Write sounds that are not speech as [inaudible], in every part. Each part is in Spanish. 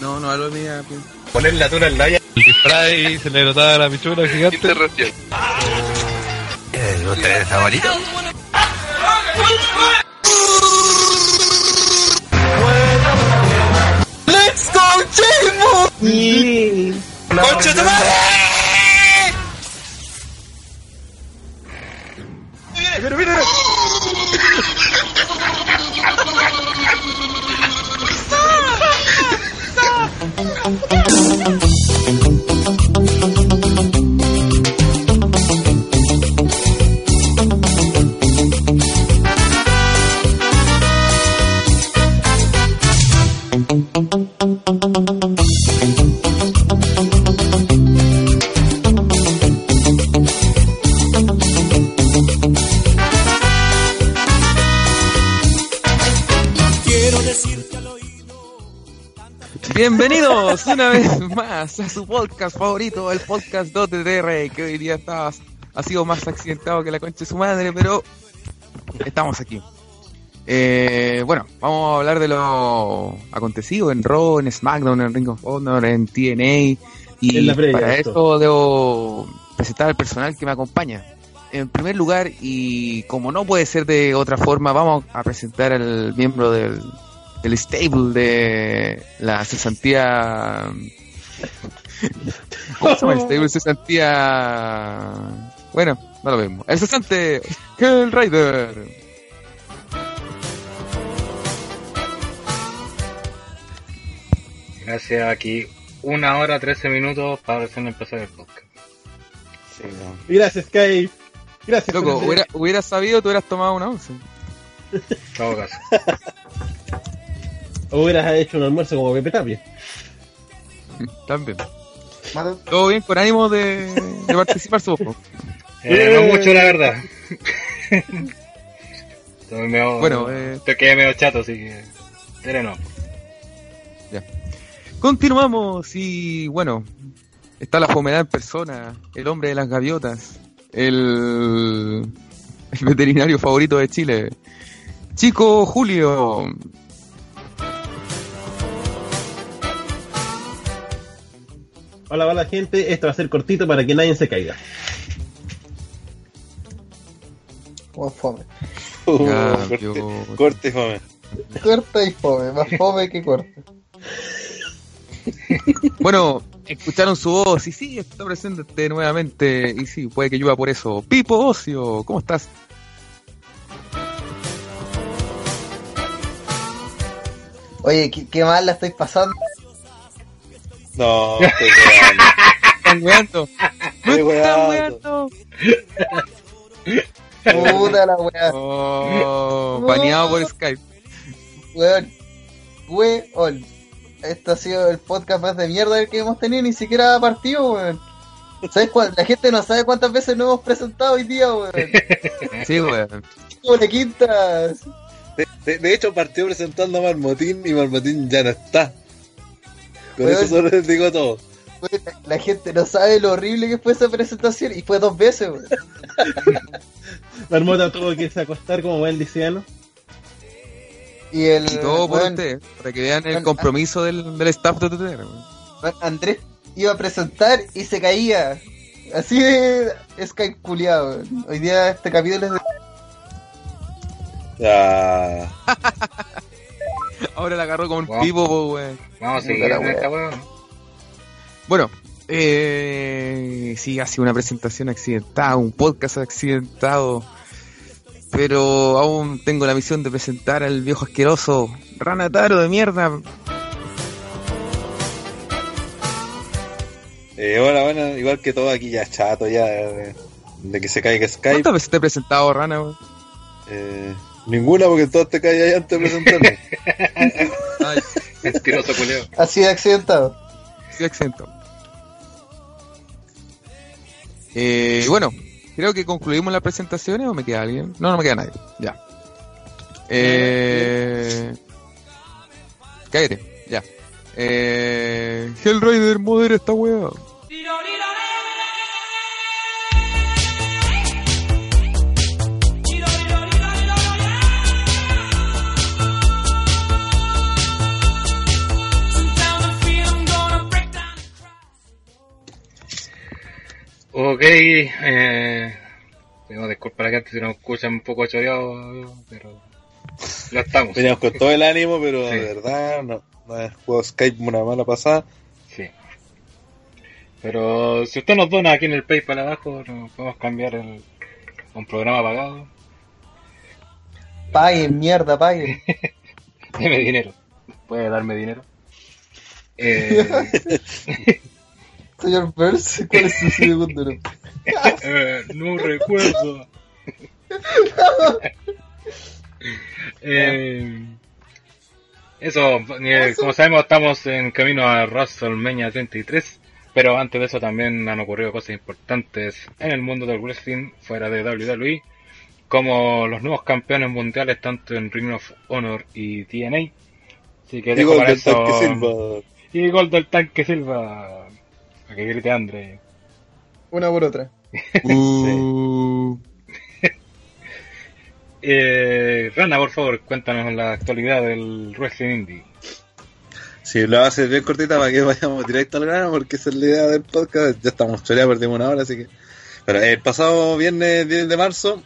No, no hablo de mía. Poner la tuna en la El disfraz se le notaba la pichura gigante. Interracial. ¿Eh, ¿Ustedes favorito? ¡Let's go, Chimo! ¡Concha tu madre! Una vez más a su podcast favorito, el podcast 2TR, que hoy día está, ha sido más accidentado que la concha de su madre, pero estamos aquí. Eh, bueno, vamos a hablar de lo acontecido en Raw, en SmackDown, en Ring of Honor, en TNA, y En la previa, para esto. esto debo presentar al personal que me acompaña. En primer lugar, y como no puede ser de otra forma, vamos a presentar al miembro del, del stable de la cesantía. ¿Cómo se llama el stable? Cesantía. Bueno, no lo mismo. El cesante, Hell Rider. Gracias, aquí una hora, trece minutos para recién empezar el podcast. Gracias, Skype. Gracias. Loco, hubiera, hubieras sabido, tú hubieras tomado una once. En todo caso. [laughs] Hubieras hecho un almuerzo como Pepe Tapia. También. Todo bien, con ánimo de, de participar, supongo. [laughs] Eh, no mucho, la verdad. [laughs] Estoy medio, Bueno, eh. Estoy quedé medio chato, así que... Pero no. Continuamos y bueno, está la fomedad en persona, el hombre de las gaviotas, el, el veterinario favorito de Chile. Chico Julio, Hola, hola, gente. Esto va a ser cortito para que nadie se caiga. Como fome. Gaviota. Corte, fome. Corta y fome, más fome que corta. Bueno, escucharon su voz y sí, está presente nuevamente y sí, puede que llueva por eso. Pipo Ocio, ¿cómo estás? Oye, qué, qué mal la estoy pasando. No, estoy. ¿Están weando? ¡No Estoy están weando. Puta la weá. Oh, baneado por Skype. Weón. Weón. Esto ha sido el podcast más de mierda del que hemos tenido, ni siquiera ha partido, weón. ¿Sabes cuál? La gente no sabe cuántas veces nos hemos presentado hoy día, weón. Sí, weón. De quintas. De, de- de hecho, partió presentando a Marmotín y Marmotín ya no está. Con eso solo les digo todo. La gente no sabe lo horrible que fue esa presentación y fue dos veces. Marmota [laughs] tuvo que irse a acostar como buen lisiano. Y el. Y todo por weón, usted, para que vean el compromiso del, del staff de TTR. Andrés iba a presentar y se caía. Así de culiado, weón. Hoy día este capítulo es de. Ya. [laughs] [laughs] Ahora la agarró como un Wow. pipo, po, weón. Vamos a seguir wea. esta weón. Bueno, eh, sí, ha sido una presentación accidentada, un podcast accidentado. Pero aún tengo la misión de presentar al viejo asqueroso Ranataro de mierda. Eh, hola, bueno, igual que todo aquí ya chato ya de, de que se caiga Skype. ¿Cuántas veces te he presentado, Rana? weón? Eh, ninguna porque todos te caes ahí antes de presentarme. [laughs] Ay, Mentiroso culeo. Así de accidentado. sí, exento. Eh, bueno, creo que concluimos las presentaciones o me queda alguien. No, no me queda nadie. Ya. Eh, cállate, ya. Eh, Hellraider, modera esta weá. Ok, eh, tengo disculpas a la gente si nos escuchan un poco choreados, pero ya estamos. Veníamos con todo el ánimo, pero Sí. de verdad no, no es juego Skype una mala pasada. Sí. Pero si usted nos dona aquí en el PayPal abajo, nos podemos cambiar el, un programa pagado. Paguen, mierda, paguen. [laughs] Deme dinero. Puede darme dinero. [laughs] Eh, Señor Burns, [laughs] ¿cuál es su segundo nombre? eh, no recuerdo. Eh, eso, eh, como sabemos, estamos en camino a WrestleMania 33. Pero antes de eso también han ocurrido cosas importantes en el mundo del wrestling fuera de WWE, como los nuevos campeones mundiales tanto en Ring of Honor y TNA. Así que dejo Digo, para del eso... tanque Silva. Y gol del tanque Silva. A que grite Andre. Una por otra. [laughs] Uh, Eh, Rana, por favor, cuéntanos la actualidad del wrestling indie. Si lo haces bien cortita para que vayamos directo al grano, porque esa es la idea del podcast. Ya estamos choreados, perdimos una hora, así que. Pero el pasado viernes 10 de marzo,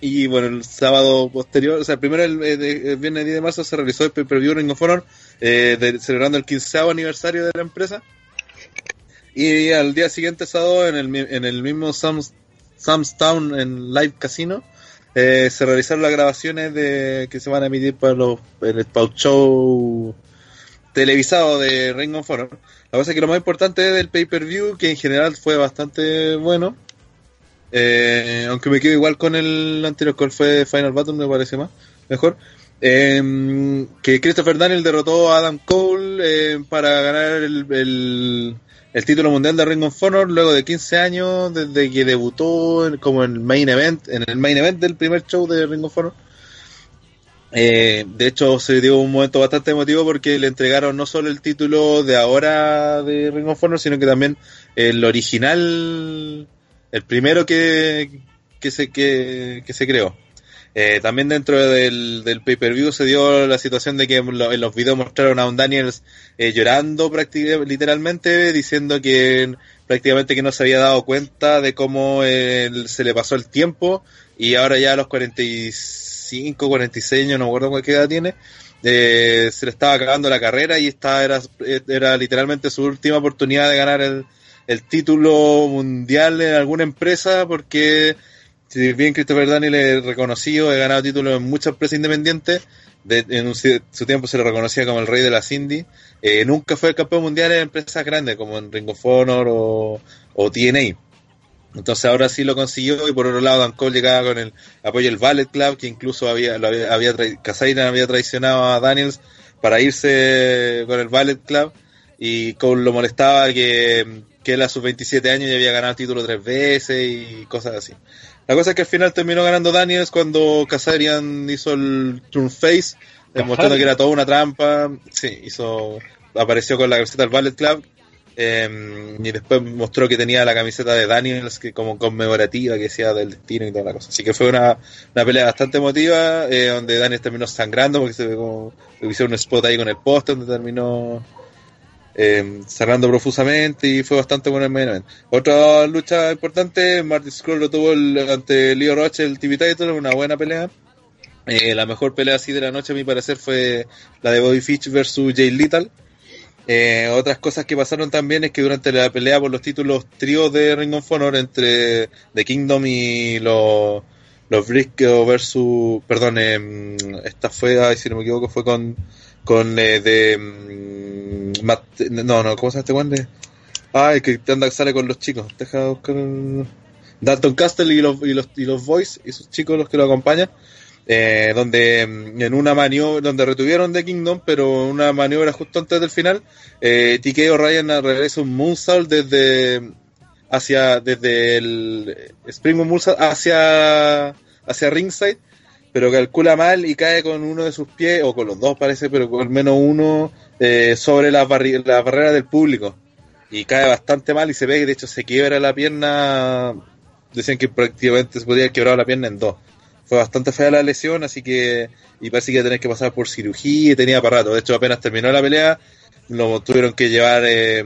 y bueno, el sábado posterior, o sea, primero el, el- el viernes 10 de marzo se realizó el pay-per-view Ring of Honor, eh, de- celebrando el 15 aniversario de la empresa. Y al día siguiente, sábado, en el, en el mismo Sam's, Sam's en Live Casino, eh, se realizaron las grabaciones de que se van a emitir para los el Pau Show televisado de Ring of Honor. La cosa es que lo más importante del pay-per-view, que en general fue bastante bueno, eh, aunque me quedo igual con el anterior, cual fue Final Battle, me parece más mejor. eh, que Christopher Daniel derrotó a Adam Cole eh, para ganar el, el- el título mundial de Ring of Honor luego de 15 años desde que debutó como el main event, en el main event del primer show de Ring of Honor. Eh, de hecho, se dio un momento bastante emotivo porque le entregaron no solo el título de ahora de Ring of Honor, sino que también el original, el primero que, que, se, que se creó. Eh, también dentro del, del pay-per-view se dio la situación de que en lo- en los videos mostraron a un Daniels eh, llorando literalmente, diciendo que prácticamente que no se había dado cuenta de cómo eh, se le pasó el tiempo y ahora ya a los 45, 46 años, no me acuerdo qué edad tiene, eh, se le estaba acabando la carrera y esta era, era literalmente su última oportunidad de ganar el, el título mundial en alguna empresa porque si bien Christopher Daniel es reconocido, he ganado títulos en muchas empresas independientes, de- en un- su tiempo se le reconocía como el rey de las indie, eh, nunca fue campeón mundial en empresas grandes como en Ring of Honor o, TNA. Entonces ahora sí lo consiguió y por otro lado Dan Cole llegaba con el apoyo del Ballet Club que incluso había, lo había, había había traicionado a Daniels para irse con el Ballet Club y Cole lo molestaba que, él a sus 27 años ya había ganado el título tres veces y cosas así. La cosa es que al final terminó ganando Daniels cuando Kazarian hizo el turn face, demostrando que era toda una trampa. Sí, hizo apareció con la camiseta del Ballet Club eh, y después mostró que tenía la camiseta de Daniels como conmemorativa que decía del destino y toda la cosa. Así que fue una, una pelea bastante emotiva eh, donde Daniels terminó sangrando porque se ve como hicieron un spot ahí con el poste donde terminó eh, cerrando profusamente y fue bastante bueno el main. Otra lucha importante, Marty Scroll lo tuvo el- ante Leo Roche el TV Title, una buena pelea. Eh, la mejor pelea así de la noche a mi parecer fue la de Bobby Fitch versus Jay Little. Eh, otras cosas que pasaron también es que durante la pelea por los títulos tríos de Ring of Honor entre The Kingdom y los los Briscoe versus perdón eh, esta fue ay, si no me equivoco fue con con eh, de mm, no no cómo se llama este guante ay que anda sale con los chicos. Deja buscar el- Dalton Castle y los y los y los boys y sus chicos los que lo acompañan eh, donde mm, en una maniobra donde retuvieron de Kingdom pero una maniobra justo antes del final eh, TK O'Ryan regresa un moonsault desde hacia desde el Springboard moonsault hacia hacia ringside pero calcula mal y cae con uno de sus pies o con los dos parece pero con al menos uno eh, sobre la, barri- barrera del público y cae bastante mal y se ve que de hecho se quiebra la pierna decían que prácticamente se podía haber quebrado la pierna en dos fue bastante fea la lesión, así que y parece que iba a tener que pasar por cirugía y tenía para rato. De hecho, apenas terminó la pelea, lo tuvieron que llevar eh,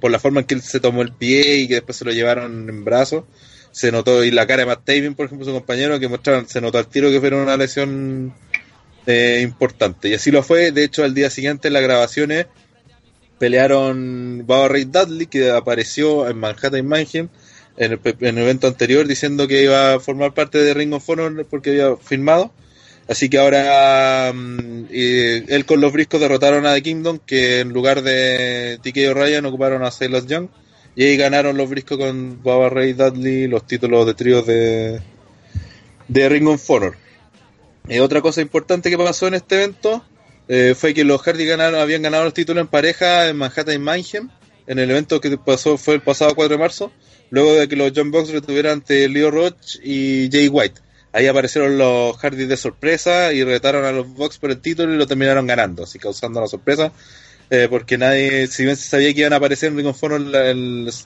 por la forma en que él se tomó el pie y que después se lo llevaron en brazos. Se notó, y la cara de Matt Taven, por ejemplo, su compañero, que mostraron, se notó al tiro que fue una lesión eh, importante. Y así lo fue. De hecho, al día siguiente en las grabaciones pelearon Baba Ray Dudley, que apareció en Manhattan Mayhem en el, en el evento anterior diciendo que iba a formar parte de Ring of Honor porque había firmado. Así que ahora mm, eh, él con los briscos derrotaron a The Kingdom, que en lugar de TK O'Ryan ocuparon a Silas Young. Y ahí ganaron los briscos con Baba Ray Dudley los títulos de tríos de, de Ring of Honor. Eh, otra cosa importante que pasó en este evento eh, fue que los Hardy habían ganado los títulos en pareja en Manhattan Mayhem, en el evento que pasó fue el pasado 4 de marzo, luego de que los John Box retuvieran ante Leo Roach y Jay White. Ahí aparecieron los Hardy de sorpresa y retaron a los Box por el título y lo terminaron ganando, así causando la sorpresa. Eh, porque nadie, si bien se sabía que iban a aparecer en Ring el,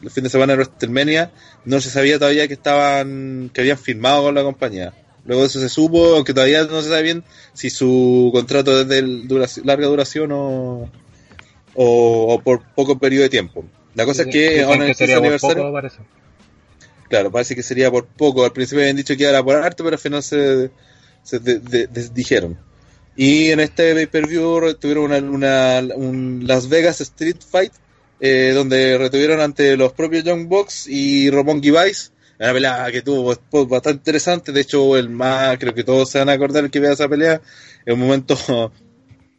el fin de semana de WrestleMania, no se sabía todavía que estaban, que habían firmado con la compañía. Luego de eso se supo, aunque todavía no se sabe bien si su contrato es de duraci- larga duración o, o, o por poco periodo de tiempo. La cosa es que ahora en el 15 sería por aniversario, poco, parece. claro, parece que sería por poco. Al principio habían dicho que era por harto, pero al final se, se de- de- desdijeron. Y en este pay-per-view tuvieron una, un Las Vegas Street Fight, eh, donde retuvieron ante los propios Young Bucks y Romón Vice. Una pelea que tuvo pues, bastante interesante. De hecho, el más, creo que todos se van a acordar que vea esa pelea. En un momento [laughs]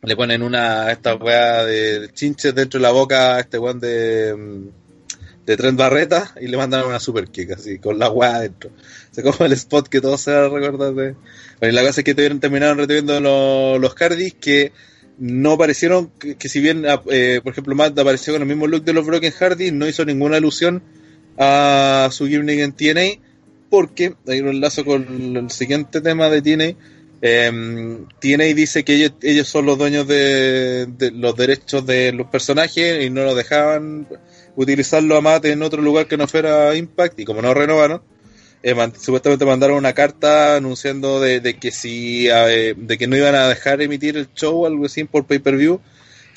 le ponen una, esta weá de chinches dentro de la boca a este weón de, mm, de Trent Barreta y le mandan una super kick así, con la weá adentro. O sea, como el spot que todos se recordar de. Bueno, y la cosa es que terminaron retuviendo los, los Hardys que no aparecieron, que, si bien, eh, por ejemplo, Matt apareció con el mismo look de los Broken Hardys, no hizo ninguna alusión a su gimmick en TNA, porque hay un enlazo con el siguiente tema de TNA. Eh, TNA dice que ellos, ellos son los dueños de, de los derechos de los personajes y no los dejaban utilizarlo a Matt en otro lugar que no fuera Impact y como no renovaron eh, supuestamente mandaron una carta anunciando de, de que si eh, de que no iban a dejar emitir el show algo así por pay per view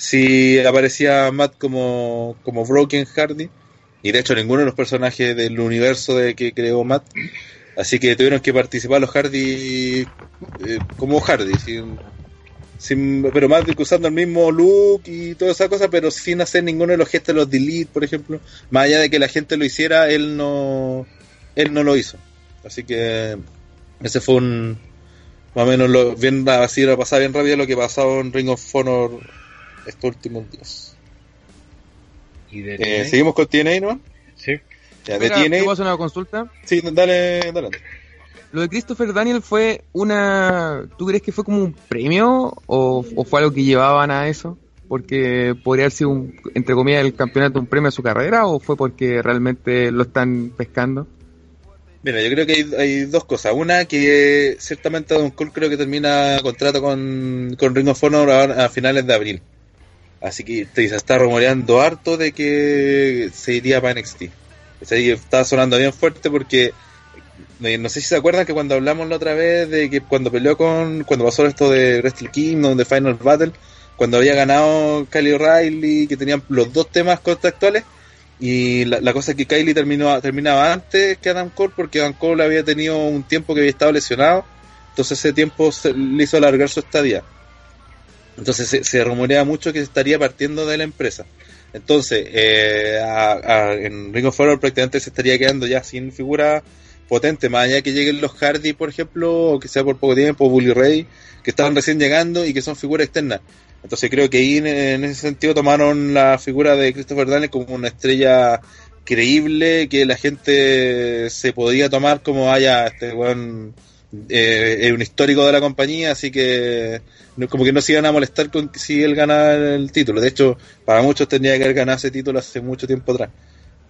si aparecía Matt como, como Broken Hardy. Y de hecho ninguno de los personajes del universo de que creó Matt. Así que tuvieron que participar los Hardy eh, como Hardy sin- pero más de que usando el mismo look y toda esa cosa pero sin hacer ninguno de los gestos de los delete por ejemplo más allá de que la gente lo hiciera él no él no lo hizo. Así que ese fue un más o menos lo, bien así lo pasaba bien rápido lo que pasaba en Ring of Honor estos últimos días. Y de Eh, Seguimos con TNA, ¿no? sí. Ya, de Espera, ¿te puedo TNA. hacer una consulta? Sí, dale, dale. Lo de Christopher Daniel fue una... ¿Tú crees que fue como un premio o, o fue algo que llevaban a eso? Porque podría haber sido, un, entre comillas, el campeonato un premio a su carrera o fue porque realmente lo están pescando? Mira, yo creo que hay, dos cosas. Una, que ciertamente Don Cole creo que termina contrato con, con Ring of Honor ahora a finales de abril. Así que se está rumoreando harto de que se iría para NXT. O sea, está sonando bien fuerte porque no sé si se acuerdan que cuando hablamos la otra vez de que cuando peleó con cuando pasó esto de Wrestle Kingdom de Final Battle cuando había ganado Kylie O'Reilly que tenían los dos temas contractuales y la, cosa es que Kylie terminó terminaba antes que Adam Cole porque Adam Cole había tenido un tiempo que había estado lesionado entonces ese tiempo se, le hizo alargar su estadía. Entonces se, se rumorea mucho que se estaría partiendo de la empresa. Entonces, eh, a- en Ring of Honor prácticamente se estaría quedando ya sin figura potente, más allá que lleguen los Hardy, por ejemplo, o que sea por poco tiempo, Bully Ray, que estaban recién llegando y que son figuras externas. Entonces creo que ahí en, ese sentido tomaron la figura de Christopher Daniel como una estrella creíble que la gente se podía tomar como haya este weón eh, es un histórico de la compañía, así que como que no se iban a molestar con si él ganaba el título. De hecho, para muchos tendría que haber ganado ese título hace mucho tiempo atrás.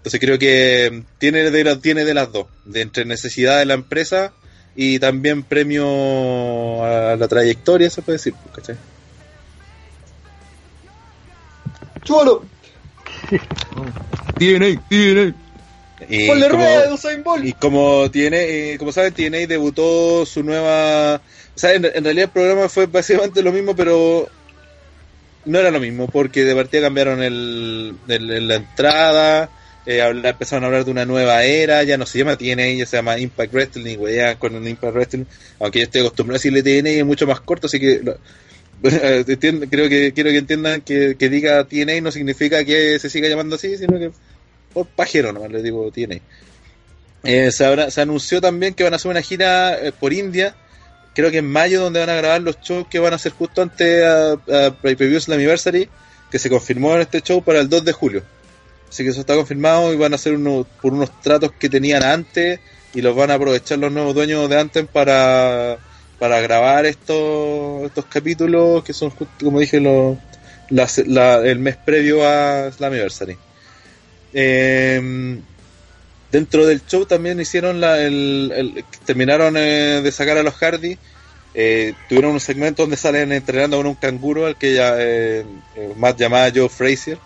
Entonces creo que tiene de, tiene de las dos, de entre necesidad de la empresa y también premio a la trayectoria, se puede decir, ¿cachai? ¡Chulo! TNA, TNA. Y ¡Ponle como- rueda de Usain Bolt! Y como tiene, eh, como saben, TNA debutó su nueva, o sea, en, en realidad el programa fue básicamente lo mismo, pero no era lo mismo, porque de partida cambiaron el, el- el- la entrada, eh, habla- empezaron a hablar de una nueva era, ya no se llama TNA, ya se llama Impact Wrestling, con un Impact Wrestling, aunque yo estoy acostumbrado a decirle TNA es mucho más corto, así que [laughs] entiendo- creo que quiero que entiendan que, diga TNA no significa que se siga llamando así, sino que por pajero nomás le digo TNA. Eh, se, se anunció también que van a hacer una gira eh, por India, creo que en mayo, donde van a grabar los shows que van a hacer justo antes a, a Pay-Per-View Slammiversary, que se confirmó en este show para el 2 de julio. Así que eso está confirmado y van a hacer uno, por unos tratos que tenían antes y los van a aprovechar los nuevos dueños de antes para, para grabar estos, estos capítulos que son, como dije, los, el mes previo a Slammiversary. Eh, dentro del show también hicieron la, terminaron eh, de sacar a los Hardy eh, tuvieron un segmento donde salen entrenando con un canguro al que ya eh, más llamada Joe Frazier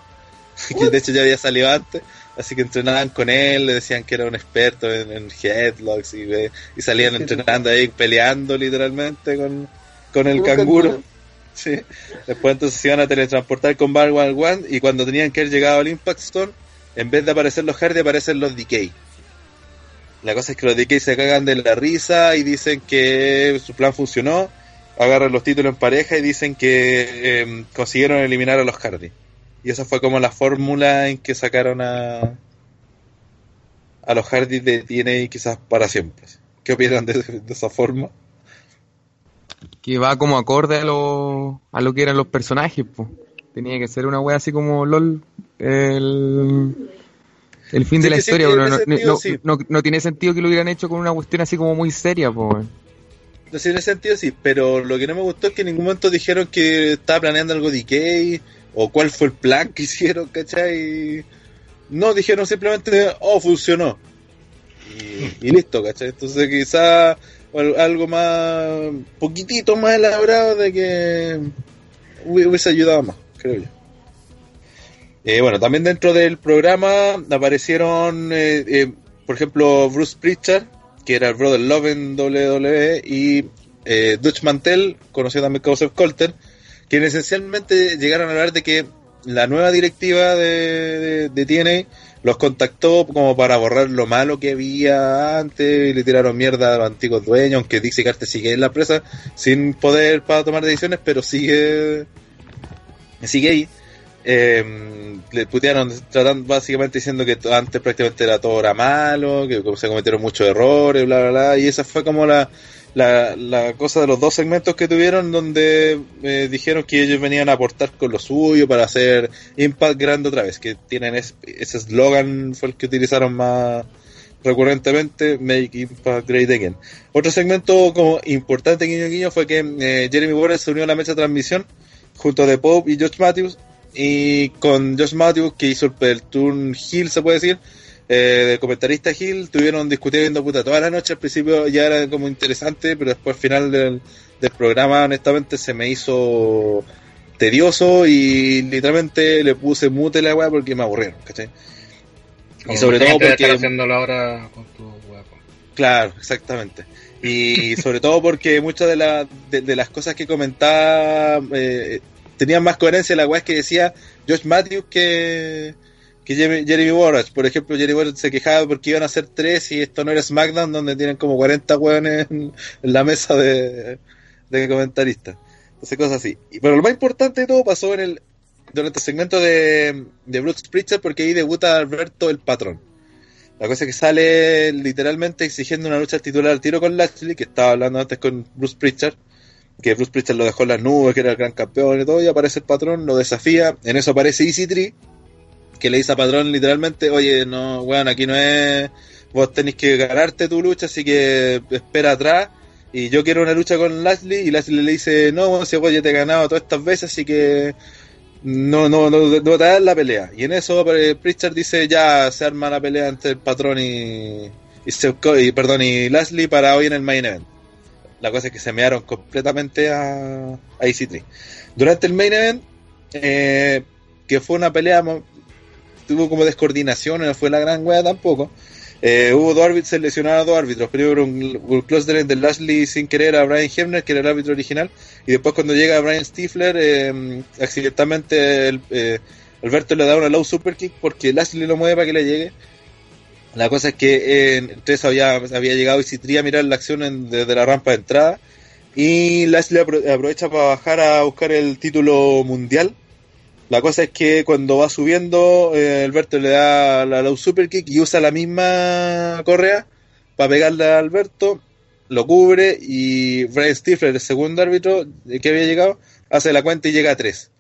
[laughs] que de hecho ya había salido antes así que entrenaban con él le decían que era un experto en, en headlocks y, eh, y salían [laughs] entrenando ahí peleando literalmente con, con el canguro. [laughs] Sí. Después entonces se iban a teletransportar con Bar One One y cuando tenían que haber llegado al Impact Stone, en vez de aparecer los Hardy, aparecen los Decay. La cosa es que los Decay se cagan de la risa y dicen que su plan funcionó, agarran los títulos en pareja y dicen que eh, consiguieron eliminar a los Hardy. Y esa fue como la fórmula en que sacaron a a los Hardy de TNA quizás para siempre. ¿Qué opinan de, de esa forma? Que va como acorde a lo, a lo que eran los personajes, pues. Tenía que ser una wea así como LOL. El, el fin Sí, de la sí, historia, en pero no, no, sentido, no- sí. no- no tiene sentido que lo hubieran hecho con una cuestión así como muy seria, pues. Entonces, en ese sentido sí, pero lo que no me gustó es que en ningún momento dijeron que estaba planeando algo DK o cuál fue el plan que hicieron, ¿cachai? No, dijeron simplemente, oh, funcionó. Y, listo, ¿cachai? Entonces quizá al- algo más, poquitito más elaborado de que hubi- hubiese ayudado más, creo yo. Eh, bueno, también dentro del programa aparecieron, eh, eh, por ejemplo, Bruce Pritchard, que era el Brother Love en WWE, y Dutch Mantel, conocido también como Seth Colter, quienes esencialmente llegaron a hablar de que la nueva directiva de, de, de los contactó como para borrar lo malo que había antes y le tiraron mierda a los antiguos dueños, aunque Dixie Carter sigue en la empresa sin poder para tomar decisiones, pero sigue sigue ahí. Eh, le putearon tratando, básicamente diciendo que antes prácticamente era todo era malo, que se cometieron muchos errores, bla, bla, bla, y esa fue como la, la, la cosa de los dos segmentos que tuvieron donde eh, dijeron que ellos venían a aportar con lo suyo para hacer Impact grande otra vez, que tienen es- ese eslogan fue el que utilizaron más recurrentemente, Make Impact Great Again. Otro segmento como importante guiño guiño fue que eh, Jeremy Warren se unió a la mesa de transmisión junto a Pope y Josh Matthews y con Josh Matthews que hizo el, el turn Hill se puede decir eh, de comentarista Hill tuvieron discutiendo puta toda la noche al principio ya era como interesante pero después al final del, del programa honestamente se me hizo tedioso y literalmente le puse mute la weá porque me aburrieron ¿cachai? y sobre todo porque... porque estar haciéndolo ahora con tu weá, po. Claro, exactamente. Y sobre todo porque muchas de, la- de, de las cosas que comentaba eh, tenían más coherencia la weá que decía Josh Matthews que, que Jeremy, Warrash. Por ejemplo, Jeremy Warrash se quejaba porque iban a ser tres y esto no era SmackDown donde tienen como 40 weones en, la mesa de, de comentaristas. Entonces cosas así. Pero lo más importante de todo pasó en el durante el segmento de, de Bruce Pritchard porque ahí debuta Alberto el patrón. La cosa es que sale literalmente exigiendo una lucha titular al tiro con Lashley, que estaba hablando antes con Bruce Pritchard, que Bruce Pritchard lo dejó en las nubes, que era el gran campeón y todo, y aparece el patrón, lo desafía, en eso aparece Easy Tree, que le dice a patrón literalmente, oye, no, weón, aquí no es, vos tenés que ganarte tu lucha, así que espera atrás, y yo quiero una lucha con Lashley, y Lashley le dice, no, si ya te he ganado todas estas veces, así que no, no, no, no te das la pelea. Y en eso eh, Pritchard dice ya se arma la pelea entre el patrón y, y, Seth Co- y, perdón, y Lashley para hoy en el main event. La cosa es que se mearon completamente a, a EC3. Durante el main event, eh, que fue una pelea, tuvo como descoordinación, no fue la gran wea tampoco. eh, hubo dos árbitros, se dos árbitros. Primero un, un close de de Lashley sin querer a Brian Hebner, que era el árbitro original, y después cuando llega Brian Stifler, eh, accidentalmente Alberto le da una low super kick porque Lashley lo mueve para que le llegue. La cosa es que eh, entonces había, había llegado Isitri a mirar la acción desde la rampa de entrada y Lashley apro- aprovecha para bajar a buscar el título mundial. La cosa es que cuando va subiendo, eh, Alberto le da la low super kick y usa la misma correa para pegarle a Alberto, lo cubre y Brian Stifler, el segundo árbitro que había llegado, hace la cuenta y llega a tres.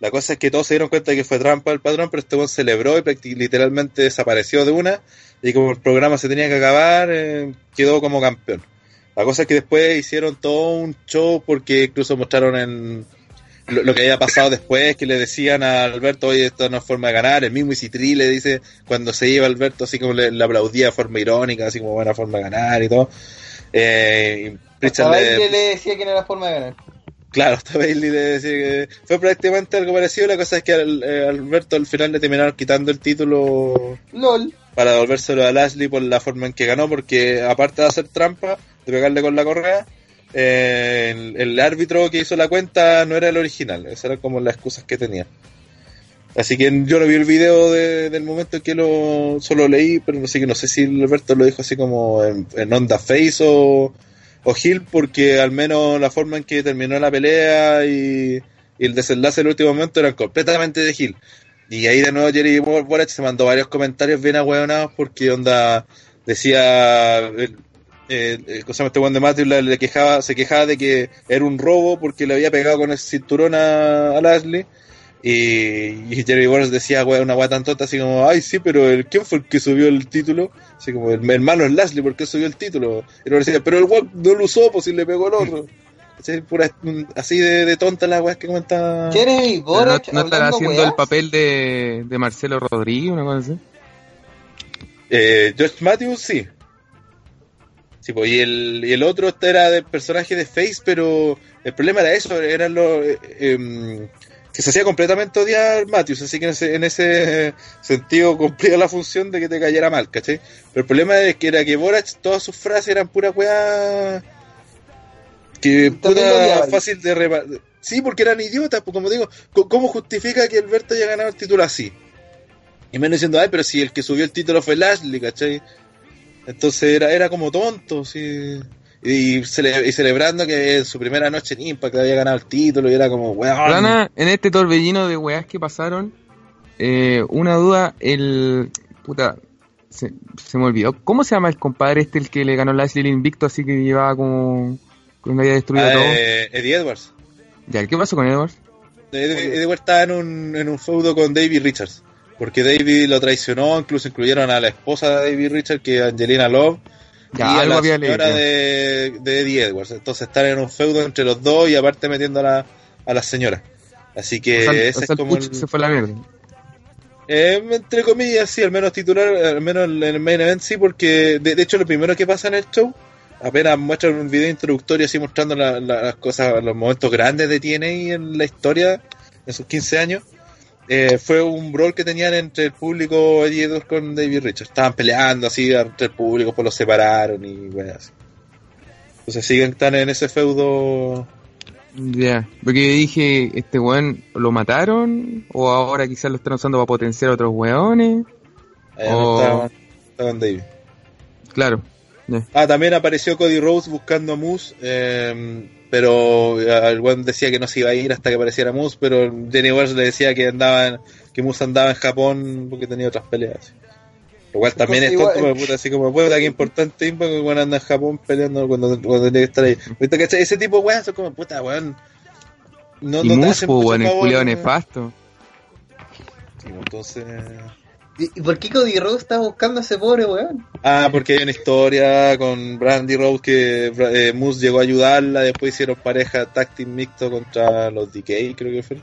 La cosa es que todos se dieron cuenta de que fue trampa el patrón, pero este celebró y literalmente desapareció de una. Y como el programa se tenía que acabar, eh, quedó como campeón. La cosa es que después hicieron todo un show porque incluso mostraron en lo, lo que había pasado después, que le decían a Alberto, oye, esto no es forma de ganar. El mismo Isitri le dice, cuando se iba Alberto, así como le, le aplaudía de forma irónica, así como buena forma de ganar y todo. Eh, y le- Bailey le decía que no era forma de ganar. Claro, hasta Bailey le decía que fue prácticamente algo parecido. La cosa es que al- eh, Alberto al final le terminaron quitando el título LOL. para devolvérselo a Lashley por la forma en que ganó, porque aparte de hacer trampa, de pegarle con la correa, eh, el, árbitro que hizo la cuenta no era el original. Esas eran como las excusas que tenía. Así que yo no vi el video de- del momento en que lo solo leí, pero no sé que no sé si Alberto lo dijo así como en, onda face o, o Hill, porque al menos la forma en que terminó la pelea y, el desenlace del último momento eran completamente de Hill. Y ahí de nuevo Jerry Borach se mandó varios comentarios bien ahueonados porque onda decía el, eh, eh, cosa este Juan de Matthews le, le quejaba, se quejaba de que era un robo porque le había pegado con el cinturón a, a Lashley y, y Jerry Borach decía "Wea, una guay tan tonta así como ay sí pero el, ¿quién fue el que subió el título? así como el hermano es Lashley ¿por qué subió el título? y luego decía pero el weón no lo usó pues si le pegó el otro. [laughs] Pura- así de, de tonta la weá que comenta Jeremy Pero no, no estará haciendo weas. el papel de, de Marcelo Rodríguez, una cosa así. Eh, George Matthews, sí. Sí, pues, y el, y el otro este era del personaje de Face, pero el problema era eso, era lo eh, em, que se hacía completamente odiar Matthews, así que en ese, en ese sentido cumplía la función de que te cayera mal, ¿cachai? Pero el problema es que era que Borach, todas sus frases eran pura weá que puta fácil de repa- Sí, porque eran idiotas, pues como digo, ¿cómo justifica que Alberto haya ganado el título así? Y menos diciendo, ay, pero si el que subió el título fue Lashley, ¿cachai? Entonces era, era como tonto, sí. Y, cele- y celebrando que en su primera noche en Impact había ganado el título y era como, weón. Rana, en este torbellino de weas que pasaron, eh, una duda, el... Puta, se, se me olvidó. ¿Cómo se llama el compadre este, el que le ganó Lashley el invicto, así que llevaba como... Cuando había destruido Ah, todo? eh, Eddie Edwards. Ya, ¿qué pasó con Edwards? Eddie Edwards estaba en un, en un feudo con David Richards. Porque David lo traicionó, incluso incluyeron a la esposa de David Richards, que es Angelina Love, Ya, y a la señora de, de Eddie Edwards. Entonces están en un feudo entre los dos y aparte metiendo a la, a la señora. Así que O sea, ese o sea, es como el- se fue la mierda. Eh, entre comillas, sí, al menos titular, al menos en el main event sí, porque de, de hecho lo primero que pasa en el show, apenas muestran un video introductorio así mostrando la- la- las cosas, los momentos grandes de TNA en la historia, en sus 15 años, eh, fue un brawl que tenían entre el público Eddie Edwards con David Richards. Estaban peleando así entre el público, pues los separaron y bueno, así. Entonces siguen están en ese feudo. Ya, porque dije, este weón lo mataron, o ahora quizás lo están usando para potenciar a otros weones. Estaban- estaban David. Claro. Ah, también apareció Cody Rhodes buscando a Moose, eh, pero eh, el buen decía que no se iba a ir hasta que apareciera Moose, pero Jenny Wells le decía que andaba en- que Moose andaba en Japón porque tenía otras peleas. Lo cual también es Igual- tonto, porque, puta, así como, puta, que importante Impact, que bueno anda en Japón peleando cuando, cuando tenía que estar ahí. ¿Viste? Ese tipo de weas son como, puta, weón. No, y no te Moose, hacen po, mucho weón, el favor, culiao weón. nefasto. Sí, Entonces... ¿Y por qué Cody Rhodes está buscando a ese pobre weón? Ah, porque hay una historia con Brandy Rose que eh, Moose llegó a ayudarla, después hicieron pareja team mixto contra los DK, creo que fue.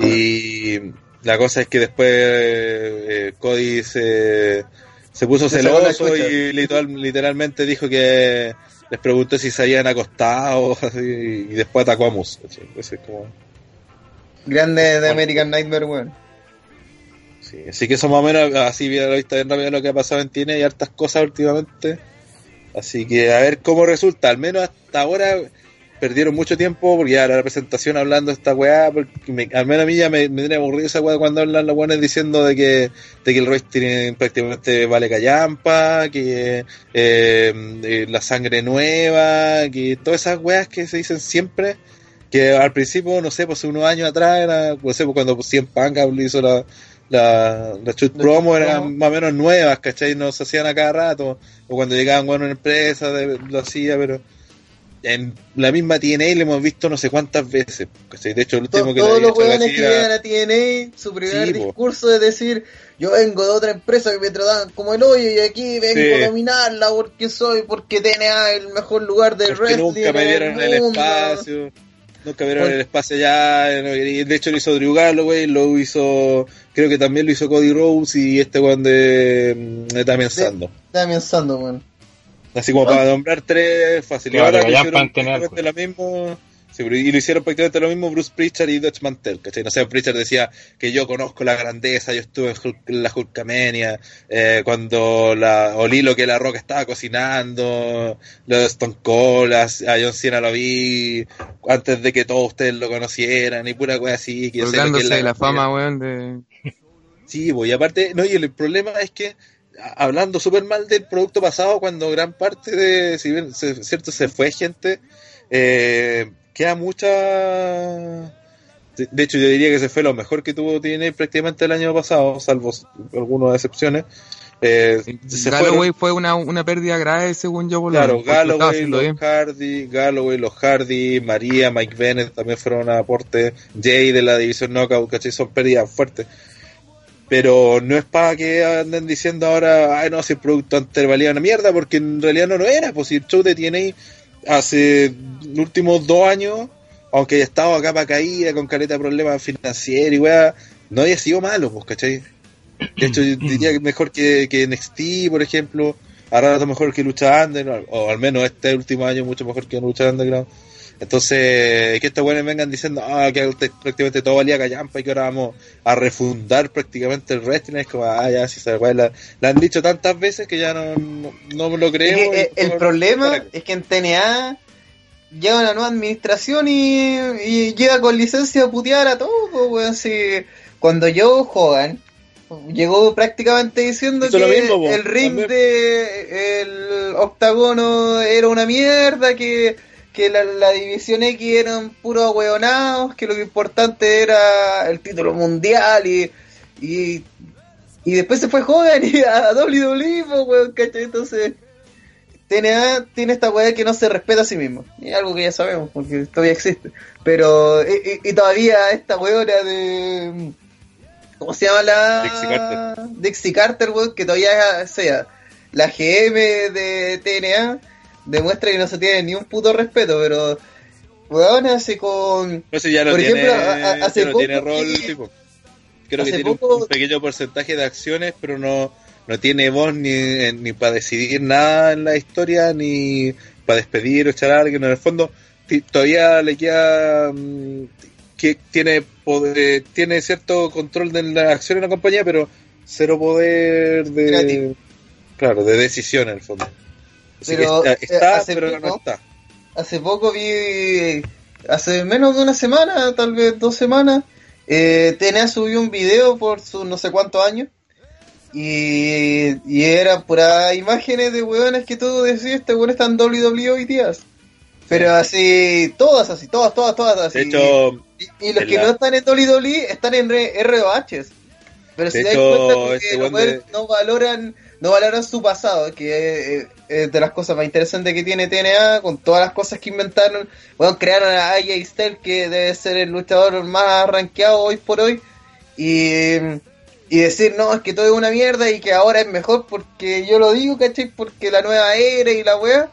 Y la cosa es que después eh, Cody se, se puso celoso y literal- literalmente dijo que les preguntó si se habían acostado [laughs] así, y después atacó a Moose. Entonces, como, Grande de American Nightmare, weón. Sí, así que eso más o menos, así bien a la vista bien rápido lo que ha pasado en TNA y hartas cosas últimamente. Así que a ver cómo resulta. Al menos hasta ahora perdieron mucho tiempo porque ya la presentación hablando de esta weá, porque me- al menos a mí ya me, me tiene aburrido esa weá cuando hablan los weones diciendo de que, de que el wrestling prácticamente vale callampa, que eh, eh, la sangre nueva, que todas esas weas que se dicen siempre, que al principio, no sé, pues unos años atrás era, no sé, pues cuando pues, Cien Panga hizo la, la, la shoot promo eran más o menos nuevas, ¿cachai? No se hacían a cada rato, o cuando llegaban bueno en empresa de- lo hacía, pero en la misma TNA le hemos visto no sé cuántas veces, ¿cachai? De hecho el último que todos los así que llegan a TNA, su primer Sí, po. discurso es decir, yo vengo de otra empresa que me trataban como el hoyo y aquí vengo Sí. a dominarla porque soy, porque TNA es el mejor lugar de Porque wrestling nunca me dieron el mundo. espacio. Nunca me dieron Bueno. el espacio allá. y de hecho lo hizo Drew Galloway, lo hizo. Creo que también lo hizo Cody Rose y este one de, de Damian Sandow. Damian Sandow, weón. Así como para nombrar tres. Y Claro, ahora ya para tener, prácticamente lo mismo. Sí, y lo hicieron prácticamente lo mismo Bruce Pritchard y Dutch Mantel, ¿cachai? No sé, Pritchard decía que yo conozco la grandeza, yo estuve en, Hulk- la Hulkamania, eh, cuando la, olí lo que la Roca estaba cocinando, lo de Stone Cold, a, John Cena lo vi antes de que todos ustedes lo conocieran, y pura cosa así. Que sé que la grandeza. fama, weón, de... Sí, pues, y aparte, no, y el problema es que, hablando súper mal del producto pasado, cuando gran parte de, si bien, se- cierto, se fue gente, eh, queda mucha... De, hecho, yo diría que se fue lo mejor que tuvo TNA prácticamente el año pasado, salvo algunas excepciones. Eh, Galloway fueron, fue una, una pérdida grave, según yo, por claro, Galloway, los bien. Hardy, Galloway, los Hardy, María, Mike Bennett también fueron a aporte, Jay de la división Knockout, ¿cachai? Son pérdidas fuertes. Pero no es para que anden diciendo ahora, ay no, si el producto antes valía una mierda, porque en realidad no lo era, pues si el show de TNA hace los últimos dos años, aunque haya estado acá para caída, con caleta de problemas financieros y weá, no haya sido malo, pues, ¿cachai? De hecho, yo [clears throat] diría que mejor que, que NXT, por ejemplo, ahora es mejor que Lucha Underground, o al menos este último año mucho mejor que Lucha Underground. Entonces, que estos buenos vengan diciendo ah, que prácticamente todo valía callampa y que ahora vamos a refundar prácticamente el wrestling, es como, ah, ya, si se la, la, han dicho tantas veces que ya no, no, lo Es creo. que, eh, el problema para- es que en TNA llega una nueva administración y, y llega con licencia a putear a todo, po, weón. Si cuando yo Hogan llegó prácticamente diciendo Hizo que lo mismo, po, el ring también. de el octagono era una mierda, que, que la, la división X eran puros hueonados, que lo que importante era el título mundial y, y, y después se fue Hogan y a WWE, po, weón, ¿cachai? Entonces TNA tiene esta weá que no se respeta a sí mismo. Y algo que ya sabemos, porque todavía existe. Pero, y, y- y todavía esta weona de. ¿Cómo se llama la. Dixie Carter. Dixie Carter, weón, que todavía sea la GM de TNA, demuestra que no se tiene ni un puto respeto, pero. Weón, hace con. No sé, ya no Por tiene, ejemplo, a- a- hace ya no tiene poco- rol, tipo. Creo que tiene un- poco- un pequeño porcentaje de acciones, pero no, no tiene voz ni, ni para decidir nada en la historia, ni para despedir o echar a alguien. En el fondo, todavía le queda mm, que tiene poder, tiene cierto control de la acción en la compañía, pero cero poder de claro, de decisión en el fondo. Pero, que eh, está, está, hace pero no poco- está. Hace poco vi, hace menos de una semana, tal vez dos semanas, eh, TNA subió un video por sus no sé cuántos años y, y eran puras imágenes de hueones que tú decías, este hueón está en WWE hoy días. Pero así, todas así, todas, todas, todas así. De hecho, y, y los que la- no están en WWE están en R- ROHs. Pero si De te das hecho, cuenta este los weón weones de- no valoran, no valoran su pasado, que es, es de las cosas más interesantes que tiene TNA, con todas las cosas que inventaron. Bueno, crearon a AJ Styles, que debe ser el luchador más rankeado hoy por hoy. Y, y decir, no, es que todo es una mierda y que ahora es mejor porque yo lo digo, ¿cachai? Porque la nueva era y la wea,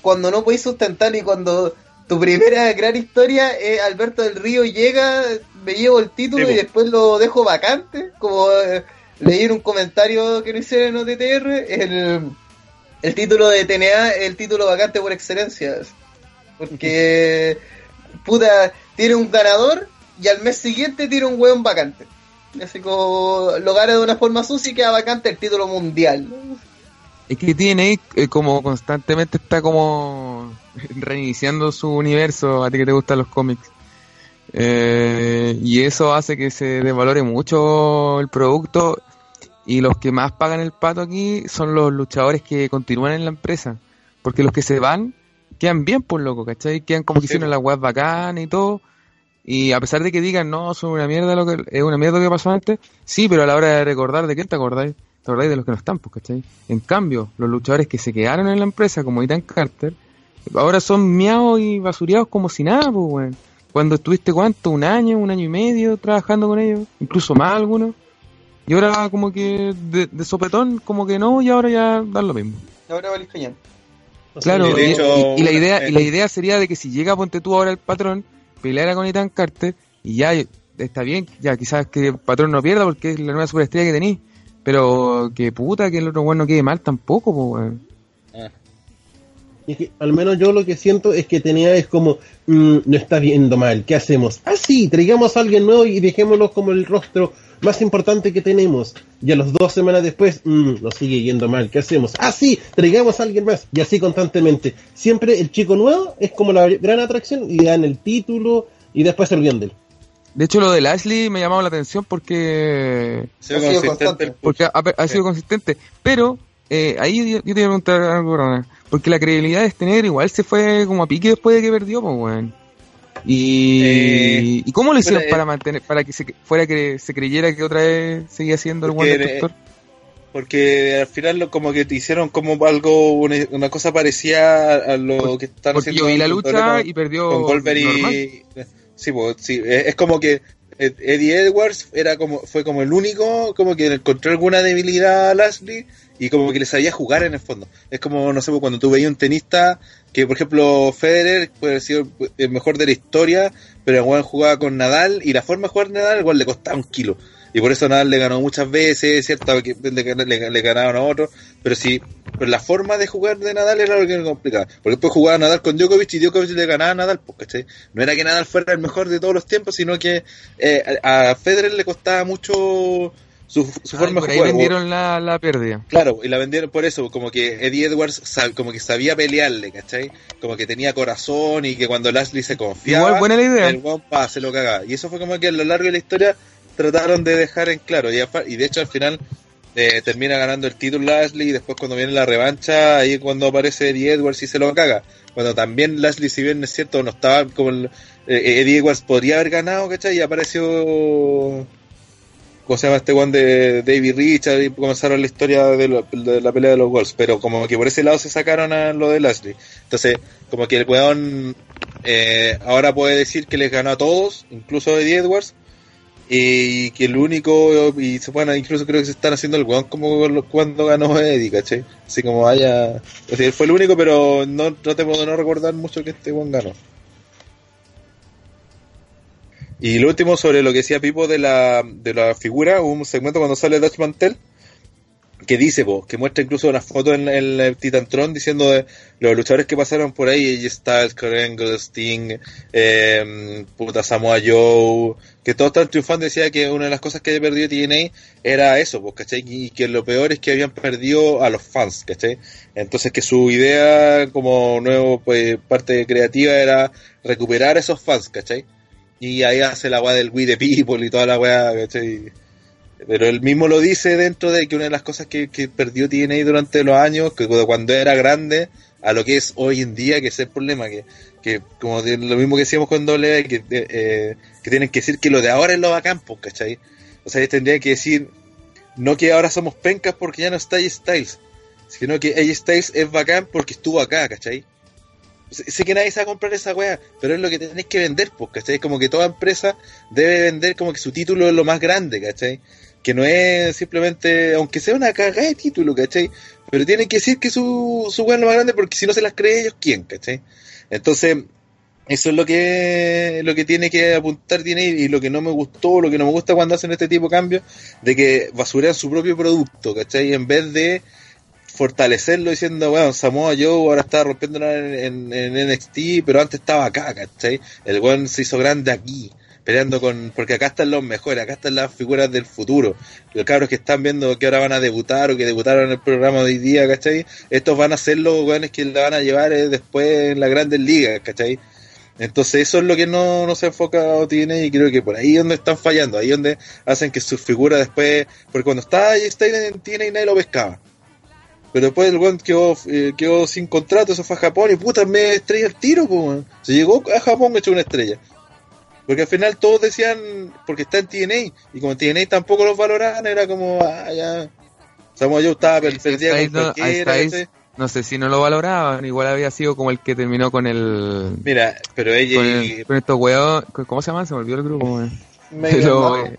cuando no podéis sustentar y cuando tu primera gran historia es Alberto del Río llega, me llevo el título Sí, y después lo dejo vacante, como eh, leí en un comentario que no hicieron en OTTR, el, el título de TNA es el título vacante por excelencia. Porque, puta, tiene un ganador y al mes siguiente tiene un hueón vacante. Así como lo gana de una forma sucia y queda vacante el título mundial. Es que tiene eh, como constantemente está como [laughs] reiniciando su universo, a ti que te gustan los cómics. Eh, y eso hace que se desvalore mucho el producto y los que más pagan el pato aquí son los luchadores que continúan en la empresa. Porque los que se van quedan bien por loco, ¿cachai? Quedan como que hicieron la web bacana y todo. Y a pesar de que digan, no, son una mierda lo que es una mierda lo que pasó antes, sí, pero a la hora de recordar, ¿de quién te acordáis? Te acordáis de los que no están, pues, ¿cachai? En cambio, los luchadores que se quedaron en la empresa, como Ethan Carter, ahora son miados y basureados como si nada, pues, weón. Cuando estuviste, ¿cuánto? ¿Un año, un año y medio trabajando con ellos? Incluso más algunos. Y ahora como que de, de sopetón, como que no, y ahora ya dan lo mismo. Ahora valís cañón. Claro, y, hecho, y- y la idea, y la idea sería de que si llega, ponte tú ahora el patrón, peleara con Ethan Carter, y ya está bien, ya quizás que el patrón no pierda porque es la nueva superestrella que tenéis, pero que puta que el otro weón no quede mal tampoco, pues. Y es que al menos yo lo que siento es que tenía es como, mm, no está viendo mal, ¿qué hacemos? Ah, sí, traigamos a alguien nuevo y dejémoslo como el rostro más importante que tenemos. Y a las dos semanas después, mm, nos sigue yendo mal, ¿qué hacemos? Ah, sí, traigamos a alguien más. Y así constantemente. Siempre el chico nuevo es como la gran atracción y dan el título y después se olvidan de él. De hecho, lo del Ashley me llamaba la atención porque Ha sido consistente constante. el push. porque ha, ha sido consistente. Pero eh, ahí yo, yo te iba a preguntar algo, Rona, porque la credibilidad de este negro igual se fue como a pique después de que perdió, pues weón. Y, Eh, ¿y cómo lo hicieron para mantener, para que se, fuera que se creyera que otra vez seguía siendo el buen destructor? Porque al final lo, como que te hicieron como algo, una, una cosa parecida a lo que están Porque haciendo yo vi la con- lucha y perdió con y sí, pues, sí, es es como que Eddie Edwards era como fue como el único como que encontró alguna debilidad a Lashley y como que le sabía jugar en el fondo. Es como no sé, cuando tú veías un tenista que por ejemplo Federer puede haber sido el mejor de la historia, pero el jugaba con Nadal y la forma de jugar Nadal igual le costaba un kilo. Y por eso Nadal le ganó muchas veces, ¿cierto? Le, le- ganaron a otros. Pero sí, pero la forma de jugar de Nadal era lo que era complicado. Porque después jugaba Nadal con Djokovic y Djokovic le ganaba a Nadal, pues, ¿cachai? No era que Nadal fuera el mejor de todos los tiempos, sino que eh, a Federer le costaba mucho su, forma de ahí jugar. vendieron la, la pérdida. Claro, y la vendieron por eso, como que Eddie Edwards sab- como que sabía pelearle, ¿cachai? Como que tenía corazón y que cuando Lashley se confiaba, Igual buena la idea. el pa, se lo cagaba. Y eso fue como que a lo largo de la historia trataron de dejar en claro. Y, y de hecho al final eh, termina ganando el título Lashley y después cuando viene la revancha, ahí es cuando aparece Eddie Edwards y se lo caga. Cuando también Lashley, si bien es cierto, no estaba como el, eh, Eddie Edwards podría haber ganado, ¿cachai? Y apareció... ¿Cómo se llama este one de David Richard? Y comenzaron la historia de, lo- de la pelea de los gols. Pero como que por ese lado se sacaron a lo de Lashley. Entonces, como que el weón eh, ahora puede decir que les ganó a todos, incluso a Eddie Edwards. Y que el único, y se pueden, incluso creo que se están haciendo el weón como cuando ganó Eddie, ¿cachai? Así como haya. O sea, fue el único, pero no, no te puedo no recordar mucho que este weón ganó. Y lo último sobre lo que decía Pipo de la, de la figura, un segmento cuando sale Dutch Mantel que dice, po, que muestra incluso una foto en, en el Titantron diciendo los luchadores que pasaron por ahí, AJ Styles, Angle, Sting, eh, puta Samoa Joe, que todos estaban triunfando, decía que una de las cosas que había perdido TNA era eso, pues, ¿cachai? Y que lo peor es que habían perdido a los fans, ¿cachai? Entonces que su idea como nuevo pues, parte creativa era recuperar a esos fans, ¿cachai? Y ahí hace la weá del We the People y toda la weá, ¿cachai? Pero él mismo lo dice dentro de que una de las cosas que, que perdió TNA durante los años, que cuando era grande, a lo que es hoy en día, que es el problema, que, que como lo mismo que decíamos con doble, que, eh, que tienen que decir que lo de ahora es lo bacán, pues, ¿cachai? O sea, ellos tendrían que decir, no que ahora somos pencas porque ya no está Styles, sino que AJ Styles es bacán porque estuvo acá, ¿cachai? Sé que nadie a comprar esa weá, pero es lo que tenéis que vender, pues, ¿cachai? Como que toda empresa debe vender como que su título es lo más grande, ¿cachai? Que no es simplemente, aunque sea una cagada de título, ¿cachai? Pero tiene que decir que su, su weá es lo más grande porque si no se las cree ellos, ¿quién? ¿cachai? Entonces, eso es lo que lo que tiene que apuntar tiene y lo que no me gustó, lo que no me gusta cuando hacen este tipo de cambios, de que basurean su propio producto, ¿cachai? En vez de fortalecerlo diciendo, bueno, Samoa Joe ahora está rompiendo en, en, NXT, pero antes estaba acá, ¿cachai? El weón se hizo grande aquí. peleando con, porque acá están los mejores, acá están las figuras del futuro. Los cabros que están viendo que ahora van a debutar o que debutaron en el programa de hoy día, ¿cachai? Estos van a ser los weones que la van a llevar eh, después en las grandes ligas, ¿cachai? Entonces eso es lo que no, no se ha enfocado tiene y creo que por ahí es donde están fallando, ahí es donde hacen que sus figuras después, porque cuando estaba Styles en TNA nadie lo pescaba. Pero después el weón quedó, eh, quedó sin contrato, se fue a Japón y puta me estrella el tiro, weón. Se llegó a Japón hecho una estrella. Porque al final todos decían, porque está en TNA, y como TNA tampoco los valoraban, era como, ah, ya. Samoa Joe estaba per- perdida con no- cualquiera, ¿cachai? No sé si no lo valoraban, igual había sido como el que terminó con el... Mira, pero ella Con, el- con estos weón, ¿cómo se llaman? Se me olvidó el grupo. weón. Medio [laughs] Pero, bajo. eh,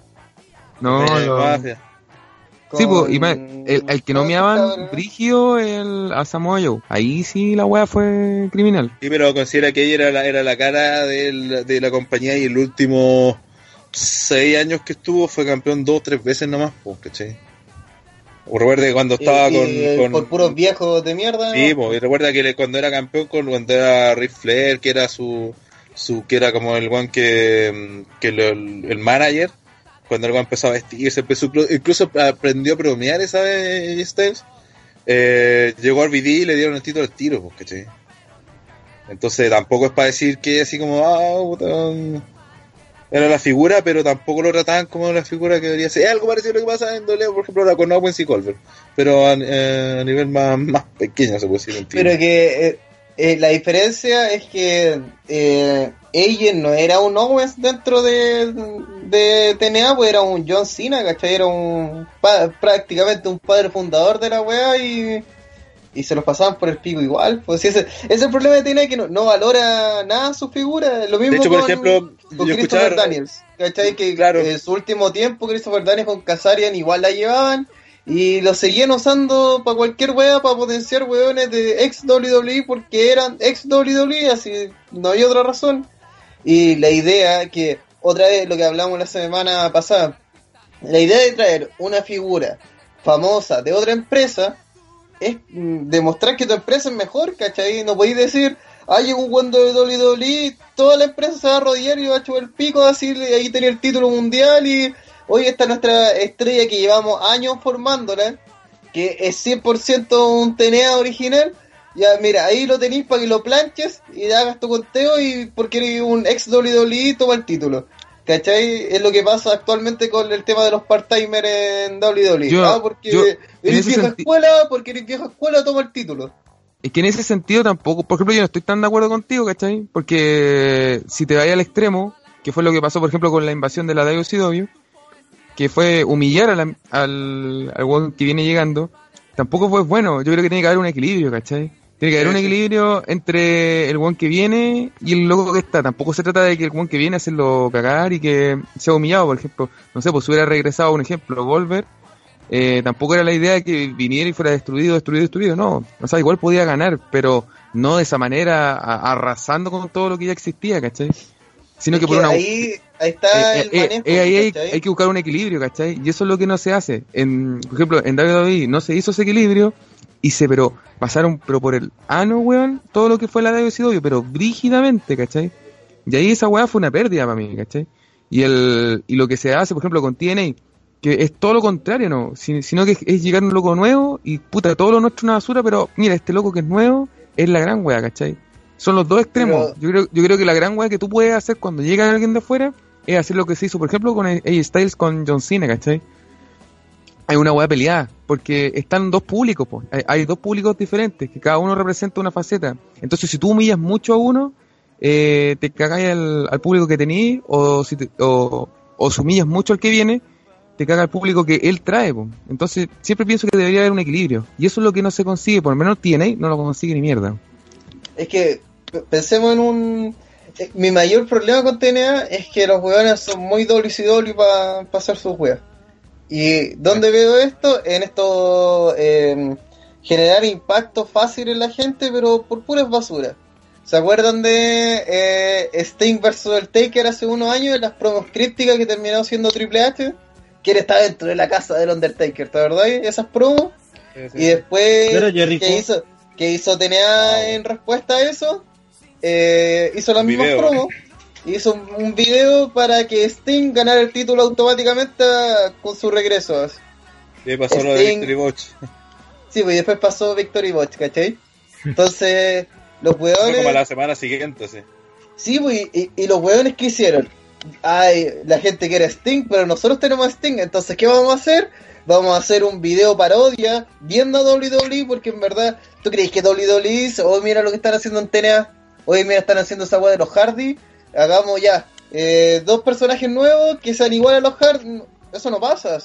no, sí, pues, y más, el, el que no ¿cómo se meaban? Brigio el, a Samoa Joe. Ahí sí la wea fue criminal. Sí, pero considera que ella era la, era la cara del- de la compañía y el último seis años que estuvo fue campeón dos o tres veces nomás, pues, ¿cachai? O recuerda que cuando estaba Y- con, y con- por puros viejos de mierda. Sí, ¿no? pues, y recuerda que le- cuando era campeón, con, cuando era Ric Flair, que era su, su que era como el one que, que lo- el, manager, cuando el empezó a vestirse, empezó, incluso aprendió a bromear esa vez eh, llegó al BD y le dieron el título al tiro, pues, ¿cachai? Entonces tampoco es para decir que así como, ah, puta, era la figura, pero tampoco lo trataban como la figura que debería ser. Es algo parecido a lo que pasa en WWE, por ejemplo, ahora con Owens y Colbert, pero a, eh, a nivel más, más pequeño se puede decir. en Pero que eh, la diferencia es que eh, ella no era un Owens dentro de, de TNA, pues era un John Cena, ¿cachai? Era un prácticamente un padre fundador de la weá y, y se los pasaban por el pico igual. Pues ese, ese es el problema de TNA que no, no valora nada su figura. Lo mismo De hecho, por con- ejemplo, con yo Christopher. Daniels, ¿cachai? Que Claro. en su último tiempo Christopher Daniels con Kazarian igual la llevaban y lo seguían usando para cualquier wea, para potenciar weones de ex WWE porque eran ex WWE, así no hay otra razón. Y la idea que, otra vez lo que hablamos la semana pasada, la idea de traer una figura famosa de otra empresa es mm, demostrar que tu empresa es mejor, ¿cachai? No podéis decir, ah, llegó un buen de WWE, toda la empresa se va a arrodillar y va a chupar el pico, así, ahí tenía el título mundial y hoy está nuestra estrella que llevamos años formándola, que es 100% un TNA original. Ya, mira, ahí lo tenéis para que lo planches y hagas tu conteo y porque eres un ex WWE toma el título. ¿Cachai? Es lo que pasa actualmente con el tema de los part-timers en WWE. Yo- ah, porque yo, eres vieja escuela, porque eres vieja escuela, toma el título. Es que en ese sentido tampoco, por ejemplo, yo no estoy tan de acuerdo contigo, ¿cachai? Porque si te vayas al extremo, que fue lo que pasó, por ejemplo, con la invasión de la WCW, que fue humillar a la- al, al que viene llegando, tampoco fue bueno. Yo creo que tiene que haber un equilibrio, ¿cachai? Tiene que haber un equilibrio entre el weón que viene y el loco que está. Tampoco se trata de que el weón que viene hacerlo cagar y que sea humillado, por ejemplo. No sé, pues si hubiera regresado, un ejemplo, Volver, eh, tampoco era la idea de que viniera y fuera destruido, destruido, destruido. No, o sea, igual podía ganar, pero no de esa manera, a- arrasando con todo lo que ya existía, ¿cachai? Sino que por una... ahí, ahí está Eh, el eh, manejo. eh, ahí hay, que buscar un equilibrio, ¿cachai? Y eso es lo que no se hace. En, por ejemplo, en WWE no se hizo ese equilibrio y se, pero pasaron pero por el ano, weón, todo lo que fue la WCW, pero brígidamente, ¿cachai? Y ahí esa weá fue una pérdida para mí, ¿cachai? Y, el, y lo que se hace, por ejemplo, con TNA, que es todo lo contrario, ¿no? Si- sino que es, es llegar un loco nuevo y puta, todo lo nuestro es una basura, pero mira, este loco que es nuevo es la gran weá, ¿cachai? Son los dos extremos. Pero- Yo, creo, yo creo que la gran weá que tú puedes hacer cuando llega alguien de afuera es hacer lo que se hizo, por ejemplo, con AJ Styles con John Cena, ¿cachai? Hay una weá peleada, porque están dos públicos, po. Hay, dos públicos diferentes, que cada uno representa una faceta. Entonces, si tú humillas mucho a uno, eh, te cagáis al, al público que tenís, o si te- o, o si humillas mucho al que viene, te caga el público que él trae, po. Entonces, siempre pienso que debería haber un equilibrio. Y eso es lo que no se consigue, por lo menos TNA no lo consigue ni mierda. Es que pensemos en un. eh, Mi mayor problema con TNA es que los weones son muy WCW para hacer sus weas. ¿Y dónde veo esto? En esto. eh, generar impacto fácil en la gente, pero por puras basuras. ¿Se acuerdan de eh, Sting versus el Taker hace unos años en las promos crípticas que terminó siendo Triple H? Que él está dentro de la casa del Undertaker, ¿te verdad? Esas promos. Y después que hizo, que hizo TNA en respuesta a eso, eh, hizo las mismas promos. [laughs] hizo un, un video para que Sting ganara el título automáticamente con su regreso. Y pasó lo de Sting. Victory Watch. Sí, pues y después pasó Victory Botch, ¿cachai? [laughs] Entonces, los Fue como hueones. la semana siguiente, sí. Sí, pues, y, y los hueones que hicieron. Ay, la gente quiere Sting, pero nosotros tenemos a Sting. Entonces, ¿qué vamos a hacer? Vamos a hacer un video parodia viendo a WWE, porque en verdad, ¿tú crees que WWE hoy mira lo que están haciendo en TNA? Hoy mira, están haciendo esa hueá de los Hardy. Hagamos ya eh, dos personajes nuevos que sean iguales a los Hardy. Eso no pasa.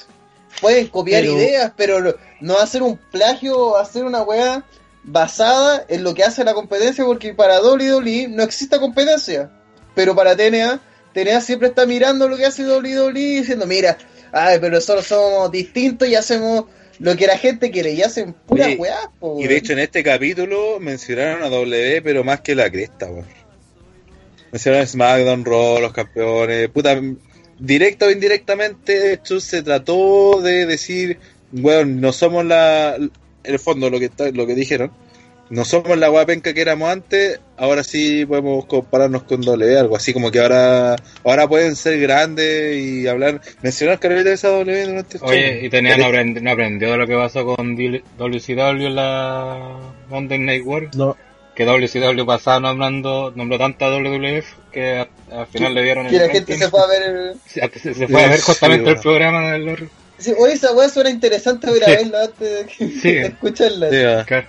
Pueden copiar Pero- ideas, pero no- hacer un plagio o hacer una weá basada en lo que hace la competencia, porque para WWE no existe competencia. Pero para TNA, TNA siempre está mirando lo que hace WWE diciendo, mira, ay, pero nosotros somos distintos y hacemos lo que la gente quiere y hacen pura Oye, weá. Y de hecho en este capítulo mencionaron a W, pero más que la cresta, weón. Mencionaron SmackDown, Raw, los campeones, puta, directa o indirectamente, hecho se trató de decir, weón, no somos la, en el fondo lo que está- lo que dijeron, no somos la guapenca que éramos antes, ahora sí podemos compararnos con W, algo así como que ahora, ahora pueden ser grandes y hablar, mencionar que de esa W durante el Oye, show. y tenía no, aprend- no aprendió de lo que pasó con D- WCW en la Monday Night War. No, Que WCW pasaba nombrando, nombró tanto a WWF que a- al final le dieron el Que la gente se fue a ver. el- [laughs] Se, se- se fue a ver Sí, justamente el programa de los... Sí, oye, esa weá suena interesante ver a Sí. verla antes de, [laughs] escucharla. Sí, va. Claro.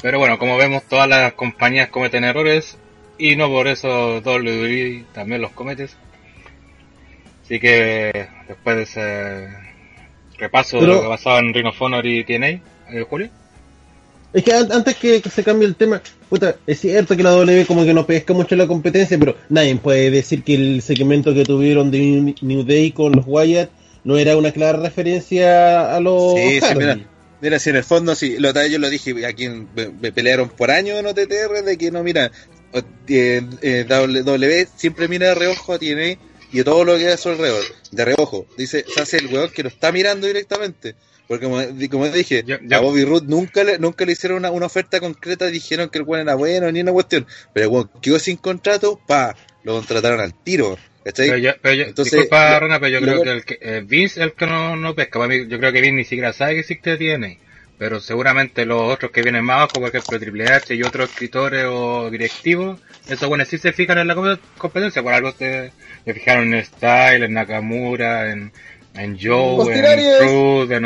Pero bueno, como vemos, todas las compañías cometen errores y no por eso WWE también los comete. Así que después de ese repaso de lo que pasaba en Ring of Honor y TNA, eh, Julio. Es que an- antes que, que se cambie el tema, puta, es cierto que la W como que no pesca mucho la competencia, pero nadie puede decir que el segmento que tuvieron de New- Day con los Wyatt no era una clara referencia a los Sí, sí, mira, mira, si en el fondo, sí, lo yo lo dije, aquí en- me, me pelearon por años en OTTR de que no, mira, eh, eh, W siempre mira de reojo a TNA y a todo lo que hay a su alrededor, de reojo. Dice, se hace el weón que lo está mirando directamente. Porque como, como dije, Ya- ya. a Bobby Roode nunca le, nunca le hicieron una, una oferta concreta, dijeron que el weón era bueno, ni una cuestión. Pero el weón quedó sin contrato, pa, lo contrataron al tiro. ¿cachai? Pero yo, pero yo- Entonces, disculpa, Rona, pero yo creo que, el que eh, Vince es el que no, no pesca. Para mí, yo creo que Vince ni siquiera sabe que existe TNA. Pero seguramente los otros que vienen más abajo, por ejemplo Triple H y otros escritores o directivos, esos buenos sí se fijan en la com- competencia. Por algo se, se fijaron en Style, en Nakamura, en, en Joe, en Cruz, en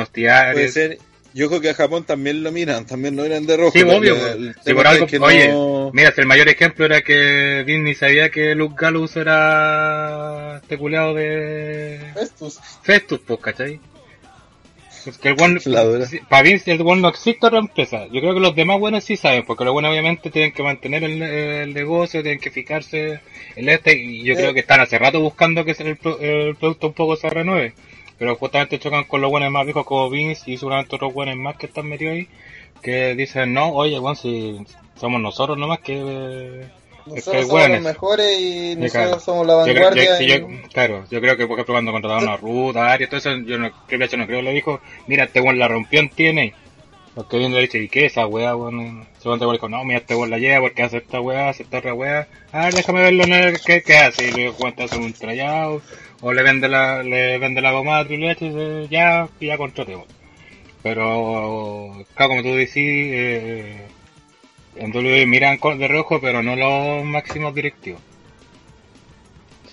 ser. Yo creo que a Japón también lo miran, también lo miran de rojo. Sí, obvio. Sí, por algo, que oye, no- mira, si el mayor ejemplo era que ni sabía que Luke Gallows era este culeado de Festus. Festus, pues, ¿cachai? Es que el one, para Vince el one no existe otra empresa. Yo creo que los demás buenos sí saben, porque los buenos obviamente tienen que mantener el, el negocio, tienen que fijarse en este, y yo creo que están hace rato buscando que el, el producto un poco se renueve. Pero justamente chocan con los buenos más viejos como Vince y seguramente otros buenos más que están metidos ahí, que dicen, no, oye, bueno, si somos nosotros nomás que... eh, Nosotros somos weones. los mejores y nosotros claro. somos la Yo creo- vanguardia. yo- sí, y- yo- claro, yo creo que por ejemplo cuando contrataron a Ruth, a Arias, todo eso, yo no, H no creo, le dijo, mira, este weón la rompió en TNA. Porque bien le dice, ¿y qué esa weá, weón? Se weón dijo, no, mira, este weón la lleva porque hace esta weá, hace esta otra weá. A ver, déjame verlo en el, ¿qué, qué hace? Y le cuenta hacer un tryout, o le vende la, le vende la goma a Triple H y dice, ya, y ya contratemos. Pero, claro, como tú decís, eh, en WWE miran de rojo, pero no los máximos directivos.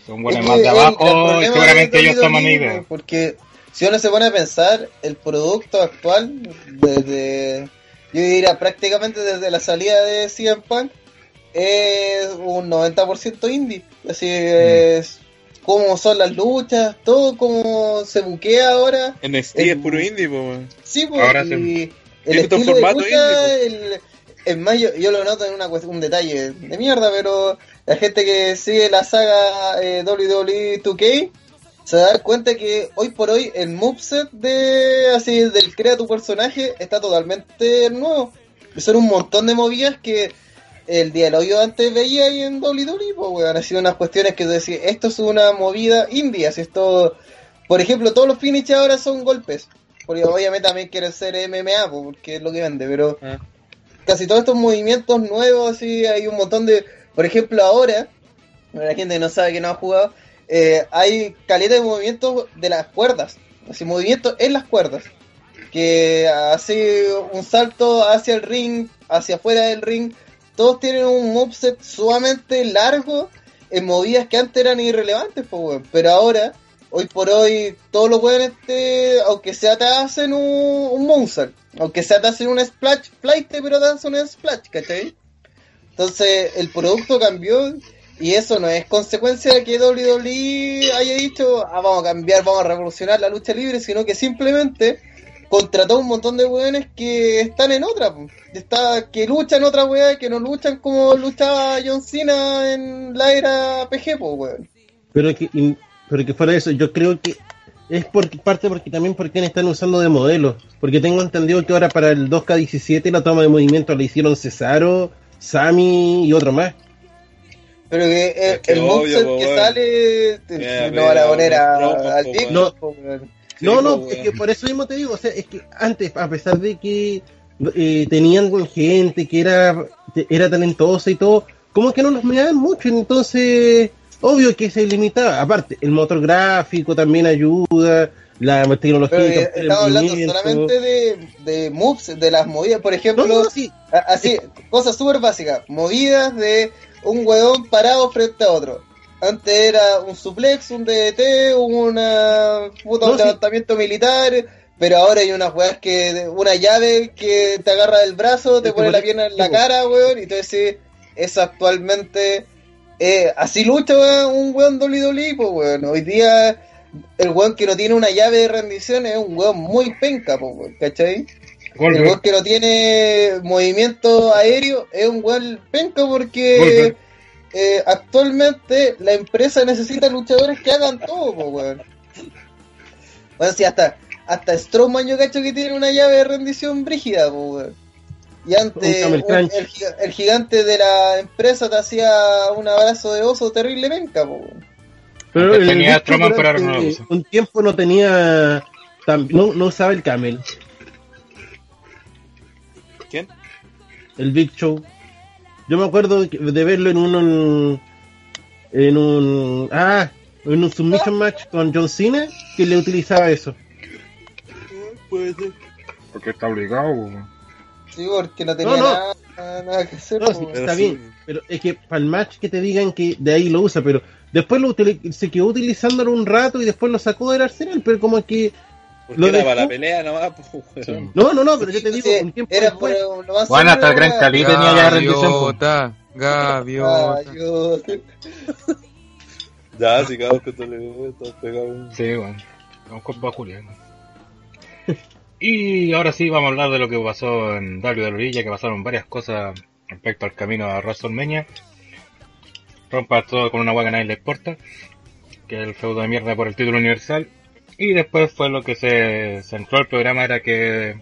Son buenos Es más de el abajo y seguramente ellos toman WWE, ideas. Porque si uno se pone a pensar, el producto actual, desde, yo diría prácticamente desde la salida de CM Punk, es un 90% indie. Así es cómo son las luchas, todo como se buquea ahora. NXT el- es puro indie, po. Sí, pues, Ahora y sí. el estilo de el, es más, yo, lo noto en una un detalle de mierda, pero la gente que sigue la saga eh, WWE 2K se da cuenta que hoy por hoy el moveset de así del crea tu personaje está totalmente nuevo. Son un montón de movidas que el día antes veía ahí en WWE, weón, han sido unas cuestiones que decía, esto es una movida indie, así esto, por ejemplo, todos los finishes ahora son golpes. Porque obviamente también quieren ser MMA, porque es lo que vende, pero Ah. Casi todos estos movimientos nuevos, así, hay un montón de, por ejemplo, ahora, para la gente que no sabe que no ha jugado, eh, hay caleta de movimientos de las cuerdas, así movimientos en las cuerdas, que hace un salto hacia el ring, hacia afuera del ring, todos tienen un moveset sumamente largo en movidas que antes eran irrelevantes, pero ahora, hoy por hoy, todos los weones, te- aunque sea te hacen un, un moonsault, aunque sea te hacen un splash flight, pero te hacen un splash, ¿cachai? Entonces, el producto cambió y eso no es consecuencia de que WWE haya dicho, ah, vamos a cambiar, vamos a revolucionar la lucha libre, sino que simplemente contrató un montón de weones que están en otra, que luchan otra weá, que no luchan como luchaba John Cena en la era PG, pues weón. Pero que, pero que fuera de eso, yo creo que es por parte porque también porque están usando de modelo. Porque tengo entendido que ahora para el 2K17 la toma de movimiento la hicieron Cesaro, Sammy y otro más. Pero que que el po, que sale Ya, no van a pero poner no, al. No. no, no, es que por eso mismo te digo, o sea, es que antes, a pesar de que eh, tenían gente que era, era talentosa y todo, como que no los miraban mucho, entonces, obvio que se limitaba. Aparte, el motor gráfico también ayuda, la tecnología. Pero de estamos hablando solamente de, de moves, de las movidas, por ejemplo, No, no, sí, a- así, cosas súper básicas, movidas de un huevón parado frente a otro. Antes era un suplex, un DDT, una puta, No, un sí. levantamiento militar, pero ahora hay unas weas que, una llave que te agarra del brazo, te pone la pierna en la cara, weón, y tú decís, eso actualmente, eh, así lucha weón, un weón WWE, pues weón, hoy día el weón que no tiene una llave de rendición es un weón muy penca, pues weón, ¿cachai? El weón que no tiene movimiento aéreo es un weón penca porque eh, actualmente la empresa necesita luchadores que hagan todo, po, weón. Bueno, si hasta, hasta Strowman yo cacho que tiene una llave de rendición brígida, po, weón. Y antes Un el, giga- el gigante de la empresa te hacía un abrazo de oso terrible po. Pero el tenía pero no usa. Un tiempo no tenía. tam- No, no usaba el camel, ¿Quién? el Big Show. Yo me acuerdo de verlo en un. En un. Ah, en un submission match con John Cena que le utilizaba eso. Porque está obligado. weón. Sí, porque no tenía No, no. Nada, nada que hacer, No, sí, está sí. bien, pero es que para el match que te digan que de ahí lo usa, pero después lo se quedó utilizándolo un rato y después lo sacó del arsenal, pero como que. Porque Lo era dejó- para la pelea nomás, pues, weón. No, no, no, pero yo te digo, Sí, un tiempo era por después. lo más Bueno, hasta el Gran Cali tenía ya rendición. Gaviota, gaviota. Ya, si cada vez que tú le ves, todo pegado. Sí, bueno. Vamos con Julián. Y ahora sí vamos a hablar de lo que pasó en WWE, ya que pasaron varias cosas respecto al camino a WrestleMania. Rompa todo con una hueá que nadie le importa, que es el feudo de mierda por el título universal. Y después fue lo que se centró el programa, era que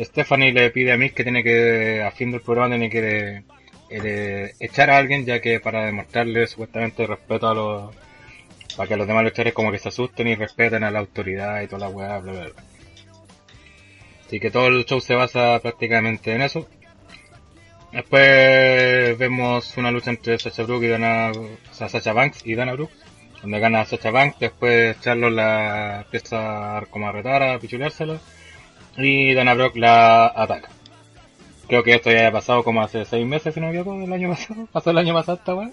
Stephanie le pide a Mick que tiene que, a fin del programa, tiene que eh, echar a alguien, ya que para demostrarle supuestamente respeto a los para que los demás luchadores como que se asusten y respeten a la autoridad y toda la weá, bla bla bla. Así que todo el show se basa prácticamente en eso. Después vemos una lucha entre Sacha Brooke y Dana, o sea, Sacha Banks y Dana Brooke, donde gana Sacha Banks, después Charlos la empieza como a retar, a pichuleársela, y Dana Brooke la ataca. Creo que esto ya haya pasado como hace seis meses, si no me equivoco, el año pasado. [laughs] Pasó el año pasado esta weá.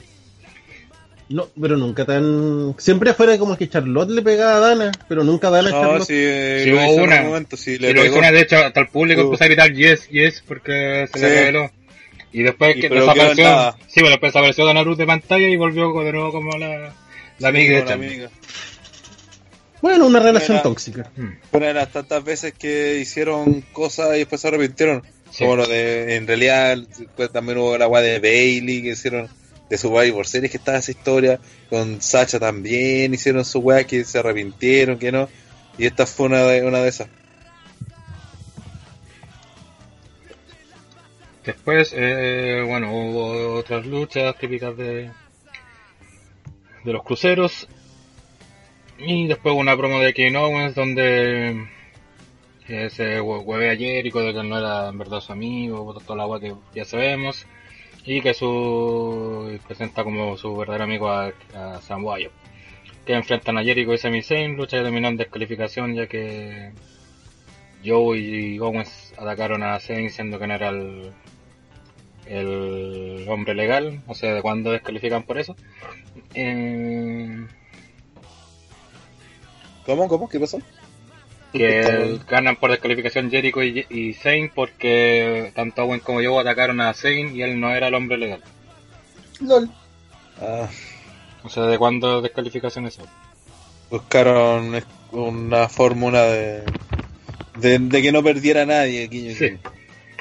No, pero nunca tan. Siempre fuera como que Charlotte le pegaba a Dana, pero nunca Dana a Charlotte. sí, Sí, lo en una. un momento, sí, hizo pegó. una, de hecho, hasta el público Uh. empezó a gritar yes, yes, porque se le reveló. Y después Y que pero desapareció, sí, pero después desapareció Dana Ruth de pantalla y volvió de nuevo como la, la amiga de. Bueno, una relación Era- tóxica. Hmm. Una de las tantas veces que hicieron cosas y después se arrepintieron. Sí. Como lo de, en realidad, después también hubo la weá de Bailey que hicieron de su Survivor Series, que estaba esa historia. Con Sacha también hicieron su weá que se arrepintieron, que no. Y esta fue una de, una de esas. Después, eh, bueno, hubo otras luchas típicas de, de los cruceros. Y después una promo de Kevin Owens donde Ese hueve a Jericho de que no era en verdad su amigo, toda la agua que ya sabemos. Y que su presenta como su verdadero amigo a, a Sam Wyatt. Que enfrentan a Jericho y Sami Zayn, lucha que terminó en descalificación ya que Joe y Owens atacaron a Zayn siendo que no era el, el hombre legal, no sé de cuándo descalifican por eso. Eh, ¿Cómo? ¿Cómo? ¿Qué pasó? Que ganan por descalificación Jericho y, y Zayn porque tanto Owen como Joe atacaron a Zayn y él no era el hombre legal. LOL. Ah, O sea, ¿de cuándo descalificación es eso? buscaron una fórmula de, de, de que no perdiera nadie. Guiño, Sí.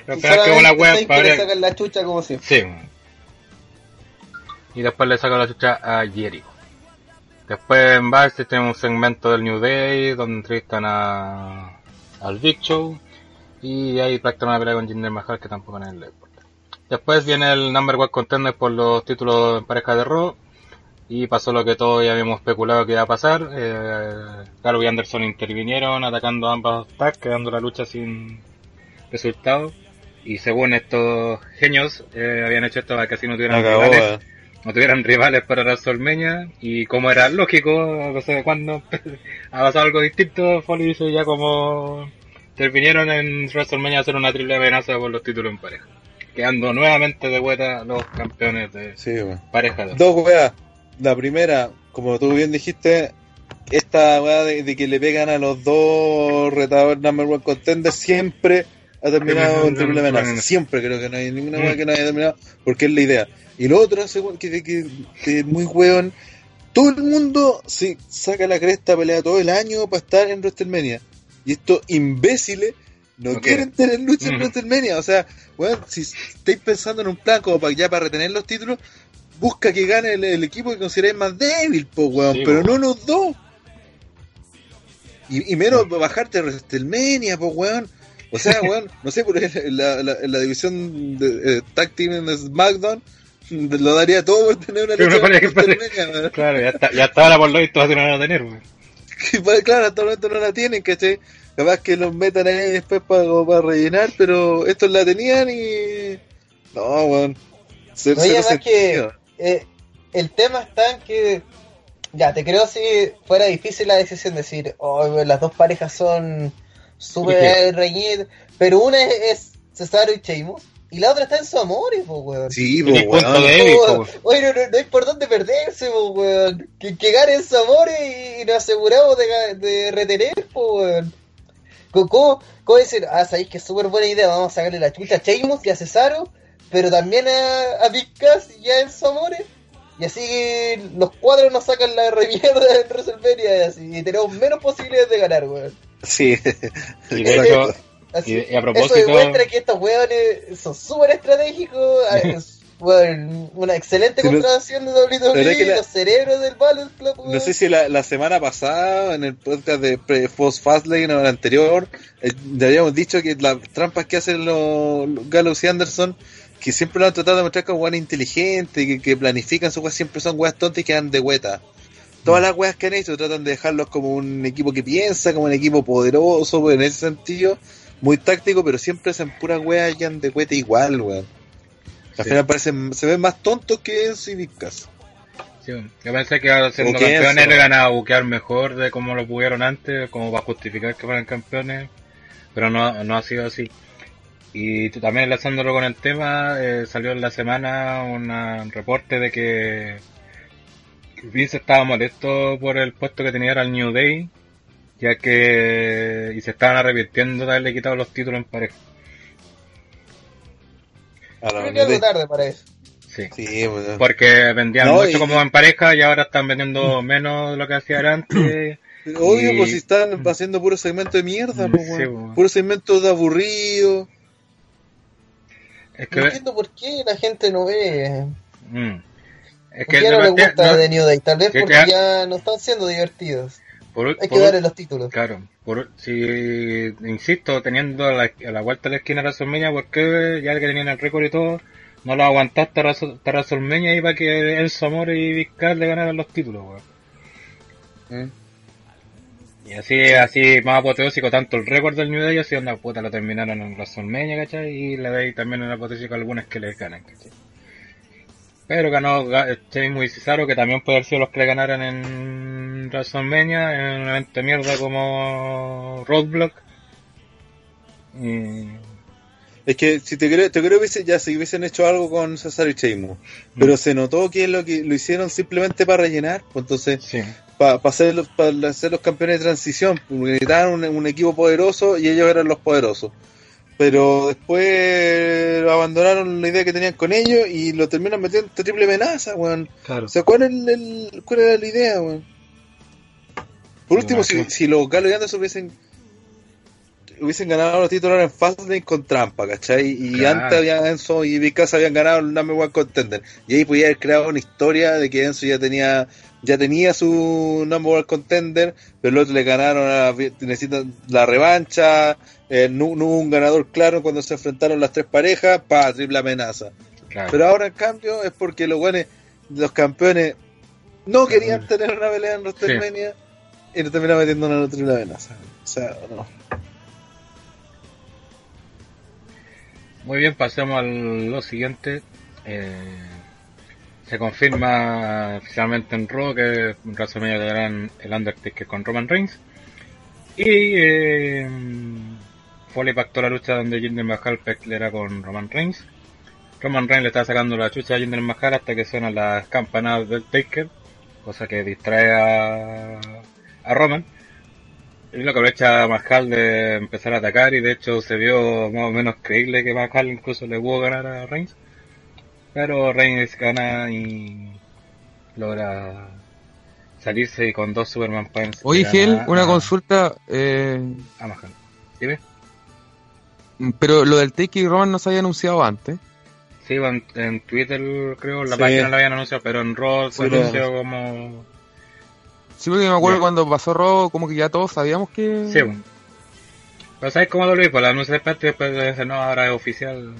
Pero que una wea para sacar la chucha como siempre. Sí. Y después le saca la chucha a Jericho. Después en Backstage tenemos un segmento del New Day donde entrevistan a al Big Show y ahí practican una pelea con Jinder Mahal que tampoco nadie le importa. Después viene el Number One Contender por los títulos en pareja de Raw y pasó lo que todos ya habíamos especulado que iba a pasar. Eh, y Anderson intervinieron atacando a ambas tags, quedando la lucha sin resultado. Y según estos genios, eh, habían hecho esto para que así no tuvieran Acabó, rivales, weón. No tuvieran rivales para WrestleMania. Y como era lógico, no sé cuándo [laughs] ha pasado algo distinto, Foley dice ya como intervinieron en WrestleMania a hacer una triple amenaza por los títulos en pareja. Quedando nuevamente de vuelta los campeones de Sí, pareja. de- Dos weas. La primera, como tú bien dijiste, esta wea de, de que le pegan a los dos retadores number one contenders siempre ha terminado en triple amenaza. Siempre creo que no hay ninguna wea que no haya terminado porque es la idea. Y lo otro, que, que, que es muy weón, todo el mundo se saca la cresta, pelea todo el año para estar en WrestleMania. Y estos imbéciles no quieren tener lucha en. WrestleMania. O sea, weón, si estáis pensando en un plan como para ya para retener los títulos, busca que gane el, el equipo que consideráis más débil, po, weón, Sí, pero no los dos. Y, y menos bajarte a WrestleMania, po, weón. O sea, [laughs] weón, no sé, por la, la, la división de eh, Tag Team en SmackDown, lo daría todo por tener una lucha [laughs] una pelea en que pare- WrestleMania, weón. Claro, ya está, ya está ahora por lo visto no van a tener, pues, claro, hasta el momento no la tienen, ¿cachai? Capaz que los metan ahí después para, como para rellenar, pero estos la tenían y... No, weón. Oye, cero además que eh, el tema está en que, ya, te creo si fuera difícil la decisión de decir, oh, las dos parejas son súper reñidas, pero una es, es Cesaro y Sheamus, y la otra está en su amor, po, weón. Sí, po, punto weón. débil, Oh, po. Oye, no, no, no hay por dónde perderse, po, weón. Que, que gane en su amor y, y nos aseguramos de, de retener, po, weón. ¿Cómo, cómo, decir? Ah, sabéis que es súper buena idea, vamos a sacarle la chucha a Sheamus y a Cesaro, pero también a, a Big Cass ya en su amor. Y así los cuatro nos sacan la remierda en WrestleMania y así, y tenemos menos posibilidades de ganar, weón. Sí. [laughs] Y de hecho, Así, Y- y a Eso demuestra que estos weones son súper estratégicos. [laughs] una excelente Sí, contratación de WWE, que la- los cerebros del Balance Club. No sé si la, la semana pasada, en el podcast de pre- Post Fastlane o el anterior, eh, habíamos dicho que las trampas que hacen los, los Gallows y Anderson, que siempre lo han tratado de mostrar como weas inteligentes, que, que planifican sus weas, siempre son weas tontas y quedan de hueta. Todas las weas que han hecho tratan de dejarlos como un equipo que piensa, como un equipo poderoso, pues, en ese sentido, muy táctico, pero siempre hacen puras weas y de hueta igual, weón. Al Sí. final parecen, se ven más tontos que en Cívicas. sí, yo pensé que ahora siendo ¿O qué campeones le iban a buquear mejor de como lo pudieron antes, como para justificar que fueran campeones, pero no, no ha sido así. Y también enlazándolo con el tema, eh, salió en la semana un reporte de que Vince estaba molesto por el puesto que tenía ahora el New Day, ya que y se estaban arrepintiendo de haberle quitado los títulos en pareja. A la Creo que algo tarde para eso. Sí. Sí, weón. Porque vendían No, mucho y- como en pareja y ahora están vendiendo menos de lo que hacían antes. [clears throat] Obvio, Y- pues si están haciendo puro segmento de mierda, pues, Sí, weón. Puro segmento de aburrido. Es No que, entiendo por qué la gente no ve. mm. es ¿Por que no le no- gusta no- de New Day? Tal vez que- porque que- ya no están siendo divertidos. Por- Hay que darle los títulos. Claro, por, si insisto, teniendo a la, a la vuelta de la esquina de WrestleMania, ¿por qué ya que tenían el récord y todo, no lo aguantaste a WrestleMania y para que Enzo Amore y Vizcar le ganaran los títulos, weón? ¿Mm? Y así, así más apoteósico tanto el récord del New Day, así onda puta lo terminaron en WrestleMania, ¿cachai? Y le veis también en apoteósico a algunas que les ganan, ¿cachai? Pero ganó ga- Sheamus y Cesaro, que también puede haber sido los que le ganaran en WrestleMania, en un evento de mierda como Roadblock. Y... Es que si te creo, te creo que ya si hubiesen hecho algo con Cesaro y Sheamus, pero se notó que lo que lo hicieron simplemente para rellenar, pues entonces Sí. para hacer, los- para hacer los campeones de transición, porque necesitaban un, un equipo poderoso y ellos eran los poderosos. Pero después abandonaron la idea que tenían con ellos y lo terminan metiendo en triple amenaza, weón. Claro. O sea, ¿cuál, el, el- cuál era la idea, weón? Por último, si, si los Galo y Anderson hubiesen hubiesen ganado los titulares en Fastlane con trampa, ¿cachai? Y Claro. antes habían Enzo y Vicasa habían ganado el number one contender. Y ahí podía haber creado una historia de que Enzo ya tenía ya tenía su number one contender, pero los otros le ganaron a, necesitan la revancha, eh, no, no hubo un ganador claro cuando se enfrentaron las tres parejas, pa, triple amenaza. Claro. Pero ahora en cambio es porque los buenos, los campeones, no querían tener una pelea en WrestleMania y lo terminaron metiendo en una triple amenaza. O sea, no. Muy bien, pasemos a lo siguiente. Eh, se confirma oficialmente en Raw que WrestleMania tendrán el Undertaker con Roman Reigns. Y eh, Foley pactó la lucha donde Jinder Mahal peleará con Roman Reigns. Roman Reigns le está sacando la chucha a Jinder Mahal hasta que suenan las campanadas del Taker, cosa que distrae a, a Roman. Y lo que aprovecha Mahal de empezar a atacar y de hecho se vio más o menos creíble que Mahal incluso le pudo ganar a Reigns. Pero Reigns gana y logra salirse y con dos Superman Points. Oye, gana una a- consulta. Eh, A Mahal. ¿Dime? Pero lo del Take y Roman no se había anunciado antes. Sí, en, en Twitter creo, en la Sí. página lo habían anunciado, pero en Raw se Sí, anunció como... Sí, porque me acuerdo cuando pasó Raw, como que ya todos sabíamos que. Sí, bueno. Pero ¿sabes cómo lo vi? Pues la anuncia de parte y después de decir, no, ahora es oficial.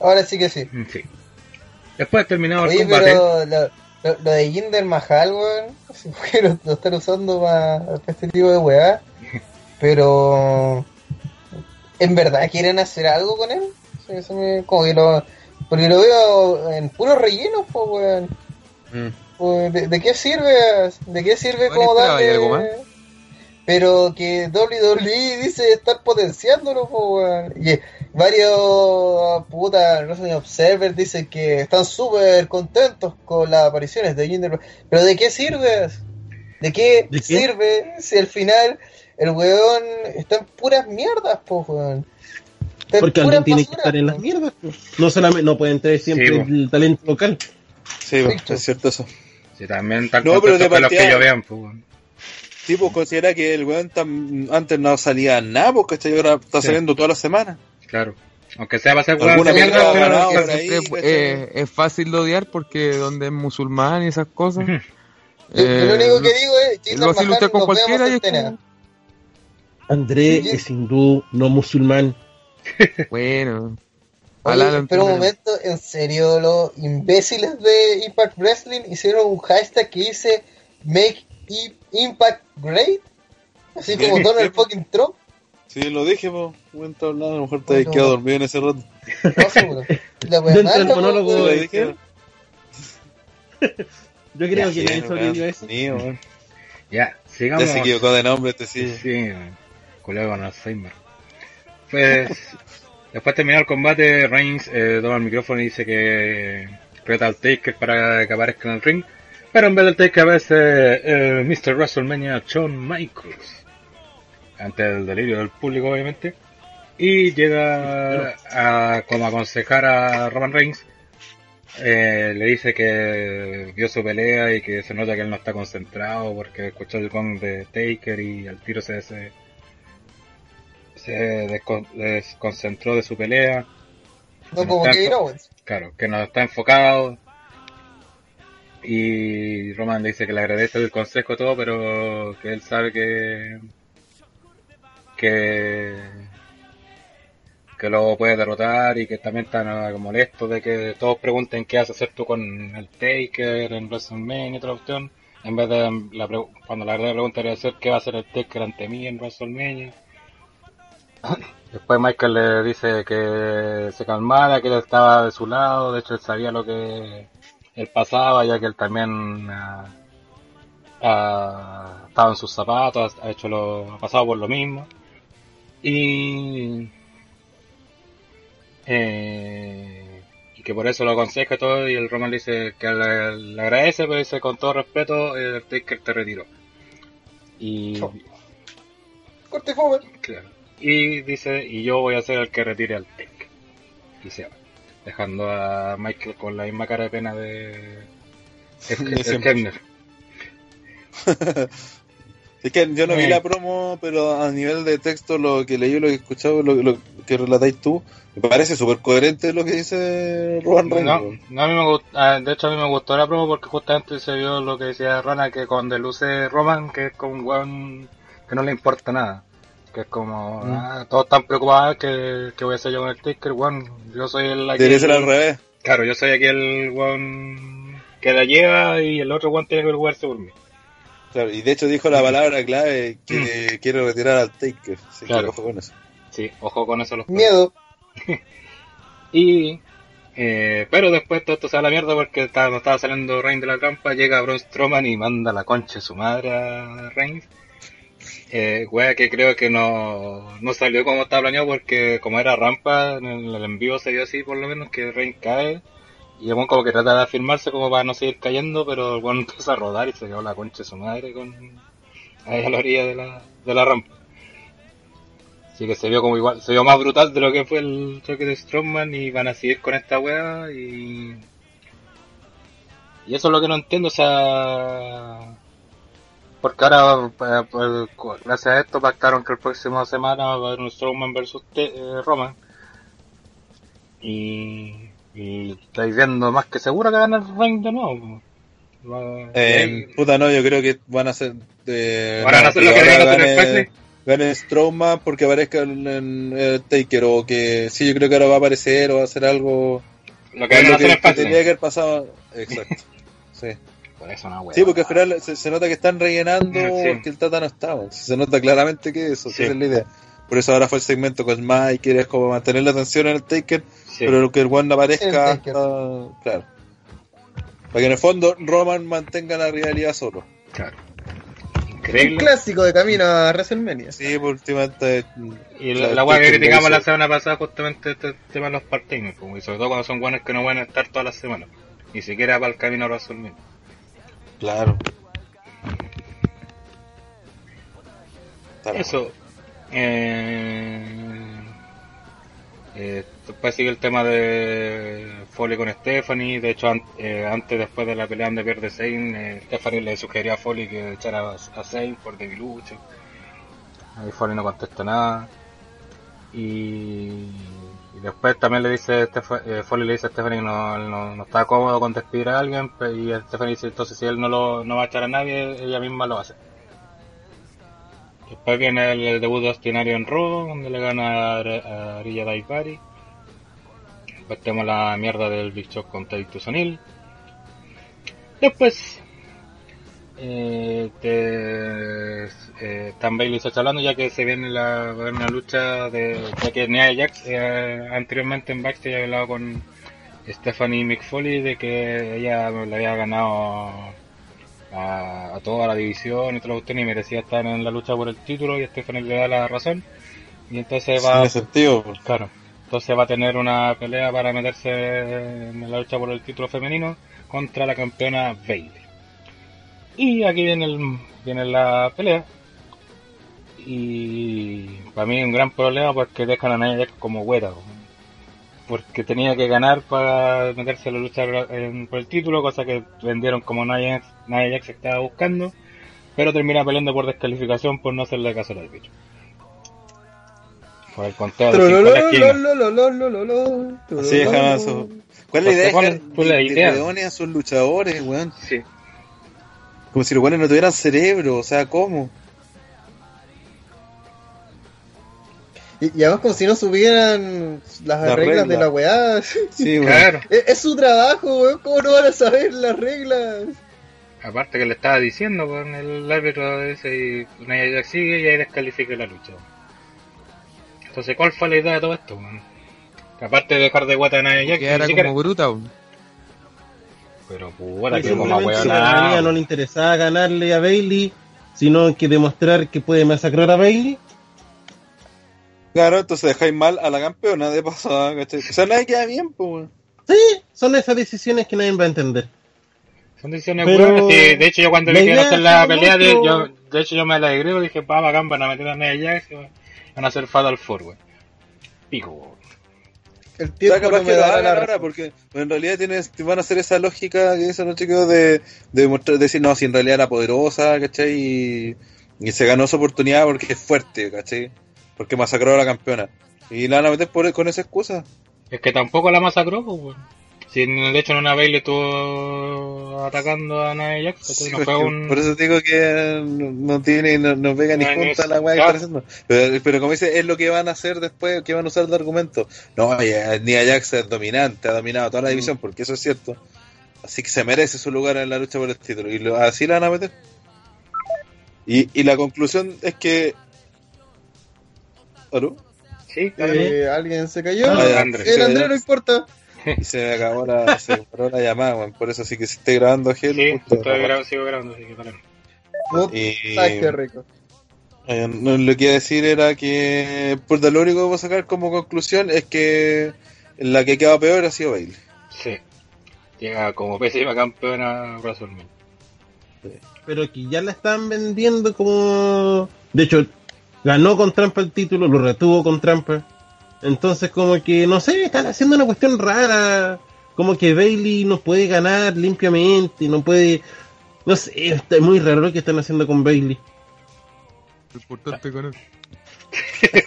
Ahora sí que sí. Mm, Sí. Después terminado el Oye, combate. pero lo, lo, lo de Jinder Mahal, weón, [laughs] porque lo, lo están usando para este tipo de weá. [laughs] Pero, ¿en verdad quieren hacer algo con él? Sí, eso me- como que lo, porque lo veo en puros rellenos, pues, weón. Mm. Pues, ¿de, de qué sirve? ¿De qué sirve Bueno, como darle... ¿hay algo más? Pero que WWE dice estar potenciándolo, pues, weón. Y varios puta Wrestling Observer dicen que están súper contentos con las apariciones de Jinder. Pero ¿de qué sirve? ¿De qué, ¿De qué? sirve si al final el weón está en puras mierdas, pues, weón? Está Porque alguien tiene que basuras, estar en las po. mierdas. pues. No solamente, no pueden traer siempre Sí, po. el talento local. Sí, pues, Listo. es cierto eso. Sí, también están No, pero de con los que partida- ellos vean, pues. Sí, pues considera que el weón tam- antes no salía nada, porque este ahora está Sí. saliendo todas las semanas. Claro. Aunque sea para weón Alguna mierda, pero por ahí, ¿cachai? eh, es fácil de odiar porque donde es musulmán y esas cosas. Yo- yo lo eh, único que digo es, Jinder lo con nos vemos cualquiera y es como- André Sí. es hindú, no musulmán. [laughs] Bueno. Oye, pero un momento, en serio, los imbéciles de Impact Wrestling hicieron un hashtag que dice Make I- Impact Great, así como Donald fucking Trump. Sí, lo dije. Weón, está hablando, a lo mejor te habías No. quedado dormido en ese rato. No, seguro. La Dentro del monólogo. Lo dije. [laughs] Yo creo que Sí, nadie sobrevivió a eso. weón. Ya, sigamos. Ya se equivocó de nombre, este sí. Sí, culeo con Alzheimer. Pues, [laughs] después de terminar el combate, Reigns eh, toma el micrófono y dice que reta al Taker para que aparezca en el ring. Pero en vez del Taker aparece eh, Mr. WrestleMania Shawn Michaels. Ante el delirio del público, obviamente. Y llega a como aconsejar a Roman Reigns. Eh, le dice que vio su pelea y que se nota que él no está concentrado porque escuchó el gong de Taker y al tiro se, se, se descon- desconcentró de su pelea. No como Kevin Owens. Claro, que no está enfocado. Y Roman dice que le agradece el consejo y todo, pero que él sabe que que que lo puede derrotar y que también está uh, molesto de que todos pregunten qué vas a hacer tú con el Taker en WrestleMania y otra opción. En vez de la cuando la verdadera pregunta debería ser qué va a hacer el Taker ante mí en WrestleMania. Después Michael le dice que se calmara, que él estaba de su lado, de hecho él sabía lo que él pasaba, ya que él también ah, ah, estaba en sus zapatos, ha hecho lo, ha pasado por lo mismo. Y eh, y que por eso lo aconseja todo, y el Roman le dice que le, le agradece, pero dice con todo respeto, el Taker te retiró. Y. Corte fome. claro, y dice, y yo voy a ser el que retire al Taker. Y se va, dejando a Michael con la misma cara de pena de, [laughs] siempre. Kemner. [laughs] Es que yo no vi la promo, pero a nivel de texto, lo que leí, lo que he escuchado, lo, lo que relatáis tú, me parece súper coherente lo que dice Roman Reigns. No, no, a mí me gustó, ah, de hecho a mí me gustó la promo porque justamente se vio lo que decía Rana, que cuando luce Roman, que es como un weón que no le importa nada. Que es como, Mm. ah, todos están preocupados que, que voy a hacer yo con el Taker, weón. Yo soy el aquí Debería ser al revés. Claro, yo soy aquí el weón que la lleva y el otro weón tiene que preocuparse por mí. Claro, y de hecho dijo la palabra clave que quiere retirar al Taker. Así que Claro. ojo con eso. Sí, ojo con eso los Miedo. [laughs] Y, eh, pero después todo esto se va a la mierda porque estaba, no estaba saliendo Reigns de la trampa, llega Braun Strowman y manda la concha de su madre a Reigns. Eh, wea que creo que no, no salió como estaba planeado porque como era rampa, en el, el en vivo se vio así por lo menos que Reigns cae y el weón como que trata de afirmarse como para no seguir cayendo, pero el weón [laughs] empieza a rodar y se quedó la concha de su madre con ahí a la orilla de la, de la rampa. Así que se vio como igual, se vio más brutal de lo que fue el choque de Strongman y van a seguir con esta wea y... Y eso es lo que no entiendo, o sea... Porque ahora, eh, pues, gracias a esto, pactaron que el próximo semana va a haber un Strongman versus eh, Roman. Y... Y estáis viendo más que seguro que gana el Reigns de nuevo. Va- Eh, puta, no, yo creo que van a hacer. Van a hacer lo que querían hacer en gane, Fastlane. gane Strowman porque aparezca en, en, el Taker. O que sí, yo creo que ahora va a aparecer o va a hacer algo. Lo que hacer que, tenía que haber pasado. Exacto. [laughs] Sí. Por eso wea. Sí, porque al final se, se nota que están rellenando Sí. porque el Tata no estaba. Se nota claramente que eso, Sí. esa es la idea. Por eso ahora fue el segmento con Mike, es como mantener la atención en el Taker, Sí. pero que el One no aparezca. El claro. Para que en el fondo Roman mantenga la rivalidad solo. Claro. Un Increíble. clásico de camino a WrestleMania. Sí, por últimamente. Y la, la weá que criticamos la semana pasada justamente este tema de los part-timers, como, y sobre todo cuando son buenos que no van a estar todas las semanas. Ni siquiera para el camino a WrestleMania. Claro. Eso. Eh, eh, después sigue el tema de Foley con Stephanie. De hecho, eh, antes, después de la pelea donde pierde Zayn, eh, Stephanie le sugería a Foley que echara a, Zayn por debilucho. Ahí Foley no contesta nada. Y, y después también le dice Steph- eh, Foley le dice a Stephanie que no, no, está cómodo con despedir a alguien. Y Stephanie dice entonces si él no, lo, no va a echar a nadie, ella misma lo hacer. Después viene el, el debut de Austin en Raw, donde le gana a, a Arilla Daivari. Después tenemos la mierda del Big Show con Titus O'Neill. Después, eh, te, eh, Stan Bailey está hablando ya que se viene la, va a haber una lucha de, ya que Nia Jax eh, anteriormente en Backstage había hablado con Stephanie McFoley de que ella le había ganado a, a toda la división y cuestión y merecía estar en la lucha por el título y Stephanie le da la razón. Y entonces va Tiene sentido. claro. Entonces va a tener una pelea para meterse en la lucha por el título femenino contra la campeona Bailey y aquí viene el, viene la pelea y para mí un gran problema porque dejan a Nia como güera porque tenía que ganar para meterse a la lucha en- por el título, cosa que vendieron como Nia Jax, Nia Jax estaba buscando, pero termina peleando por descalificación por no hacerle caso al árbitro. Por el conteo de 5 en la esquina. Así ¿Cuál es la idea? ¿Cuál es- Dejar cuál es la de- idea? de a sus luchadores, weón. Sí, Como si los weones no tuvieran cerebro, o sea, ¿cómo? Y, y además como si no supieran las La reglas regla. de la weá. Sí, [laughs] claro. es, es su trabajo, weón. ¿Cómo no van a saber las reglas? aparte que le estaba diciendo con el árbitro ese y Jax sigue y ahí descalifica la lucha. Entonces, ¿cuál fue la idea de todo esto? weón? Que aparte de dejar de guata a Nia Jax, Que era como bruta. weón. Pero puta, que como la niña no le interesaba ganarle a Bailey, sino que demostrar que puede masacrar a Bailey. Claro, entonces dejáis mal a la campeona de pasada, ¿cachai? O sea, nadie queda bien, pues. Sí, son esas decisiones que nadie va a entender. Son decisiones Pero buenas. sí, de hecho, yo cuando la a idea hacer la pelea, de, yo, de hecho, yo me alegré y dije, pa, bacán, van a meter a Nia Jax y van a hacer Fatal Four, weón. Pico, El O sea, tiempo capaz no que me lo hagan la ahora, razón. porque en realidad tienes, van a hacer esa lógica que dicen los chicos de, de mostrar, decir, no, si en realidad era poderosa, ¿cachai? Y, y se ganó esa oportunidad porque es fuerte, ¿cachai? Porque masacró a la campeona. Y la van a meter por, con esa excusa. Es que tampoco la masacró, pues, weón. Si de hecho en una Bailey estuvo atacando a Nia Jax, ¿cachai? Sí, no porque fue un... Por eso digo que no, no tiene, no, no pega ni junta es- la weá que claro. están haciendo. Pero, pero como dice, es lo que van a hacer después, que van a usar de argumento. No, ya, Nia Jax es dominante, ha dominado toda la división, porque eso es cierto. Así que se merece su lugar en la lucha por el título. Y lo- así la van a meter. Y, y la conclusión es que. ¿Aló? Sí. Eh, ¿Alguien se cayó? Ah, ya, Andrés. El Andrés no importa. [laughs] Y se me acabó la, se paró la llamada. Por eso sí que si esté grabando, Gel. Sí, justo- estoy grabando, sigo grabando, así que dale. Y- Ay, qué rico. Eh, no, lo que iba a decir era que por lo único que puedo sacar como conclusión es que la que quedado peor ha sido Bailey. Sí. Llega como pésima campeona a WrestleMania. Pero que ya la están vendiendo como... De hecho, ganó con trampa el título, lo retuvo con trampa. Entonces como que, no sé, están haciendo una cuestión rara. Como que Bailey no puede ganar limpiamente, no puede... No sé, está muy raro lo que están haciendo con Bailey. Importante con él. [laughs]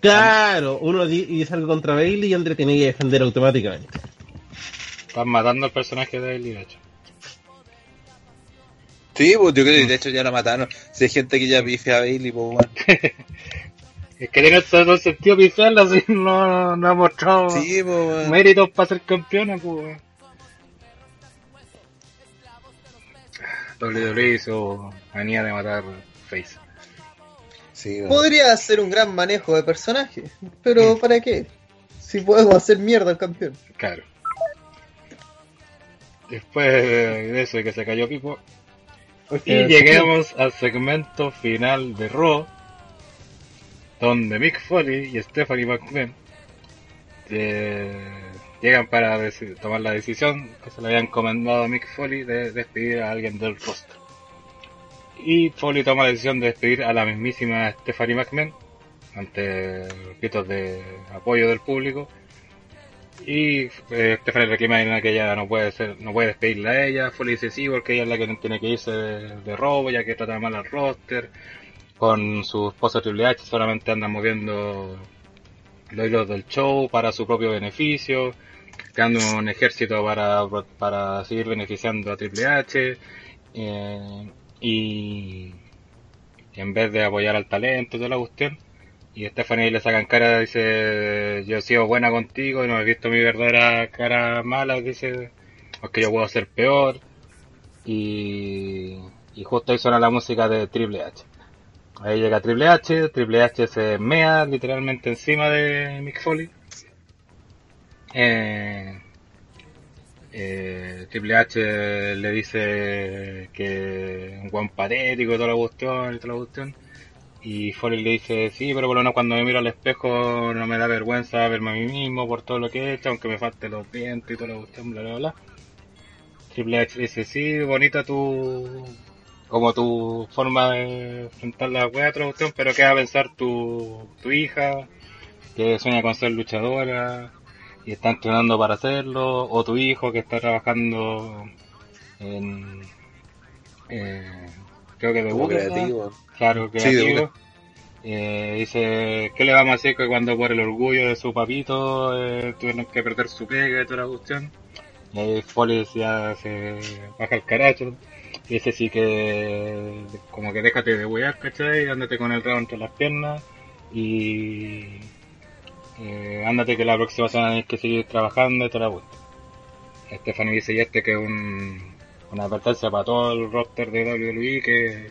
Claro, uno di- dice algo contra Bailey y André tiene que defender automáticamente. Están matando al personaje de Bailey, de hecho. Sí, pues yo creo que de hecho ya la mataron. Si hay gente que ya pifia a Bailey, pues bueno. [laughs] Es que tiene todo sentido pifiarla, así no, no ha mostrado Sí, pues méritos para ser campeona, pues. WWE hizo manía de matar Face. Sí, bueno. Podría hacer un gran manejo de personaje, pero ¿para qué? Si podemos hacer mierda al campeón. Claro. Después de eso de que se cayó Pipo. Y Eh, lleguemos al segmento final de Raw. Donde Mick Foley y Stephanie McMahon eh, llegan para tomar la decisión que se le había encomendado a Mick Foley de despedir a alguien del roster. Y Foley toma la decisión de despedir a la mismísima Stephanie McMahon ante gritos de apoyo del público. Y eh, Stephanie reclama que ella no puede ser, no puede despedirla a ella. Foley dice sí, porque ella es la que tiene que irse de, de robo, ya que trata mal al roster. Con su esposa Triple H solamente anda moviendo los hilos del show para su propio beneficio, creando un ejército para, para seguir beneficiando a Triple H. eh, y en vez de apoyar al talento toda la cuestión, y Stephanie le sacan cara, dice, yo he sido buena contigo y no he visto mi verdadera cara mala, dice, porque yo puedo ser peor. Y, y justo ahí suena la música de Triple H. Ahí llega Triple H, Triple H se mea literalmente encima de Mick Foley. Eh, eh, Triple H le dice que un guan patético y toda la cuestión y toda la cuestión. Y Foley le dice, sí, pero por lo menos cuando me miro al espejo no me da vergüenza verme a mí mismo por todo lo que he hecho, aunque me falte los dientes y toda la cuestión, bla, bla, bla. Triple H le dice, sí, bonita tu... como tu forma de enfrentar la wea, pero qué va a pensar tu, tu hija, que sueña con ser luchadora y está entrenando para hacerlo, o tu hijo que está trabajando en... eh, creo que de Google, creativo. Claro, Sí, creativo. una. Eh, dice, ¿qué le vamos a decir que cuando por el orgullo de su papito eh, tuvieron que perder su pega y toda la cuestión? Y ahí Foley ya se baja el caracho. Y dice sí que como que déjate de wear, ¿cachai? Ándate con el rabo entre las piernas y eh, ándate que la próxima semana tienes que seguir trabajando y toda la cuestión. Dice y este que es un una advertencia para todo el roster de WWE que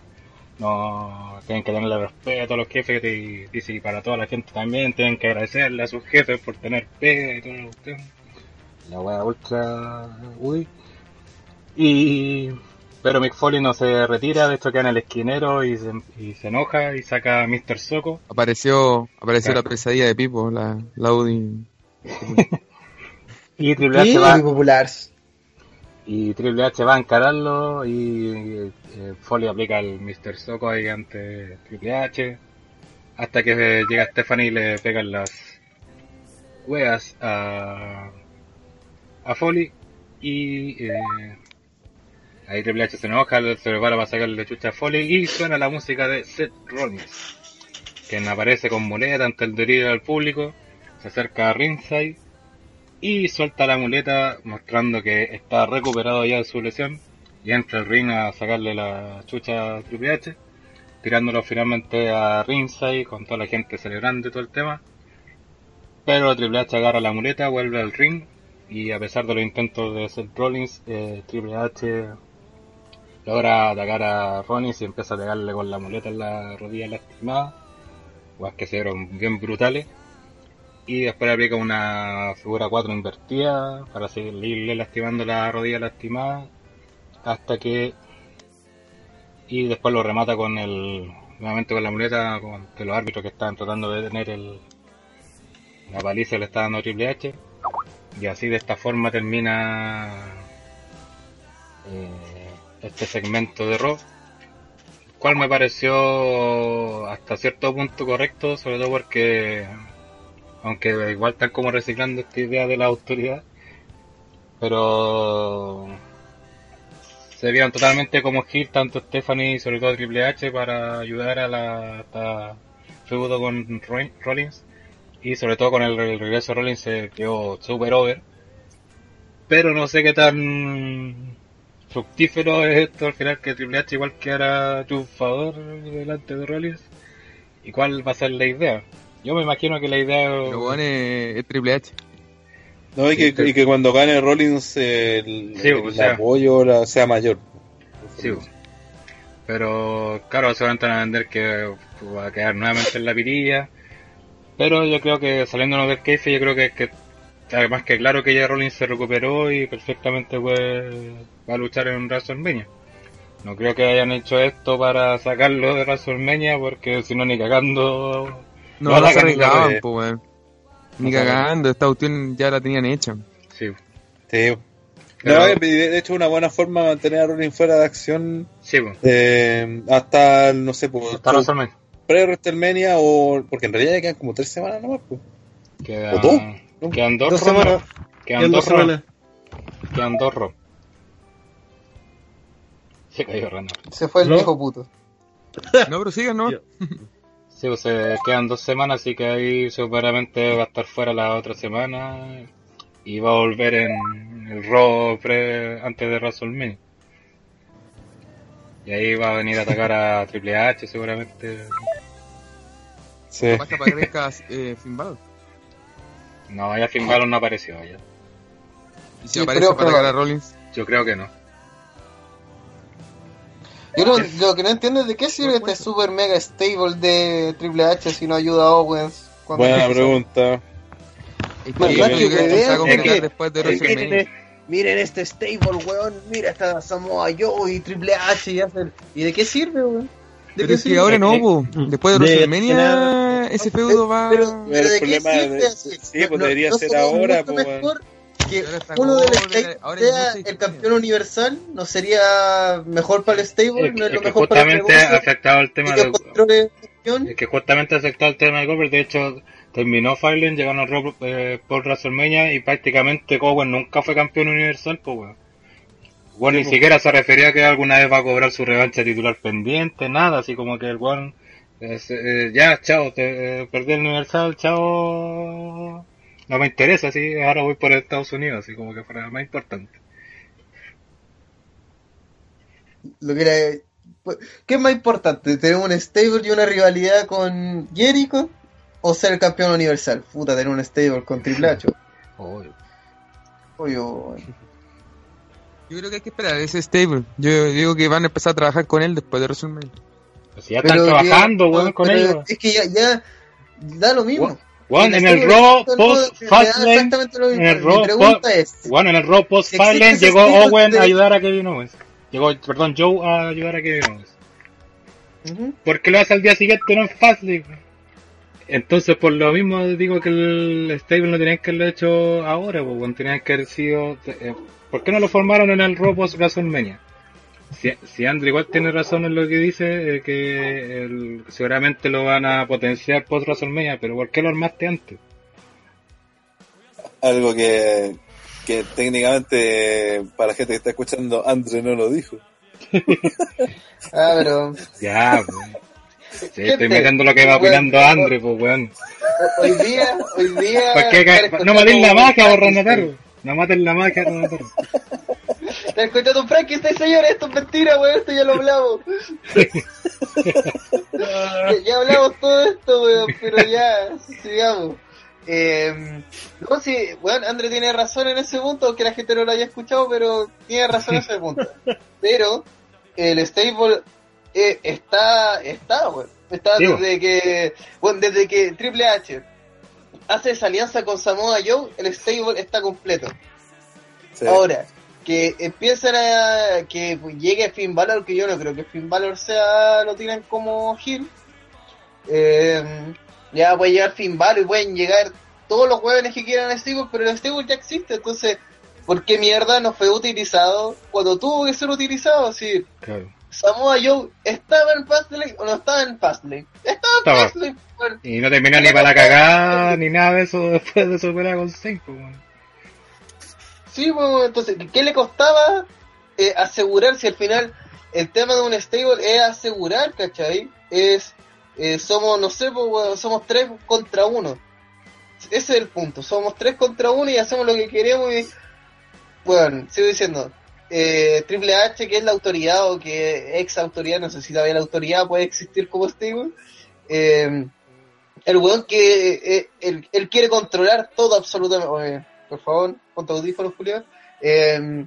no tienen que tenerle respeto a los jefes y y para toda la gente también tienen que agradecerle a sus jefes por tener pega y todo lo que la wea ultra uy y pero Mick Foley no se retira de hecho queda en el esquinero y se, y se enoja y saca a Mr. Soco Apareció, apareció Claro. la pesadilla de Pipo, la, la Audi. y Triple H va popular. y Triple H va a encararlo y eh, Foley aplica el Mr. Soco ahí ante Triple H hasta que llega Stephanie y le pegan las weas a, a Foley y eh, ahí Triple H se enoja, se prepara para sacarle chucha a Foley y suena la música de Seth Rollins quien aparece con muleta ante el delirio del público se acerca a ringside y suelta la muleta mostrando que está recuperado ya de su lesión y entra al ring a sacarle la chucha a Triple H tirándolo finalmente a ringside con toda la gente celebrando todo el tema. Pero Triple H agarra la muleta vuelve al ring y a pesar de los intentos de Seth Rollins eh, Triple H logra atacar a Rollins y empieza a pegarle con la muleta en la rodilla lastimada weas que se vieron bien brutales. Y después aplica una figura 4 invertida para seguirle lastimando la rodilla lastimada hasta que y después lo remata con el nuevamente con la muleta con que los árbitros que estaban tratando de detener el la paliza le está dando Triple H. Y así de esta forma termina eh, este segmento de Raw cual me pareció hasta cierto punto correcto sobre todo porque aunque igual están como reciclando esta idea de la autoridad, pero se vieron totalmente como Gil, tanto Stephanie y sobre todo Triple H para ayudar a la esta feudo con Rollins y sobre todo con el, el regreso de Rollins se quedó super over, pero no sé qué tan fructífero es esto al final que Triple H igual quedara triunfador delante de Rollins y cuál va a ser la idea. Yo me imagino que la idea Pero bueno, es, es Triple H. No, y que, y que cuando gane Rollins el, Sí, el o sea. apoyo la- sea mayor. Sí, pero claro, seguramente van a vender que va a quedar nuevamente en la pirilla. Pero yo creo que saliéndonos del keife, yo creo que, que además que claro que ya Rollins se recuperó y perfectamente puede, va a luchar en WrestleMania. No creo que hayan hecho esto para sacarlo de WrestleMania porque si no ni cagando... No, No, no, la se can- arriesgaban, pues, weón. Ni No cagando, esta cuestión ya la tenían hecha. Sí, Sí. Pero- No, de hecho, una buena forma de mantener a Rollins fuera de acción sí, pues, eh, hasta, no sé, pues, hasta WrestleMania. pre-WrestleMania o. Porque en realidad ya quedan como tres semanas nomás, pues. Queda- ¿O dos? ¿No? Quedan dos, semanas. Semanas. Quedan dos Raw. Se cayó Rana. Se fue el ¿No? viejo puto. [laughs] No, pero sigan, ¿no? Sí, pues se quedan dos semanas, así que ahí seguramente va a estar fuera la otra semana y va a volver en el Raw pre antes de WrestleMania. Y ahí va a venir a atacar a [laughs] Triple H seguramente. Sí. Basta para que crezca eh, Finn Balor. No, ya Finn Balor no apareció ya. Y si Sí, aparece creo para atacar a Rollins. Yo creo que no. Yo no- lo que no entiendo es de qué sirve este super mega stable de Triple H si no ayuda a Owens. cuando Buena pregunta. Que- después de Miren, miren este stable, weón. Mira esta Samoa Joe y Triple H y hacen. ¿Y de qué sirve, weón? ¿De Pero qué es que ahora no, Eh, po. Después de de- WrestleMania, ese feudo va. Pero, pero El ¿de qué problema sirve? de- sí, pues debería ser sería ahora, mucho pues, mejor que uno del stable sea el campeón universal, ¿no sería mejor para el stable? Es, ¿No es lo que mejor para el justamente ha negocio? afectado el tema ¿Y que de... controle el que justamente ha afectado el tema de Goldberg. De hecho, terminó Filen, llegaron a Raw eh, por WrestleMania y prácticamente Cowen nunca fue campeón universal, pues weón. Bueno, ni siquiera se refería a que alguna vez va a cobrar su revancha titular pendiente, nada, así como que el eh, se- eh, ya, chao, te, eh, perdí el universal, chao, no me interesa, así, ahora voy por Estados Unidos, así como que fuera más importante. Lo que era- pues, ¿Qué es más importante? ¿Tener un stable y una rivalidad con Jericho? ¿O ser el campeón universal? Puta, tener un stable con Triple H. [laughs] Obvio. Obvio. Yo creo que hay que esperar ese stable. Yo digo que van a empezar a trabajar con él después de WrestleMania. Pues ya están trabajando, weón, con ellos. Es que ya, ya da lo mismo. Weón, en El Raw post Fastlane, exactamente lo mismo. en el Raw post- es, Bueno, en el Raw post Fastlane llegó Owen de- a ayudar a Kevin Owens. Llegó, perdón, Joe a ayudar a Kevin Owens. ¿Por qué lo hace al día siguiente no en Fastlane? Entonces, por lo mismo digo que el stable no tenían que haberlo hecho ahora, pues, weón, tenían que haber sido... eh, ¿Por qué no lo formaron en el post WrestleMania? Si, si Andrew igual tiene razón en lo que dice, eh, que el- seguramente lo van a potenciar post WrestleMania, pero ¿por qué lo armaste antes? Algo que, que técnicamente para la gente que está escuchando, Andre no lo dijo. [laughs] Ah, pero Ya, pues. [laughs] Sí, estoy metiendo lo que va opinando. Andre, pues weón. hoy día, hoy día... ¿Por qué no maten la un borrón. No maten la magia, Ronataro. Está escuchando un Frankenstein, señor, esto es mentira, weón, esto ya lo hablamos. ya, ya hablamos todo esto, weón, pero ya, sigamos. Eh, no, sí, weón, André tiene razón en ese punto, aunque la gente no lo haya escuchado, pero tiene razón en ese punto. Pero el stable eh, está, está, weón. Está desde que, bueno, desde que Triple H hace esa alianza con Samoa Joe, el stable está completo. Sí. Ahora, que empiezan a. que llegue Finn Balor, que yo no creo que Finn Balor sea. lo tienen como Hill. Eh, ya puede llegar Finn Balor y pueden llegar todos los jóvenes que quieran a Stable, pero el Stable ya existe, entonces. ¿Por qué mierda no fue utilizado cuando tuvo que ser utilizado? Así, Claro. Samoa Joe estaba en Fastlane o no estaba en Fastlane. Estaba en. Fastlane. Bueno, Y no terminó ni para la cagada, ni nada de eso después de su pelea con Zayn, pues weón. Sí, pues, entonces, ¿qué le costaba eh, asegurar si al final el tema de un stable es asegurar, ¿cachai? Es, eh, somos, no sé, pues, bueno, somos tres contra uno. Ese es el punto, somos tres contra uno y hacemos lo que queremos y, bueno, sigo diciendo, eh, Triple H, que es la autoridad o que ex autoridad, no sé si todavía la autoridad puede existir como stable, eh, el weón que eh, él, él quiere controlar todo absolutamente. Por favor, con tu audífonos, Julio. Eh,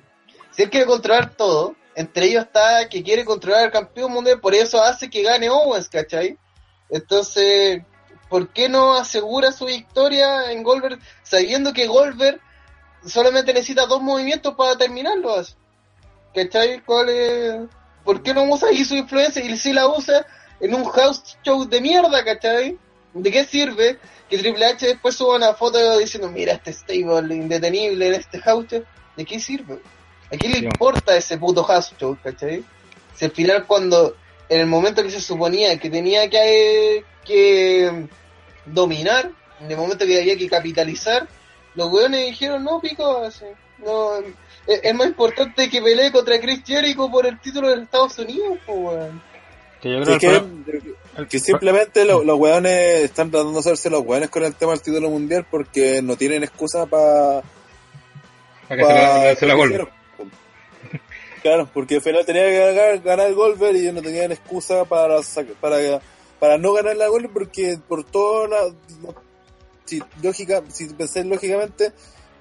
si él quiere controlar todo, entre ellos está que quiere controlar al campeón mundial, por eso hace que gane Owens, ¿cachai? Entonces, ¿por qué no asegura su victoria en Goldberg sabiendo que Goldberg solamente necesita dos movimientos para terminarlo? así? ¿Cachai? ¿Cuál es? ¿Por qué no usa ahí su influencia y si la usa en un house show de mierda, ¿cachai? ¿De qué sirve que Triple H después suba una foto diciendo, mira este stable indetenible en este house show? ¿De qué sirve? ¿A quién le Sí. importa ese puto house show, cachai? Si al final cuando, en el momento que se suponía que tenía que, que dominar, en el momento que había que capitalizar, los weones dijeron, no, pico, así, no, es, es más importante que pelee contra Chris Jericho por el título de Estados Unidos, pues, weón. Que yo Sí, creo que, que el pro- que simplemente lo- los weones están tratando de hacerse los weones con el tema del título mundial porque no tienen excusa para para que se la, la. [laughs] Claro, porque al final tenía que ganar, ganar el Goldberg y ellos no tenían excusa para para para no ganar la Goldberg porque por toda la si lógica si pensé lógicamente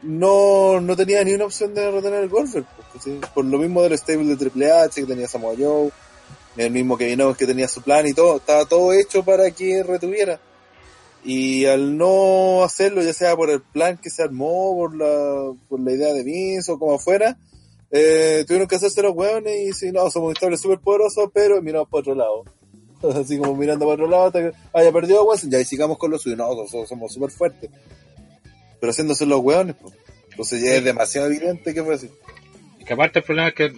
no, no tenía ni una opción de retener el Goldberg porque, sí, por lo mismo del stable de Triple H que tenía Samoa Joe el mismo Kevin Owens que tenía su plan y todo estaba todo hecho para que retuviera y al no hacerlo ya sea por el plan que se armó por la por la idea de Vince o como fuera eh, tuvieron que hacerse los hueones y si no, somos un estable súper poderoso, pero miramos para otro lado. [laughs] Así como mirando para otro lado hasta que haya perdido Owens, ya y sigamos con lo suyo. No, nosotros somos súper fuertes. Pero haciéndose los hueones, pues. Entonces ya es demasiado evidente que fue así. Y que aparte el problema es que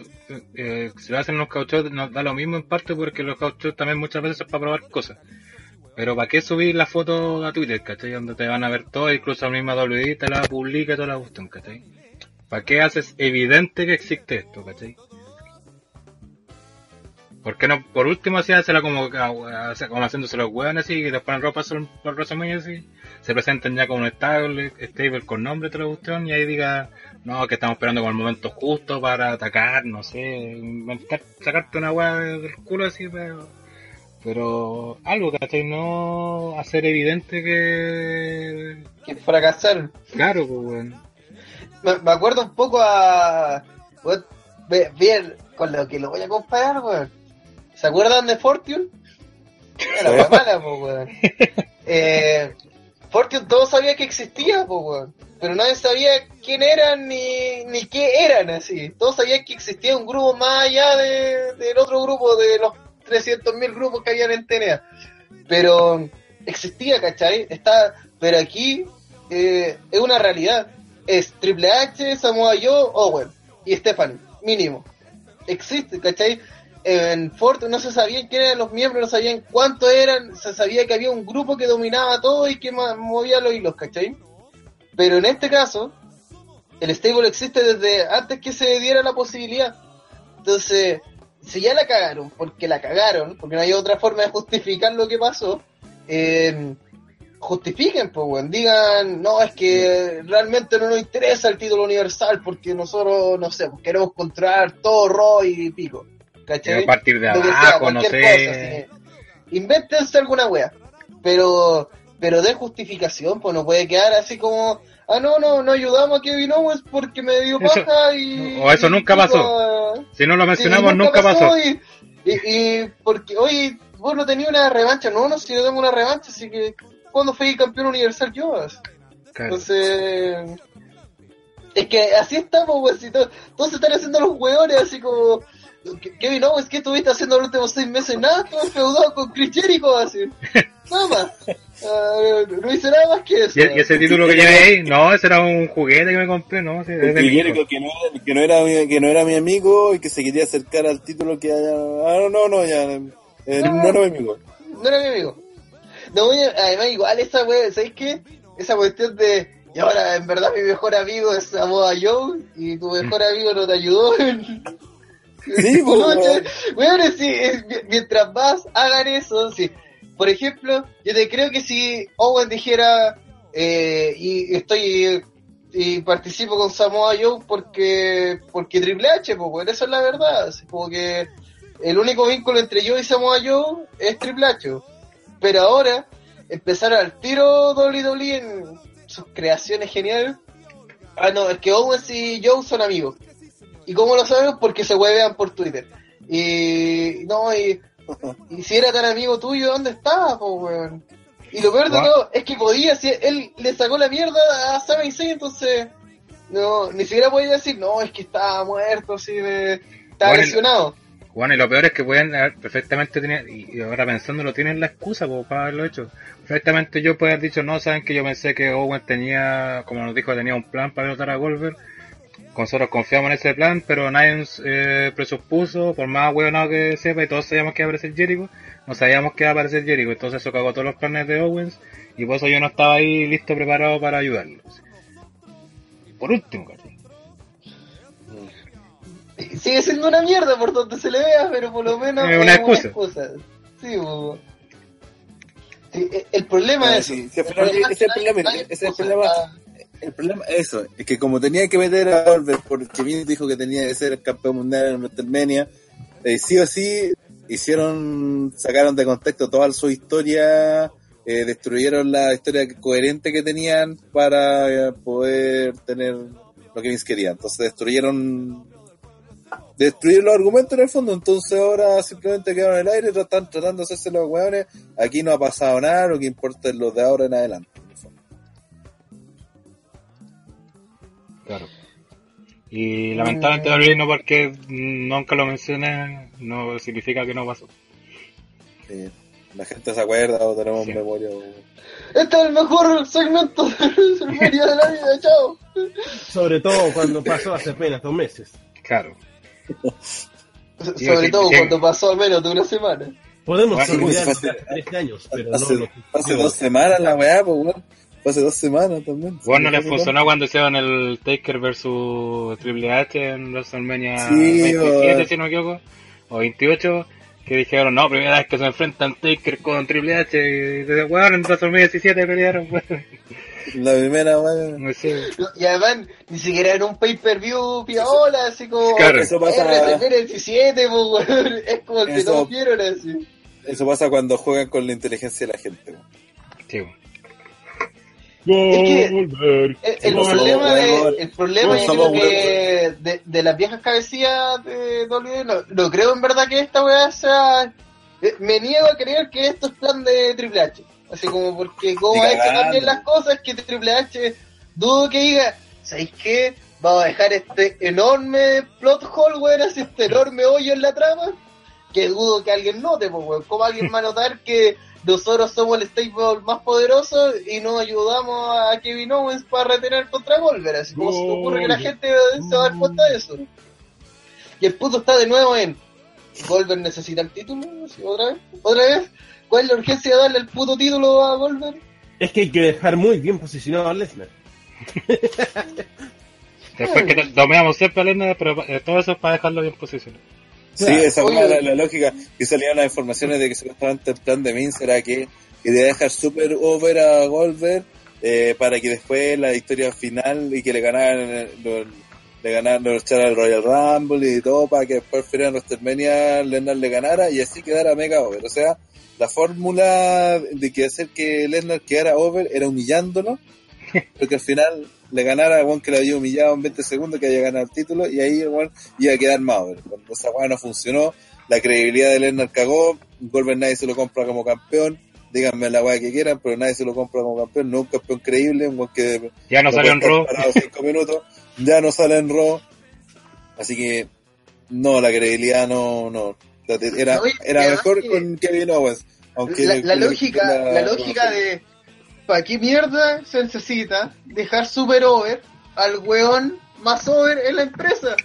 eh, si lo hacen los cauchos nos da lo mismo en parte porque los cauchos también muchas veces es para probar cosas. Pero ¿para qué subir la foto a Twitter, cachai? Donde te van a ver todo, incluso la misma WD te la publica y toda la cuestión, cachai? ¿Para qué haces evidente que existe esto, cachai? ¿Por qué no, por último, así hacerla como, como haciéndose los hueones así, y después en ropa por WrestleMania así, se presenten ya como un stable, stable con nombre, toda la cuestión, y ahí diga, no, que estamos esperando con el momento justo para atacar, no sé, inventar, sacarte una hueá del culo así, pero, pero algo, ¿cachai? No hacer evidente que, Que fracasaron. claro, pues, weón. me, me acuerdo un poco a. bien, con lo que lo voy a comparar, weón. ¿Se acuerdan de Fortune? Era [laughs] la mala, po, weón. [laughs] Eh, Fortune todos sabían que existía, po. Pero nadie sabía quién eran ni, ni qué eran, así. Todos sabían que existía un grupo más allá de, del otro grupo, de los 300.000 grupos que habían en TNA. Pero existía, ¿cachai? Está, pero aquí eh, es una realidad. Es Triple H, Samoa Joe, Owen y Stephanie, mínimo. Existe, ¿cachai? En Ford no se sabían quién eran los miembros, no sabían cuántos eran, se sabía que había un grupo que dominaba todo y que movía los hilos, ¿cachai? Pero en este caso, el stable existe desde antes que se diera la posibilidad. Entonces, si ya la cagaron, porque la cagaron, porque no hay otra forma de justificar lo que pasó, eh, justifiquen, pues, weón. Digan, no, es que realmente no nos interesa el título universal porque nosotros, no sé, pues, queremos controlar todo Raw y pico. ¿Cachai? A partir de abajo, no sé. Invéntense alguna wea. Pero, pero de justificación, pues no puede quedar así como, ah, no, no, no ayudamos a Kevin Owens porque me dio Eso- paja y. o eso nunca pasó. a- Si no lo Sí, mencionamos, nunca pasó. Y, y, y porque, oye, vos no tenías una revancha. No, no, si yo tengo una revancha, así que, ¿cuándo fui campeón universal yo? Claro. Entonces, es que así estamos, pues, si to- todos se están haciendo los hueones, así como, "Ke- Kevin Owens, ¿qué estuviste haciendo los últimos seis meses? Nada, estuve feudado con Chris Jericho, así. Nada más. [laughs] Ah, no hice nada más que eso. ¿Y, y ese título que llevé ahí? No, ese era un juguete que me compré, no, sí, es mi Jericho que no, era, que, no era mi, que no era mi amigo y que se quería acercar al título que haya... Ah, no, no, no, ya... eh, No, no era mi amigo. No era mi amigo. No, además, igual esa wea, ¿sabes qué? Esa cuestión de. Y ahora, en verdad, mi mejor amigo es Samoa Joe y tu mejor amigo no te ayudó. [laughs] Sí, pues, sí, es- mientras más hagan eso, sí. Por ejemplo, yo te creo que si Owen dijera, eh, y estoy y participo con Samoa Joe porque porque Triple H, pues, eso es la verdad. Así como que el único vínculo entre yo y Samoa Joe es Triple H. Pero ahora, empezar al tiro WWE en sus creaciones geniales. Ah, no, es que Owens y Joe son amigos. ¿Y cómo lo sabemos? Porque se huevean por Twitter. Y no, y, y si era tan amigo tuyo, ¿dónde estaba, po, weón? Y lo peor de What? todo es que podía, si él le sacó la mierda a Sami Zayn, entonces no, ni siquiera podía decir, no, es que estaba muerto, así de, estaba Bueno, y- lesionado. Bueno, y lo peor es que pueden haber perfectamente tener, y y ahora pensándolo, tienen la excusa po, para haberlo hecho. Perfectamente yo puedo haber dicho, no, saben que yo pensé que Owen tenía, como nos dijo, tenía un plan para derrotar a Goldberg. Nosotros confiamos en ese plan, pero nadie eh, presupuso, por más huevonado que sepa, y todos sabíamos que iba a aparecer Jericho, no sabíamos que iba a aparecer Jericho, entonces eso cagó todos los planes de Owens, y por eso yo no estaba ahí listo, preparado para ayudarlo. Por último, [laughs] Sigue siendo una mierda por donde se le vea, pero por lo menos Es una excusa. Sí, el problema es... sí, ese es el problema, ese es el excusa. problema. El problema es eso, es que como tenía que meter a Goldberg porque Vince dijo que tenía que ser el campeón mundial en WrestleMania, eh, sí o sí hicieron, sacaron de contexto toda su historia, eh, destruyeron la historia coherente que tenían para eh, poder tener lo que Vince quería. Entonces destruyeron destruyeron los argumentos en el fondo, entonces ahora simplemente quedaron en el aire, están tratando de hacerse los hueones, aquí no ha pasado nada, lo que importa es lo de ahora en adelante. Claro. Y lamentablemente WWE no porque nunca lo mencioné, no significa que no pasó. Sí, la gente se acuerda o tenemos Sí. memoria. o- Este es el mejor segmento de WrestleMania de la vida, chao. Sobre todo cuando pasó hace apenas dos meses. Claro. [laughs] Sobre sí, todo cuando pasó al menos de una semana. Podemos Bueno, olvidar hace- hace 13 años, pero no Hace, lo hace dos semanas la weá, pues weón. Fue hace dos semanas también. Bueno, no Sí, les funcionó cuando hicieron el Taker versus Triple H en WrestleMania Sí, 27, o- si no me equivoco, o 28, que dijeron, no, primera vez que se enfrentan Taker con Triple H, y desde weón, en WrestleMania 17 pelearon, weón. La primera weá. No sé. Y además, ni siquiera en un pay-per-view piola, así como... Claro. Eso pasa- el 17, pues, weón. [laughs] Es como el que Eso- todos vieron así. Eso pasa cuando juegan con la inteligencia de la gente. weón. Sí, El, problema, de, huevos. el problema yo creo que de, de las viejas cabecillas de WWE, no, no creo en verdad que esta weá sea. eh, Me niego a creer que esto es plan de Triple H. Así como porque como ha hecho también las cosas que Triple H dudo que diga, ¿sabéis qué? Vamos a dejar este enorme plot hole, weón, así este enorme hoyo en la trama, que dudo que alguien note, pues, weón. ¿Cómo alguien [laughs] va a notar que nosotros somos el stable más poderoso y no ayudamos a Kevin Owens para retener contra Goldberg? Así como se te ocurre que la gente se va a dar cuenta de eso. Y el puto está de nuevo en Goldberg necesita el título, otra vez, otra vez. ¿Cuál es la urgencia de darle el puto título a Goldberg? Es que hay que dejar muy bien posicionado a Lesnar. Después que dominamos siempre a Lesnar, pero eh, todo eso es para dejarlo bien posicionado. Sí, esa fue la, la lógica. Que salían las informaciones de que supuestamente el plan de Vince era que quería dejar super over a Goldberg eh, para que después la historia final y que le ganaran, le ganaran, lo echara al Royal Rumble y todo para que después fuera en WrestleMania Lesnar le ganara y así quedara mega over. O sea, la fórmula de que hacer que Lesnar quedara over era humillándolo, [laughs] porque al final le ganara a Juan que le había humillado en 20 segundos que había ganado el título y ahí Juan iba a quedar más. Cuando esa weá no funcionó, la credibilidad de Lesnar cagó, Goldberg nadie se lo compra como campeón, díganme la weá que quieran, pero nadie se lo compra como campeón, no un campeón creíble, un que Ya no salió en Raw. cinco minutos, ya no sale en Raw, así que no, la credibilidad no, no, era, No, era mejor que- con Kevin Owens, aunque la, la le- lógica, la- la lógica de ¿para qué mierda se necesita dejar super over al weón más over en la empresa?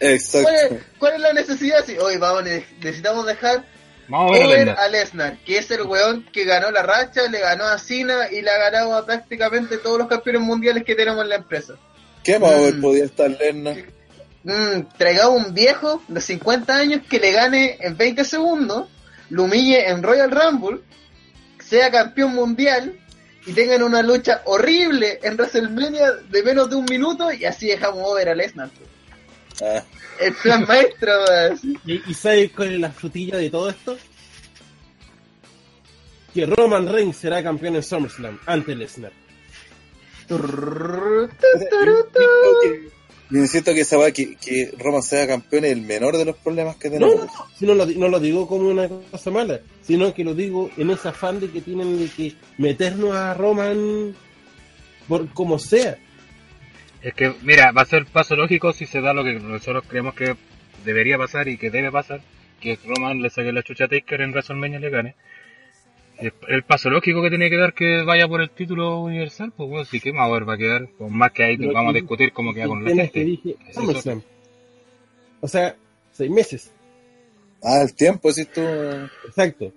Exacto. ¿Cuál es, cuál es la necesidad? Si hoy vamos, ne- necesitamos dejar Vamos a ver a over a Lesnar, que es el weón que ganó la racha, le ganó a Cena y le ha ganado a prácticamente todos los campeones mundiales que tenemos en la empresa. ¿Qué más over Mm. podía estar Lesnar? Mm, traigamos un viejo de 50 años que le gane en 20 segundos, lo humille en Royal Rumble, sea campeón mundial y tengan una lucha horrible en WrestleMania de menos de un minuto y así dejamos over a Lesnar. Ah, El plan maestro. ¿Y, y sabes cuál es la frutilla de todo esto? Que Roman Reigns será campeón en SummerSlam ante Lesnar. Insisto que- esa que, que Roman sea campeón es el menor de los problemas que No, tenemos. no, si no lo, di- no lo digo como una cosa mala, sino que lo digo en ese afán de que tienen de que meternos a Roman por como sea. Es que, mira, va a ser paso lógico si se da lo que nosotros creemos que debería pasar y que debe pasar, que Roman le saque la chucha a Taker en WrestleMania y le gane. El, el paso lógico que tiene que dar que vaya por el título universal, pues bueno, sí que más va a quedar, pues más que ahí Pero- vamos a discutir cómo queda con la gente. que dije SummerSlam. O sea, seis meses. Ah, el tiempo, decís tú. Exacto.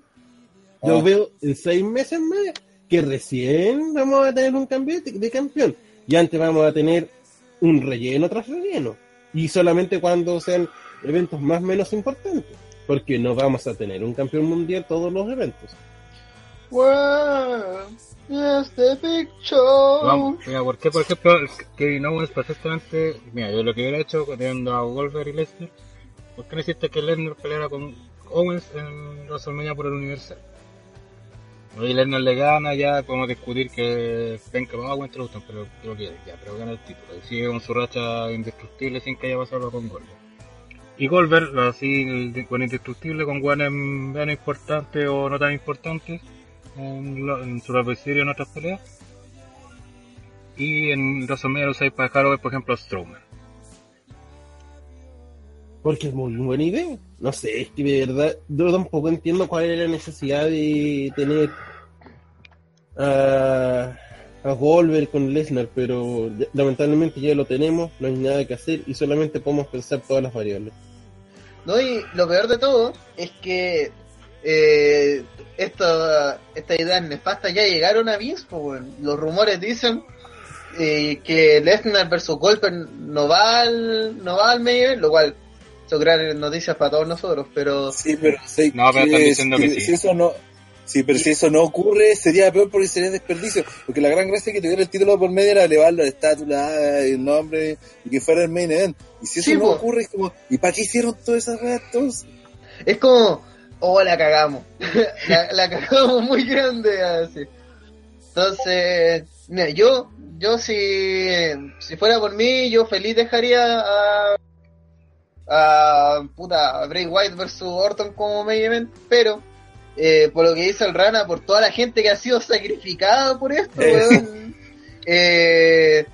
Yo Ah. veo en seis meses más que recién vamos a tener un cambio de, de campeón. Y antes vamos a tener un relleno tras relleno. Y solamente cuando sean eventos más o menos importantes. Porque no vamos a tener un campeón mundial todos los eventos. Wow, yes, the big show. Vamos, mira, ¿por qué, por ejemplo, Kevin Owens perfectamente, mira, yo lo que hubiera hecho teniendo a Goldberg y Lesnar, ¿por qué no hiciste que Lesnar peleara con Owens en WrestleMania por el Universal? Hoy Lesnar le gana, ya podemos discutir que venga para Owens, pero que lo quiere, ya, pero gana el título, y sigue con su racha indestructible sin que haya pasado con Goldberg. Y Goldberg, así con indestructible, con guanes menos importantes o no tan importantes, en, lo- en su adversario en otras peleas. Y en WrestleMania lo usáis para dejar over, por ejemplo, a Strowman. Porque es muy buena idea. No sé, es que de verdad yo tampoco entiendo cuál es la necesidad de tener a, a Goldberg con Lesnar, pero lamentablemente ya lo tenemos, no hay nada que hacer y solamente podemos pensar todas las variables. No, y lo peor de todo es que eh, esta, esta idea nefasta ya llegaron a Vince, po, weón. Los rumores dicen eh, que Lesnar versus Goldberg no va al, no va al main event, lo cual son grandes noticias para todos nosotros, pero Sí, pero sí, No, pero están diciendo que si, sí. si eso no, sí, pero si eso no ocurre, sería peor porque sería desperdicio. Porque la gran gracia que tuviera el título por medio era elevarlo la estatua, ah, el nombre, y que fuera el main event. Y si eso Sí, no po. ocurre, es como, ¿y para qué hicieron todas esas entonces? es como, oh, la cagamos, [laughs] la, la cagamos muy grande, así. Entonces, Mira, yo, yo si, si fuera por mí, yo feliz dejaría a, a puta, Bray White versus Orton como main event, pero eh, por lo que dice el Rana, por toda la gente que ha sido sacrificada por esto, weón, eh,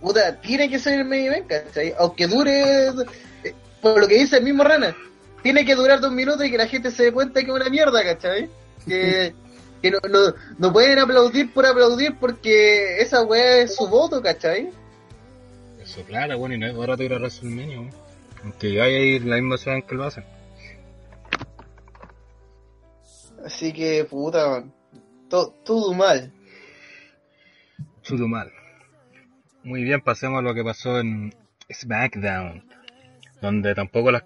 puta, tiene que ser el main event, ¿cachai? Aunque dure, eh, por lo que dice el mismo Rana, tiene que durar dos minutos y que la gente se dé cuenta que es una mierda, ¿cachai? Que, [laughs] que no, no, no pueden aplaudir por aplaudir porque esa weá es su voto, ¿cachai? Eso, claro, bueno, y no es barato ir a WrestleMania, weón. Aunque ya hay la misma ciudad en que lo hacen. Así que, puta, man, to- todo mal. Todo mal. Muy bien, pasemos a lo que pasó en SmackDown. Donde tampoco las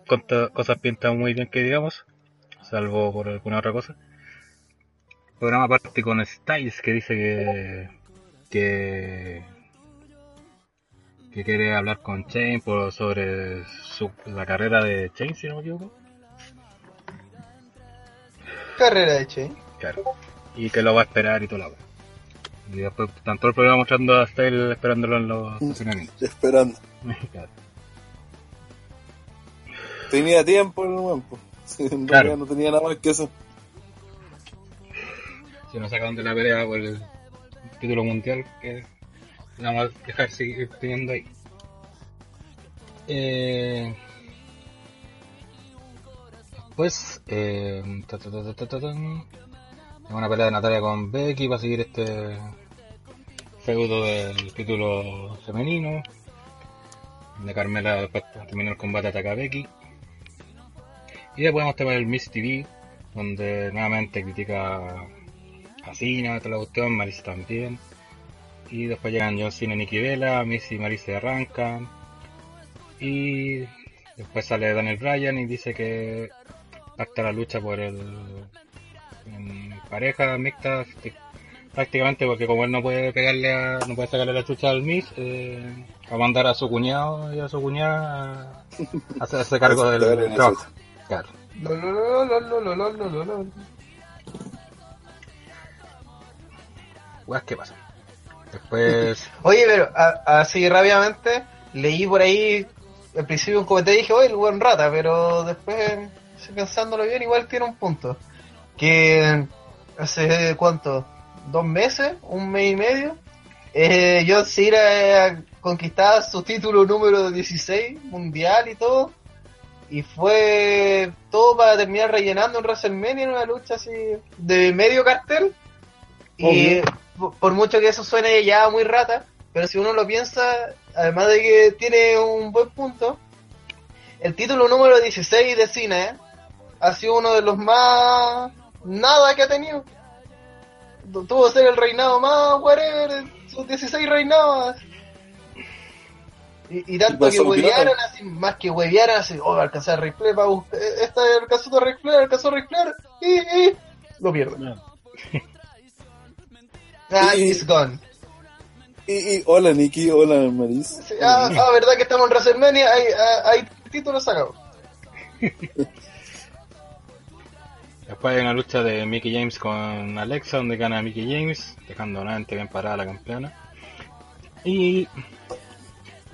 cosas pintan muy bien que digamos. Salvo por alguna otra cosa. Programa aparte con Styles que dice que... Que... Que quiere hablar con Chain por, sobre su, la carrera de Chain, si no me equivoco. Carrera de Che. Claro. Y que lo va a esperar y todo la. Y después, tanto el programa mostrando a Styles esperándolo en los estacionamientos. Esperando. [laughs] Claro. Tenía tiempo el weón, po. [laughs] Sí, en Claro. realidad no tenía nada más que eso. Si nos sacan de la pelea por el título mundial, que la vamos a dejar seguir teniendo ahí. Eh, después, eh, ta, una pelea de Natalia con Becky para seguir este feudo del título femenino. De Carmela después terminó el combate ataca a Becky. Y después vamos a tener el Miss TV, donde nuevamente critica a Cena, toda la cuestión, Marisa también. Y después llegan John Cena y Nikki Vela, Miss y Marisa se arrancan. Y después sale Daniel Bryan y dice que pacta la lucha por el en pareja mixta prácticamente porque como él no puede pegarle a, no puede sacarle la chucha al Miss eh, va a mandar a su cuñado y a su cuñada a hacerse cargo [laughs] del, trabajo ¿qué pasa? Después. [laughs] Oye, pero así rápidamente leí por ahí al principio un comentario y dije, oye, el buen rata, pero después, pensándolo bien, igual tiene un punto. Que hace cuánto? ¿Dos meses? ¿Un mes y medio? Eh, John Cena conquistaba su título número 16 mundial y todo. Y fue todo para terminar rellenando en WrestleMania en una lucha así de medio cartel. Y por- por mucho que eso suene ya muy rata, pero si uno lo piensa, además de que tiene un buen punto, el título número 16 de cine ha sido uno de los más nada que ha tenido. Tu- Tuvo que ser el reinado más whatever, sus 16 reinados. Y, y tanto pasó que huevearon así, más que huevearon así, oh, alcanzar a Ric Flair, va a esta alcanzó a Ric Flair, alcanzó a Ric Flair, y, y lo pierde. [laughs] Ah, Y- it's gone. Y, y hola Nikki, hola Maris. Sí, ah, ah, verdad que estamos en WrestleMania, hay, ah, hay títulos sacados. [laughs] Después hay una lucha de Mickey James con Alexa, donde gana Mickey James, dejando nuevamente bien parada a la campeona. Y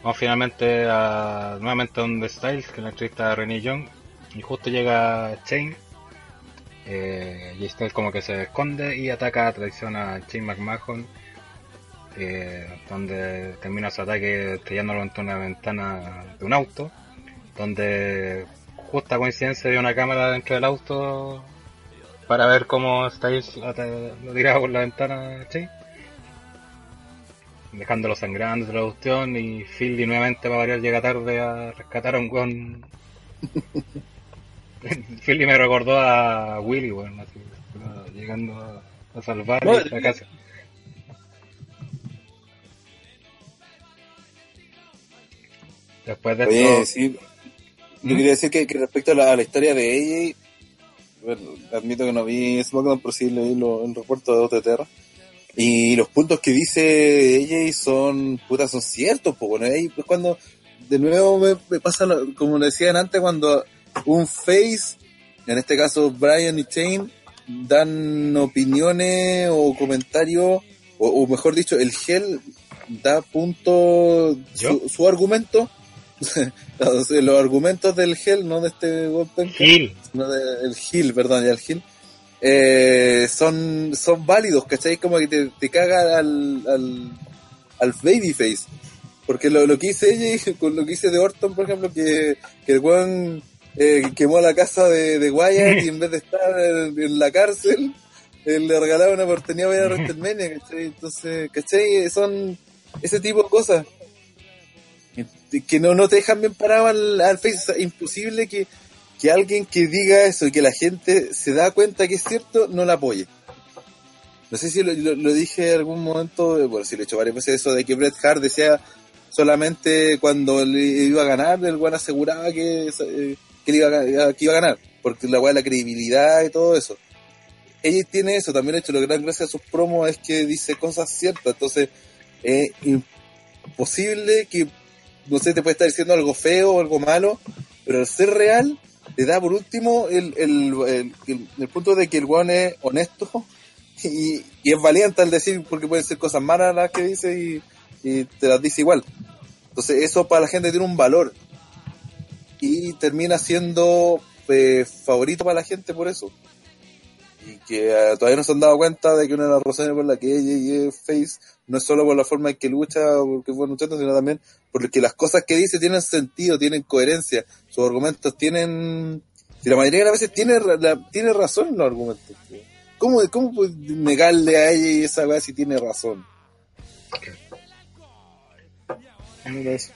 vamos finalmente a nuevamente donde Styles, que es la entrevista de Renee Young, y justo llega Chain. Eh, y Styles como que se esconde y ataca a traición a Chain McMahon, eh, donde termina su ataque estrellándolo contra una ventana de un auto, donde justa coincidencia de una cámara dentro del auto para ver cómo Styles lo tiraba por la ventana a Chain. Dejándolo sangrando de la cuestión y Philly nuevamente para variar llega tarde a rescatar a un weón. [laughs] Philly me recordó a Willy, weón, así, llegando a, a salvar Madre la casa. Después de Oye, esto, sí. Yo ¿Mm? quería decir que, que respecto a la, a la historia de AJ, bueno, admito que no vi SmackDown, pero sí leí lo, el reporte de OTTR. Y los puntos que dice AJ son, puta, son ciertos, pues bueno, ahí es cuando, de nuevo me, me pasa, lo- como decían antes, cuando un face, en este caso Brian y Chain, dan opiniones o comentarios o, o mejor dicho, el Hell da punto su, su argumento, [laughs] los argumentos del Hell, no de este golpe, Gil. no del Hill, perdón, ya el Hill, eh, son, son válidos, ¿cachai? Como que te, caga al, al, al Babyface. Porque lo, lo que hice ella, [laughs] con lo que hice de Orton, por ejemplo, que, que el weón eh, quemó la casa de, de Wyatt y en vez de estar en, la cárcel, eh, le regalaba una oportunidad para ir a WrestleMania, ¿cachai? Entonces, ¿cachai? Son ese tipo de cosas que no, no te dejan bien parado al, Face. Imposible que, que alguien que diga eso y que la gente se da cuenta que es cierto, no la apoye. No sé si lo, dije en algún momento, eh, bueno, si lo he hecho varias veces, eso de que Bret Hart decía solamente cuando le iba a ganar, el weón aseguraba que, eh, que, le iba a, que iba a ganar, porque la weá de la credibilidad y todo eso. Ella tiene eso, también ha hecho lo gran gracias a sus promos es que dice cosas ciertas, entonces es imposible que, no sé, te puede estar diciendo algo feo o algo malo, pero al ser real, te da por último el, el, el, el- punto de que el weón es honesto y, y es valiente al decir, porque pueden ser cosas malas las que dice y, y te las dice igual. Entonces eso para la gente tiene un valor y termina siendo eh, favorito para la gente por eso. Y que eh, todavía no se han dado cuenta de que una de las razones por las que ella es face no es solo por la forma en que lucha porque fue luchando, sino también porque las cosas que dice tienen sentido, tienen coherencia, sus argumentos tienen... Si la mayoría de las veces tiene, ra- la- tiene razón en los argumentos. tío. ¿Cómo, ¿Cómo puedes negarle a ella y esa weá si tiene razón? Eso.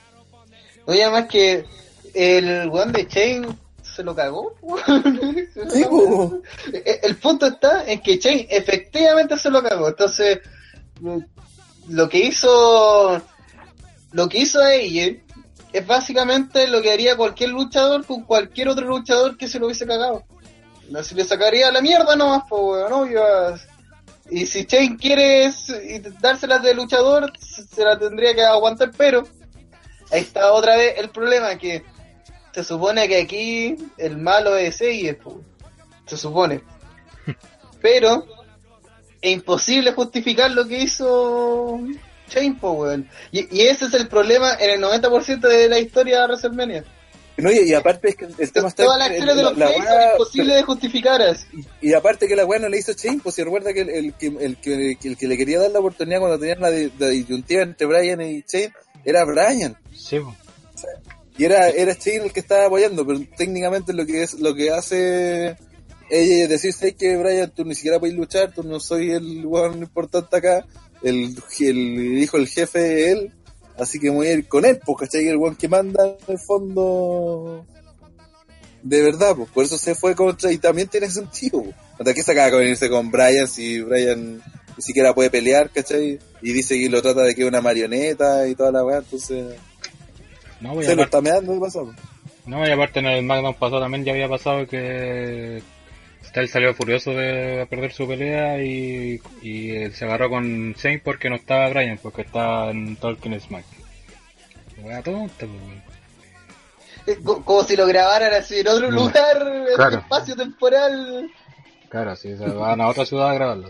Oye, además que el weón de Chain se lo cagó. [laughs] Sí, po. Eh, El punto está en que Chain efectivamente se lo cagó. Entonces, lo que hizo, lo que hizo ella es básicamente lo que haría cualquier luchador con cualquier otro luchador que se lo hubiese cagado. No, Se le sacaría la mierda nomás, po, weón, ¿no? Y si Chain quiere dárselas de luchador, se la tendría que aguantar, pero ahí está otra vez el problema, que se supone que aquí el malo es ella, po. se supone. [laughs] Pero es imposible justificar lo que hizo Chain, po, weón. Y, y ese es el problema en el 90% de la historia de WrestleMania. No, y, y aparte es que el tema está... Todas las acciones de los la face weá- son imposibles de justificar. así. Y aparte que la weá no le hizo Chain, pues si recuerda que el, el que, el, que, el que le quería dar la oportunidad cuando tenían la, la disyuntiva entre Brian y Chain era Brian. Sí, po. Y era, era Chain el que estaba apoyando, pero técnicamente lo que es lo que hace ella es decir, sé que Brian, tú ni siquiera puedes luchar, tú no soy el weón importante acá, el, el hijo del jefe él, así que voy a ir con él, porque ¿cachai? El weón que manda en el fondo de verdad, pues por eso se fue contra, y también tiene sentido, pues. hasta que se acaba con irse con Brian si Brian ni siquiera puede pelear, ¿cachai? Y dice que lo trata de que es una marioneta y toda la weá, entonces No, pues, y se lo aparte, está meando, ¿qué pasó? no, y aparte en el SmackDown pasado también ya había pasado que Styles salió furioso de perder su pelea y, y él se agarró con Shane porque no estaba Brian, porque estaba en Talking Smack. Wea tonta, pues. Eh, Como si lo grabaran así en otro Mm. lugar, en Claro. espacio temporal. Claro, sí, se van a otra ciudad a grabarlo.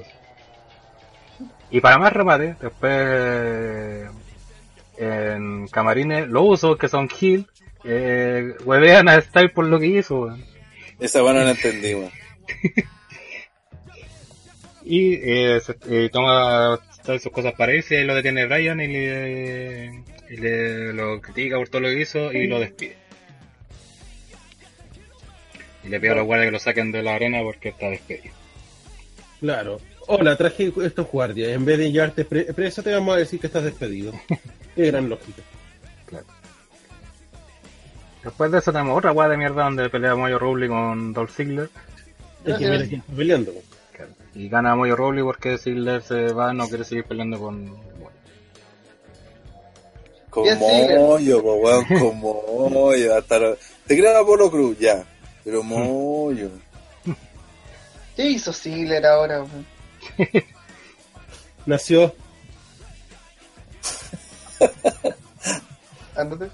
Y para más remate, después en camarines, los usos que son Hill, eh, huevean a Style por lo que hizo, weón. Esa weá no la entendí, weón. [laughs] Y eh, se- eh, toma todas sus cosas para irse, y lo detiene Brian y le, y le lo critica por todo lo que hizo y lo despide. Y le pide a los guardias que lo saquen de la arena porque está despedido. Claro. Hola, traje estos guardias. En vez de llevarte pre- preso, te vamos a decir que estás despedido. [laughs] Qué gran lógica. Después de eso tenemos otra guardia de mierda donde pelea Moyo Rowley con Dolph Ziggler. Es que mira quién está peleando. Y gana Moyo Rowley porque Ziggler se va, no quiere seguir peleando con... Bien, sí. Moyo, po, weón, [laughs] como Moyo. Hasta lo- Te creas Apolo Cruz, ya. Pero Moyo. [laughs] ¿Qué hizo Ziggler ahora? weón? [laughs] Nació. Ándate.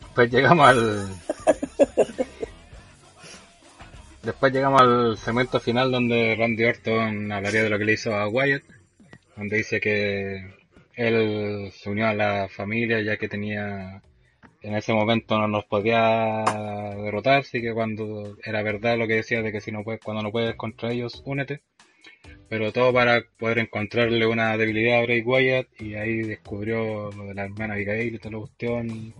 Después llegamos al... Después llegamos al segmento final donde Randy Orton hablaría de lo que le hizo a Wyatt. donde dice que él se unió a la familia ya que tenía en ese momento no nos podía derrotar, así que cuando era verdad lo que decía de que si no puedes, cuando no puedes contra ellos, únete. Pero todo para poder encontrarle una debilidad a Bray Wyatt y ahí descubrió lo de la hermana Abigail y toda la cuestión y,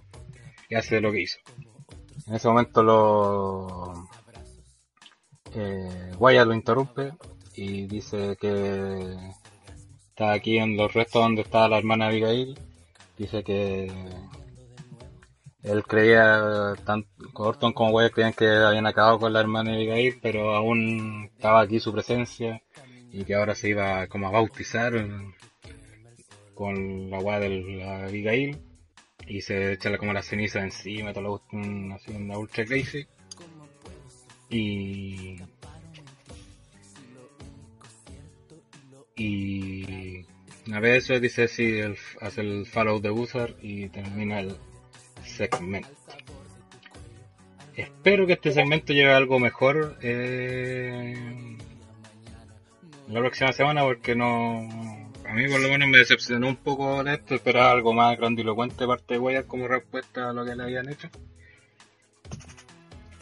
hace lo que hizo. En ese momento lo eh, Wyatt lo interrumpe y dice que está aquí en los restos donde está la hermana Abigail. Dice que él creía, tanto Orton como Wyatt creían que habían acabado con la hermana Abigail, pero aún estaba aquí su presencia y que ahora se iba como a bautizar con la weá de la Abigail y se echa como la ceniza encima, todo lo así una ultra crazy. Y y una vez eso dice si hace el follow the user y termina el segmento. Espero que este segmento lleve algo mejor eh, la próxima semana porque no a mí por lo menos me decepcionó un poco de esto, esperaba algo más grandilocuente de parte de Wyatt como respuesta a lo que le habían hecho.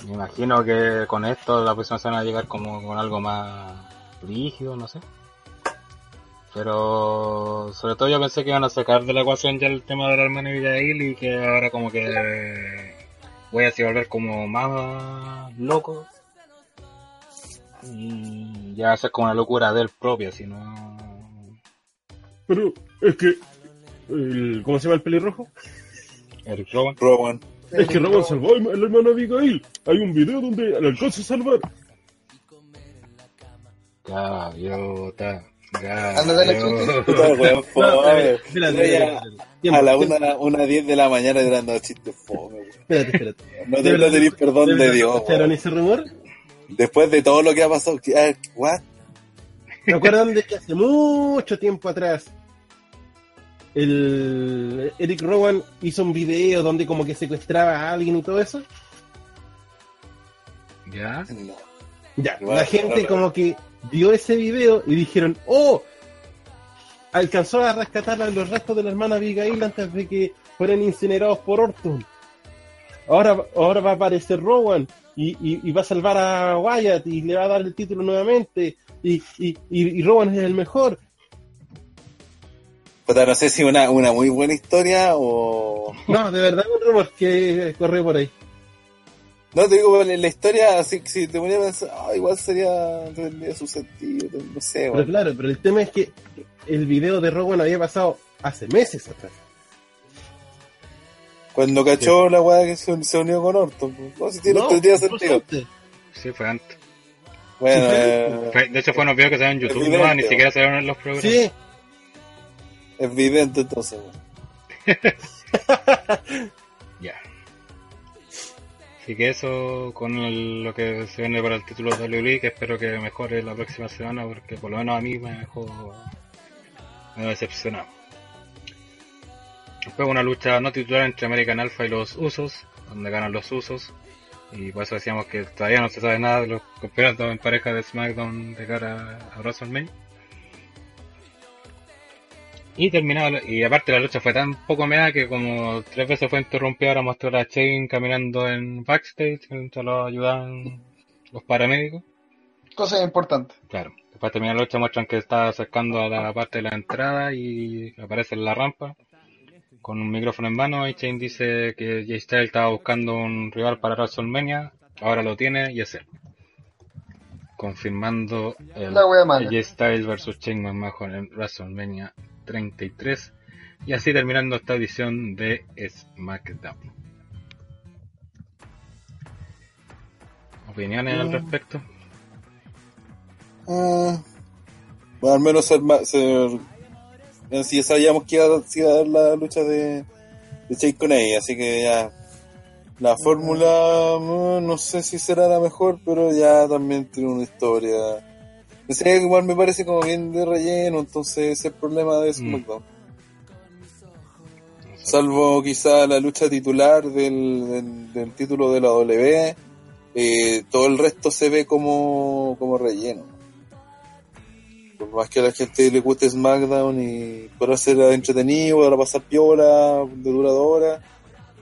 Me imagino que con esto la próxima semana va a llegar como con algo más rígido, no sé. Pero sobre todo yo pensé que iban a sacar de la ecuación ya el tema de la hermana Abigail y que ahora como que voy a volver como más loco. Y ya va a ser como una locura de él propia, si no... Pero es que. El, ¿Cómo se llama el pelirrojo? Eric Rowan. Rowan. Es que Roman salvó a la hermana Abigail. Hay un video donde le alcanza a salvar. Gaviota. [laughs] La A la una, una diez de la mañana tirando chistes fome, weón. Espérate, espérate. No ¿De te no tenés perdón de Dios. ¿Escucharon ese rumor? Después de todo lo que ha pasado, what? ¿Se acuerdan de que hace mucho tiempo atrás el Eric Rowan hizo un video donde como que secuestraba a alguien y todo eso? ¿Ya? No. Ya, la gente como que vio ese video y dijeron, oh, alcanzó a rescatar a los restos de la hermana Abigail antes de que fueran incinerados por Orton. Ahora, ahora va a aparecer Rowan y, y- y va a salvar a Wyatt y le va a dar el título nuevamente y, y, y- y Rowan es el mejor. Puta, no sé si una, una muy buena historia o... No, de verdad un rumor que corre por ahí. No, te digo, la, la historia, así que si te ponía a pensar, ah, igual sería, tendría su sentido, no sé, Pero weón. claro, pero el tema es que el video de Rowan había pasado hace meses atrás. Cuando cachó la weá que se, se unió con Orton, no, si tiene, No, tendría sentido. Sí, fue antes. Bueno, Sí, eh, Fue- de hecho fue unos videos que se en YouTube, no, ni siquiera se en los programas. Sí, es evidente entonces. [laughs] Ya. Así que eso con lo que se viene para el título de WWE, que espero que mejore la próxima semana, porque por lo menos a mí me dejó me decepcionado. Después una lucha no titular entre American Alpha y los Usos, donde ganan los Usos. Y por eso decíamos que todavía no se sabe nada de los campeonatos en pareja de SmackDown de cara a WrestleMania. Y terminado, la- y aparte la lucha fue tan poco meada que como tres veces fue interrumpida para mostrar a Shane caminando en backstage mientras lo ayudaban los paramédicos. Cosas importantes. Claro. Después termina la lucha, muestran que está acercando a la parte de la entrada y aparece en la rampa con un micrófono en mano y Shane dice que Jay Styles estaba buscando un rival para WrestleMania, ahora lo tiene y es él. Confirmando el La. Jay Styles versus Shane McMahon en WrestleMania 33 y así terminando esta edición de SmackDown. ¿Opiniones al Mm. respecto? Ah, bueno, al menos ser ser, sabíamos que iba, se iba a dar la lucha de, de Jake con ella, así que ya la fórmula mm, no sé si será la mejor, pero ya también tiene una historia. Igual me parece como bien de relleno, entonces ese es el problema de SmackDown. Salvo quizá la lucha titular del, del, del título de la W, eh, todo el resto se ve como, como relleno. Por más que a la gente le guste SmackDown y pueda ser entretenido, para pasar piola, de duradora,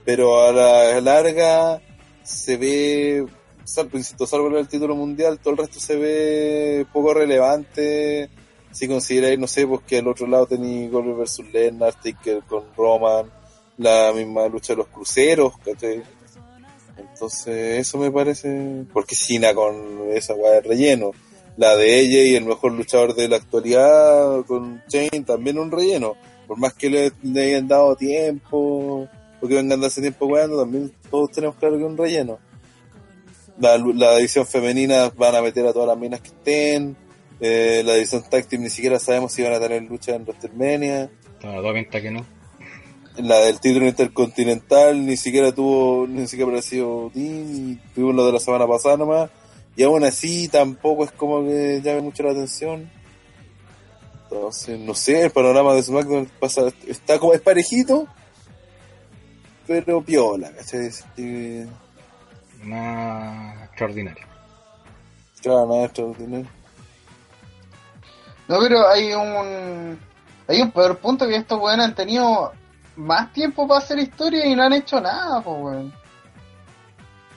pero a la larga se ve, salvo, insisto, salvo el título mundial, todo el resto se ve poco relevante. Si consideráis, no sé, pues que al otro lado tenéis Goldberg versus Lennart, Taker con Roman, la misma lucha de los cruceros, ¿cachai? Entonces, eso me parece. Porque Cena con esa weá de relleno. La de ella y el mejor luchador de la actualidad con Chain también un relleno. Por más que le, le hayan dado tiempo, porque vengan de hace tiempo weando, también todos tenemos claro que es un relleno. La, la división femenina van a meter a todas las minas que estén. Eh, la división team ni siquiera sabemos si van a tener lucha en WrestleMania. Pinta que no. La del título intercontinental ni siquiera tuvo, ni siquiera apareció Dean, tuvimos lo de la semana pasada nomás, y aún así tampoco es como que llame mucho la atención. Entonces, no sé, el panorama de SmackDown pasa, está como es parejito, pero piola, ¿cachai? Nada extraordinario. Claro, nada extraordinario. No, pero hay un. Hay un peor punto que estos weones han tenido más tiempo para hacer historia y no han hecho nada, pues weón.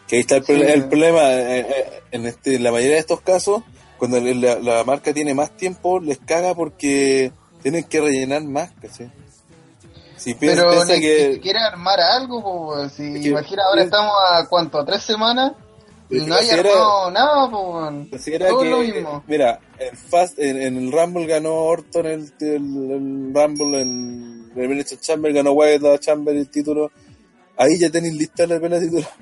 Que ahí está el, Sí. proble- el problema, eh, eh, en este, la mayoría de estos casos, cuando la marca tiene más tiempo, les caga porque tienen que rellenar más, ¿cachai? Si piensa, Pero piensa ni que... siquiera armar algo, pues. Si Es que- imagina, ahora es- estamos a cuánto, a tres semanas y no hay armado nada, pues Todo que, lo mismo. mira, en, Fast, en, en el Rumble ganó Orton el, el, el Rumble, en el Elimination Chamber ganó Wyatt la Chamber el título. Ahí ya tenéis lista la pelea de título. [laughs]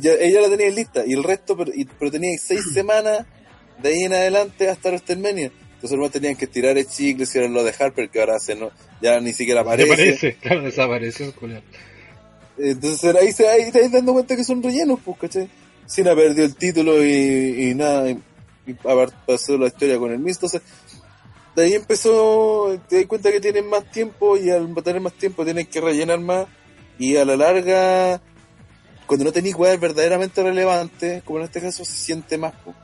Ya, ella la tenía lista y el resto, pero, y- pero tenían seis [clears throat] semanas de ahí en adelante hasta WrestleMania. Entonces hermano tenían que tirar el chicle, si era lo de Harper, que ahora se no, ya ni siquiera aparece. [laughs] Desaparece, claro, desapareció, culiao. Entonces ahí se ahí te vas dando cuenta que son rellenos, pues, ¿cachai? Cena perdió el título y, y nada, y, y pasó la historia con el Miz, entonces de ahí empezó, te das cuenta que tienen más tiempo y al tener más tiempo tienen que rellenar más y a la larga, cuando no tenéis weas verdaderamente relevantes, como en este caso, se siente más, pues.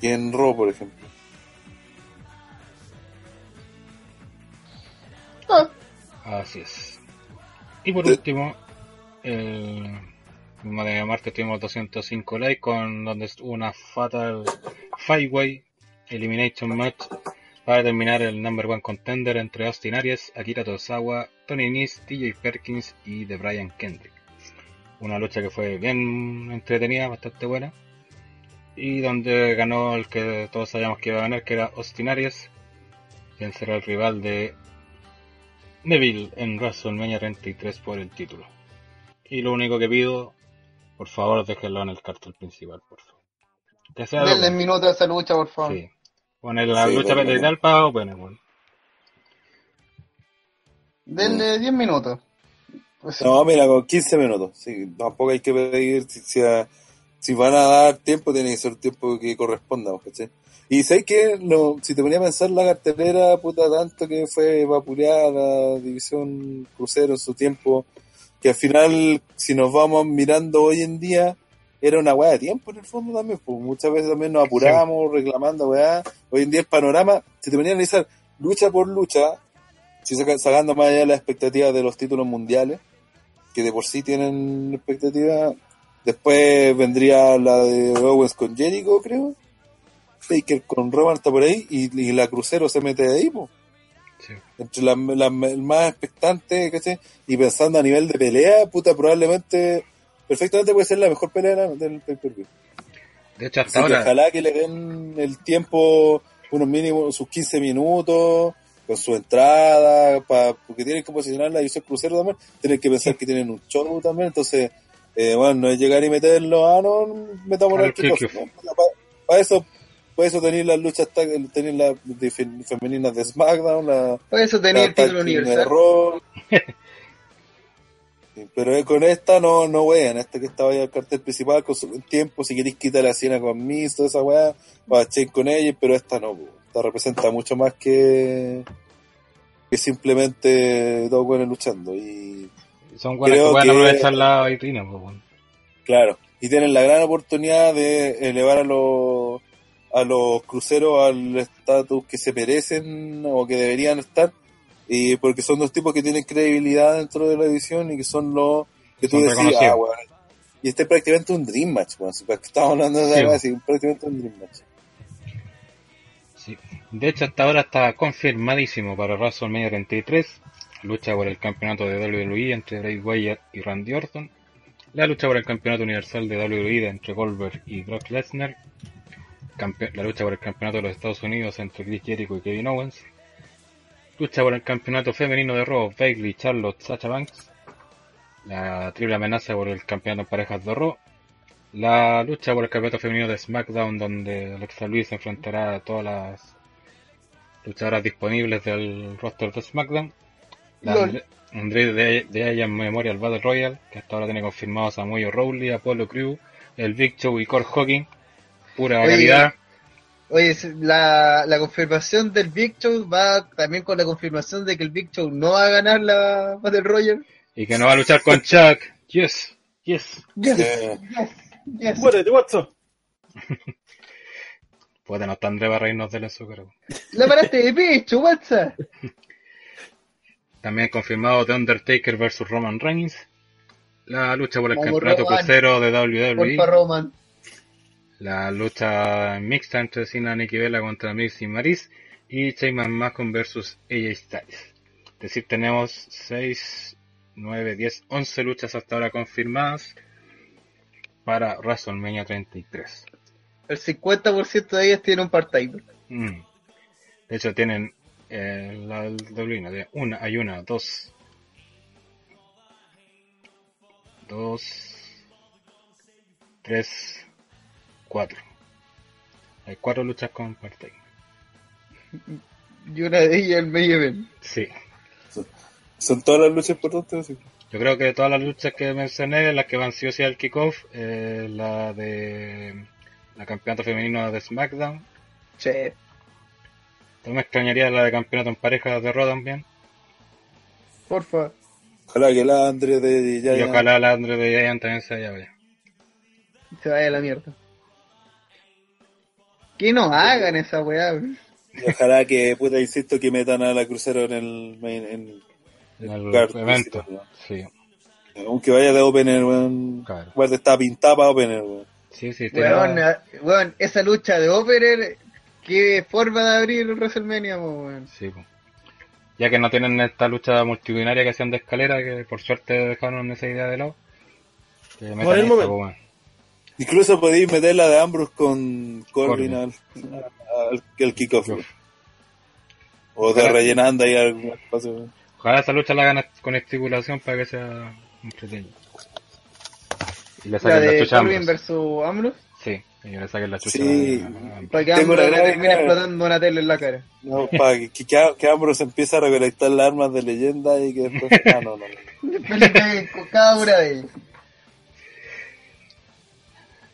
Que en Raw, por ejemplo. Así es. Y por Sí. último, el mismo de martes tuvimos 205 likes con donde hubo una fatal five way elimination match para determinar el number one contender entre Austin Aries, Akira Tozawa, Tony Nese, TJ Perkins y The Brian Kendrick. Una lucha que fue bien entretenida, bastante buena. Y donde ganó el que todos sabíamos que iba a ganar, que era Austin Aries, quien será el rival de Neville en WrestleMania 33 por el título. Y lo único que pido, por favor, déjenlo en el cartel principal, por favor. Que sea denle minuto a esa lucha, por favor. Sí. Poner la Sí, lucha petrolial para bueno, bueno. Denle 10 minutos. Pues, No, mira, con 15 minutos. Sí, tampoco hay que pedir si, si, a- si van a dar tiempo, tiene que ser tiempo que corresponda, ¿cachai? Y sé que no, si te ponía a pensar la cartelera, puta, tanto que fue vapuleada la división crucero en su tiempo, que al final, si nos vamos mirando hoy en día, era una weá de tiempo en el fondo también, pues muchas veces también nos apuramos reclamando weá. Hoy en día el panorama, si te ponía a analizar lucha por lucha, si saca- sacando más allá de las expectativas de los títulos mundiales, que de por sí tienen expectativas. Después vendría la de Owens con Jericho, creo. Taker con Roman está por ahí y, y la crucero se mete ahí, po. Sí. Entre las las el más expectante, ¿cachai? Y pensando a nivel de pelea, puta, probablemente, perfectamente puede ser la mejor pelea de la- del pay-per-view. De hecho, que ojalá que le den el tiempo, unos mínimos, sus 15 minutos, con su entrada, pa, porque tienen que posicionar la división crucero también, tienen que pensar que tienen un show también, entonces, eh, bueno, no es llegar y meterlo, ah, no, metamos el. Para eso, para eso tenéis las luchas, tenéis las femeninas de SmackDown, la, Por eso tenía el título universal. [laughs] Pero eh, con esta no, no wean, esta que estaba ya el cartel principal con su tiempo, si queréis quitar la cena con Miz, toda esa weá, va a echar con ella, pero esta no, esta representa mucho más que que simplemente dos buenos luchando y son creo que pueden aprovechar la vitrina, pues bueno. claro, y tienen la gran oportunidad de elevar a los a los cruceros al estatus que se merecen o que deberían estar, y porque son dos tipos que tienen credibilidad dentro de la edición y que son los que tú decís, ah, weón. Y este es prácticamente un Dream Match, weón. Si estamos hablando de algo así, prácticamente un Dream Match. Sí. De hecho, hasta ahora está confirmadísimo para WrestleMania 33. Lucha por el campeonato de WWE entre Bray Wyatt y Randy Orton. La lucha por el campeonato universal de WWE entre Goldberg y Brock Lesnar. La lucha por el campeonato de los Estados Unidos entre Chris Jericho y Kevin Owens. Lucha por el campeonato femenino de Raw, Bailey, Charlotte, Sacha Banks. La triple amenaza por el campeonato en parejas de Raw. La lucha por el campeonato femenino de SmackDown, donde Alexa Luis enfrentará a todas las luchadoras disponibles del roster de SmackDown. La Andre de, de Memorial Battle Royale, que hasta ahora tiene confirmados a Moyo Rowley, Apollo Crew, el Big Show y Core Hawking. Pura Oye, calidad. Oye, la, la confirmación del Big Show va también con la confirmación de que el Big Show no va a ganar la Battle Royale. Y que no va a luchar con Chuck. [laughs] Yes, yes. Eh, Yes. Muérete, Watson. [laughs] Puede no está André para reírnos de él en su cargo. La paraste de pecho, WhatsApp. [laughs] También confirmado The Undertaker vs Roman Reigns. La lucha por el Vamos, campeonato Roman. crucero de WWE. Porfa, Roman. La lucha mixta entre Cena Nikki Bella contra Miz y Maris. Y Shane McMahon versus AJ Styles. Es decir, tenemos 6, 9, 10, 11 luchas hasta ahora confirmadas para WrestleMania 33. El 50% de ellas tiene un part-time. Mm. De hecho, tienen eh, la doblina de una, hay una, dos, dos, tres, cuatro. Hay cuatro luchas con part-time. Y una de ellas el main event. Sí. son todas las luchas importantes. sí. Yo creo que de todas las luchas que mencioné, las que van sí o sí al kickoff, eh, la de la campeonato femenino de SmackDown. Che. No me extrañaría la de campeonato en parejas de Raw también. Porfa. Ojalá que la Andre de y Giant- ojalá la Andre de Giant también se vaya. Se vaya a la mierda. Que no hagan esa weá. y ojalá que, puta, insisto, que metan a la crucero en el main, en En el Card evento. Sí, Aunque vaya de opener, weón. claro. Igual está pintada para opener, weón. Sí, sí, Weón, eh, weón, esa lucha de Operer, qué forma de abrir el WrestleMania, weón. sí, po. Ya que no tienen esta lucha multitudinaria que hacían de escalera, que por suerte dejaron esa idea de lado. Que Por el momento. weón. Incluso podéis meter la de Ambrose con Corbin Corbin. al, al, al kickoff. O de Ojalá. rellenando ahí algún espacio. Ojalá esa lucha la hagan con estipulación para que sea entretenida. Y le La saquen la de chucha Corbin versus Ambrose, Sí, y le saquen la chucha Sí. a para que Tengo Ambrose le termine explotando una tele en la cara. No, para que, que, que Ambrose empiece a recolectar las armas de leyenda y que después. [laughs] Ah, no, no, no. Cada una de ellas.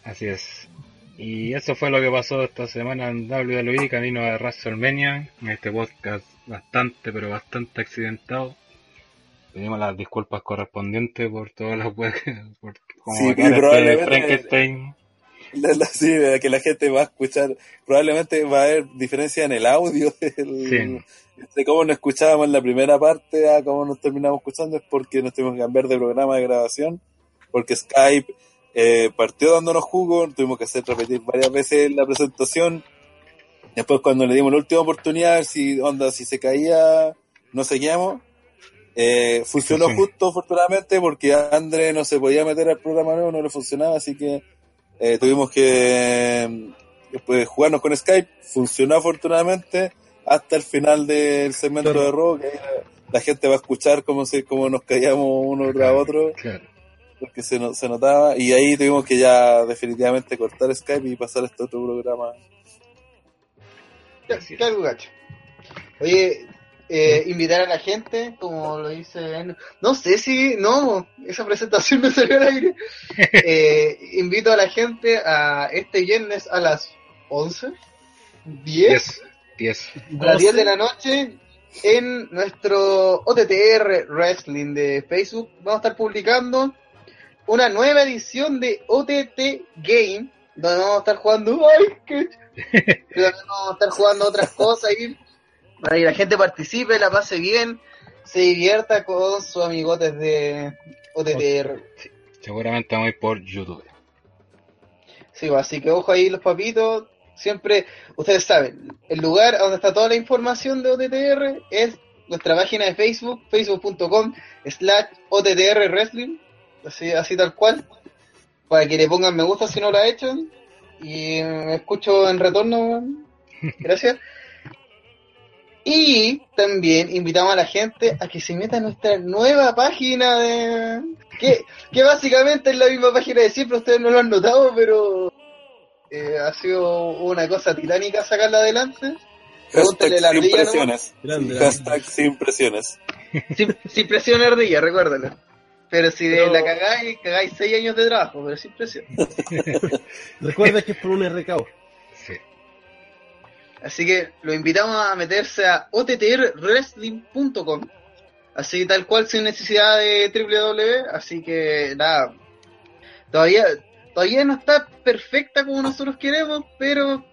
Así es. Y eso fue lo que pasó esta semana en WWE, camino a WrestleMania, en este podcast bastante, pero bastante accidentado. Pedimos las disculpas correspondientes por todas las que, cómo Sí, y este probablemente- Frankenstein. La- la- sí, que la gente va a escuchar. Probablemente va a haber diferencia en el audio [laughs] del- Sí. de cómo nos escuchábamos en la primera parte a cómo nos terminamos escuchando. Es porque nos tuvimos que cambiar de programa de grabación. Porque Skype eh, partió dándonos jugo. Tuvimos que hacer repetir varias veces la presentación. Después, cuando le dimos la última oportunidad, si, onda, si se caía, no seguíamos. Eh, funcionó Sí, sí. justo, afortunadamente, porque André no se podía meter al programa nuevo, no le funcionaba, así que eh, tuvimos que después jugarnos con Skype. Funcionó afortunadamente hasta el final del segmento Claro. de rock. que la gente va a escuchar cómo, se, cómo nos caíamos uno tras otro, Claro. Porque se, no- se notaba. Y ahí tuvimos que ya definitivamente cortar Skype y pasar a este otro programa. Ya, ¿Qué algo gacho? Oye, eh, invitar a la gente, como lo dice. en- No sé si. No, esa presentación me salió al aire. [laughs] Eh, invito a la gente a este viernes a las 11, 10, 10. 10. a las 10 de la noche en nuestro OTTR Wrestling de Facebook. Vamos a estar publicando una nueva edición de OTT Game donde vamos a estar jugando, ay, también [laughs] vamos a estar jugando otras cosas ahí, para que la gente participe, la pase bien, se divierta con sus amigotes de OTTR. Seguramente vamos a ir por YouTube. Sí, pues, así que ojo ahí los papitos, siempre, ustedes saben, el lugar donde está toda la información de OTTR es nuestra página de Facebook, facebook.com slash OTTR Wrestling, así, así tal cual, para que le pongan me gusta si no lo ha hecho, y me escucho en retorno, [laughs] gracias. Y también invitamos a la gente a que se meta a nuestra nueva página de... Que, que básicamente es la misma página de siempre, ustedes no lo han notado, pero eh, ha sido una cosa titánica sacarla adelante. Pregúntale la sin ardilla, ¿no? presiones. Grande. Hashtag sin presiones. Sin, sin presión ardilla, recuérdalo. Pero si Pero- la cagáis, cagáis seis años de trabajo, pero sin presión. [laughs] Recuerda que es por un RKO. Sí. Así que lo invitamos a meterse a ottrwrestling.com. Así tal cual sin necesidad de www. Así que nada. Todavía, todavía no está perfecta como nosotros queremos, pero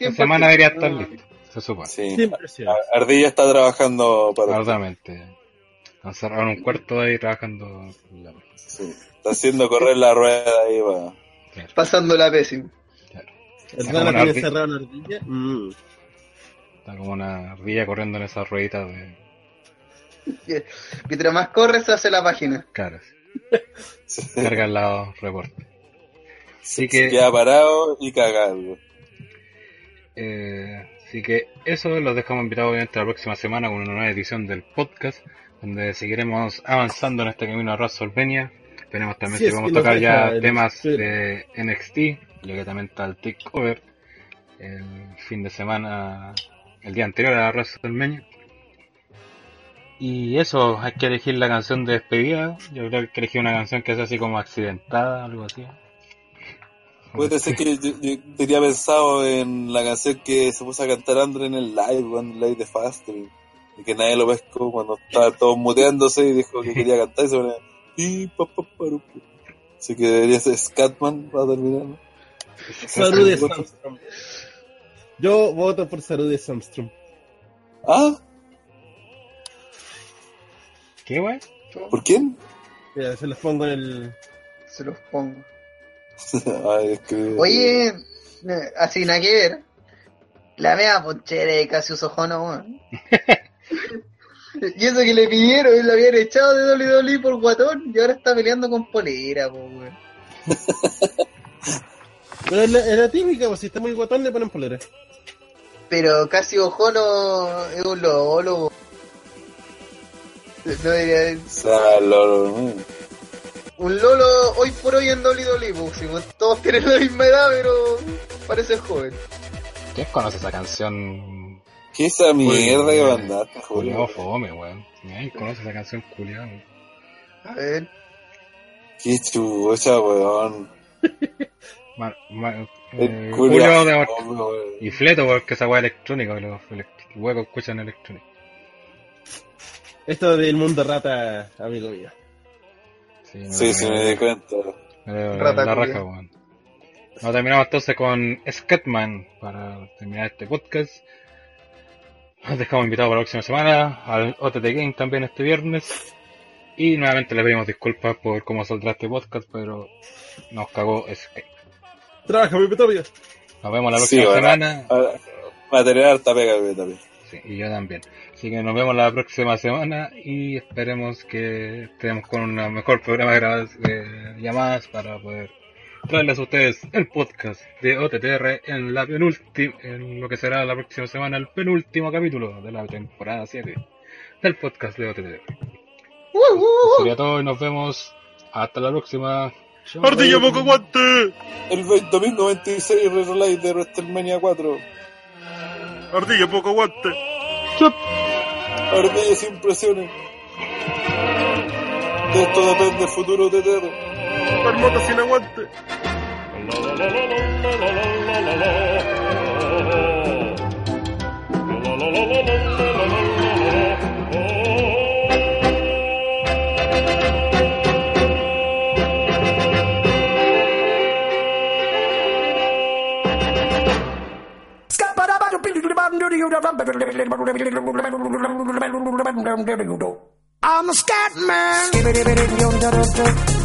La semana debería estar lista, se supone. Sí. Ardilla está trabajando para. Absolutamente. Encerraron un cuarto ahí trabajando en. Sí. Está haciendo correr la rueda ahí, va. Claro, Pasando la pésima. claro. ¿El como Dana una tiene cerrado una ardilla? Mm. Está como una ardilla corriendo en esas rueditas de Mientras más corre, se hace la página. caras. Sí. Carga al lado reporte. Así Se que, queda parado y cagado. eh, así que eso los dejamos invitados obviamente la próxima semana con una nueva edición del podcast, donde seguiremos avanzando en este camino a WrestleMania. Tenemos también Sí, si vamos a tocar ya el- temas sí. de NXT, ya que también está el Takeover el fin de semana, el día anterior a WrestleMania. Y eso, hay que elegir la canción de despedida. Yo creo que hay que elegir una canción que sea así como accidentada, algo así. Puede ser que yo, yo tenía pensado en la canción que se puso a cantar Andre en el live, cuando el live de Fastlane. Y que nadie lo pescó cuando estaba todo muteándose y dijo que quería cantar y se ponía. "Pi, pa, pa, paru, pu". Así que debería ser Scatman para terminar. ¿no? Salud de Samstrom. Yo voto por salud de Samstrom. ¿Ah? ¿Qué, wey? ¿Por quién? Mira, se los pongo en el. Se los pongo. [laughs] Ay, es que. Oye, así nada que ver. La mea ponchera de Cassius Ojono, weón. [laughs] y eso que le pidieron, y lo habían echado de WWE por guatón, y ahora está peleando con polera, po, weón. [laughs] Pero es la, es la típica, pues si está muy guatón le ponen polera. Pero Cassius Ojono es un lolo. No diría, lo- un lolo hoy por hoy en WWE, si, todos tienen la misma edad, pero parece joven. ¿Quién conoce esa canción? ¿Qué es esa mierda que Julio, mandaste, Culeado Julio? fome, weón. Nadie conoce esa canción culiado. A ver, Qué chucha, weón. [laughs] Mar- mar- eh, Julio Julio de- fome, weón. y Fleto, porque esa weá electrónica, los huecos escuchan electrónica. Esto del mundo rata, amigo mío. Sí, no, Sí, sí, me di cuenta. Eh, Rata la culia. raja, weón. Nos terminamos entonces con Scatman para terminar este podcast. Nos dejamos invitados para la próxima semana al OTT Game también este viernes. Y nuevamente les pedimos disculpas por cómo saldrá este podcast, pero nos cagó Skype. Trabaja, mi petopia. Nos vemos la Sí, próxima semana. Ahora, Va a tener harta pega. Sí, y yo también. Así que nos vemos la próxima semana y esperemos que estemos con un mejor programa de llamadas para poder traerles a ustedes el podcast de OTTR en la penúltima, en lo que será la próxima semana, el penúltimo capítulo de la temporada 7 del podcast de OTTR. Eso sería todo y nos vemos hasta la próxima. ¡Ardilla poco guante! El 2096 Retrolive de WrestleMania 4. ¡Ardilla poco guante! Ardilla sin presiones. De esto depende el futuro de Terra. Marmota sin aguante. I'm a scat man.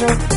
Thank you.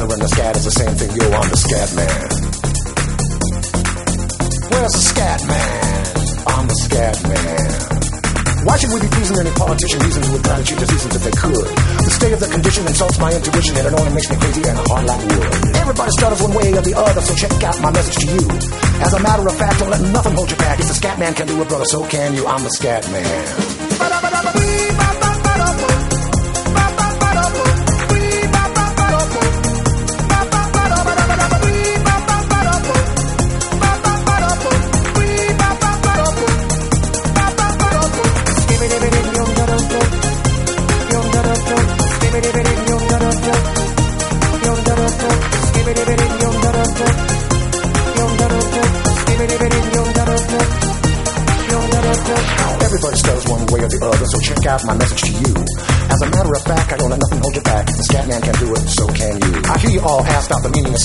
The and the scat is the same thing. Yo, I'm the scat man. Where's the scat man? I'm the scat man. Why should we be pleasing any politician reasons would try to cheat diseases if they could? The state of the condition insults my intuition and it only makes me crazy and hard like wood. Everybody stutters one way or the other, so check out my message to you. As a matter of fact, don't let nothing hold you back. If the scat man can do it, brother, so can you. I'm the scat man.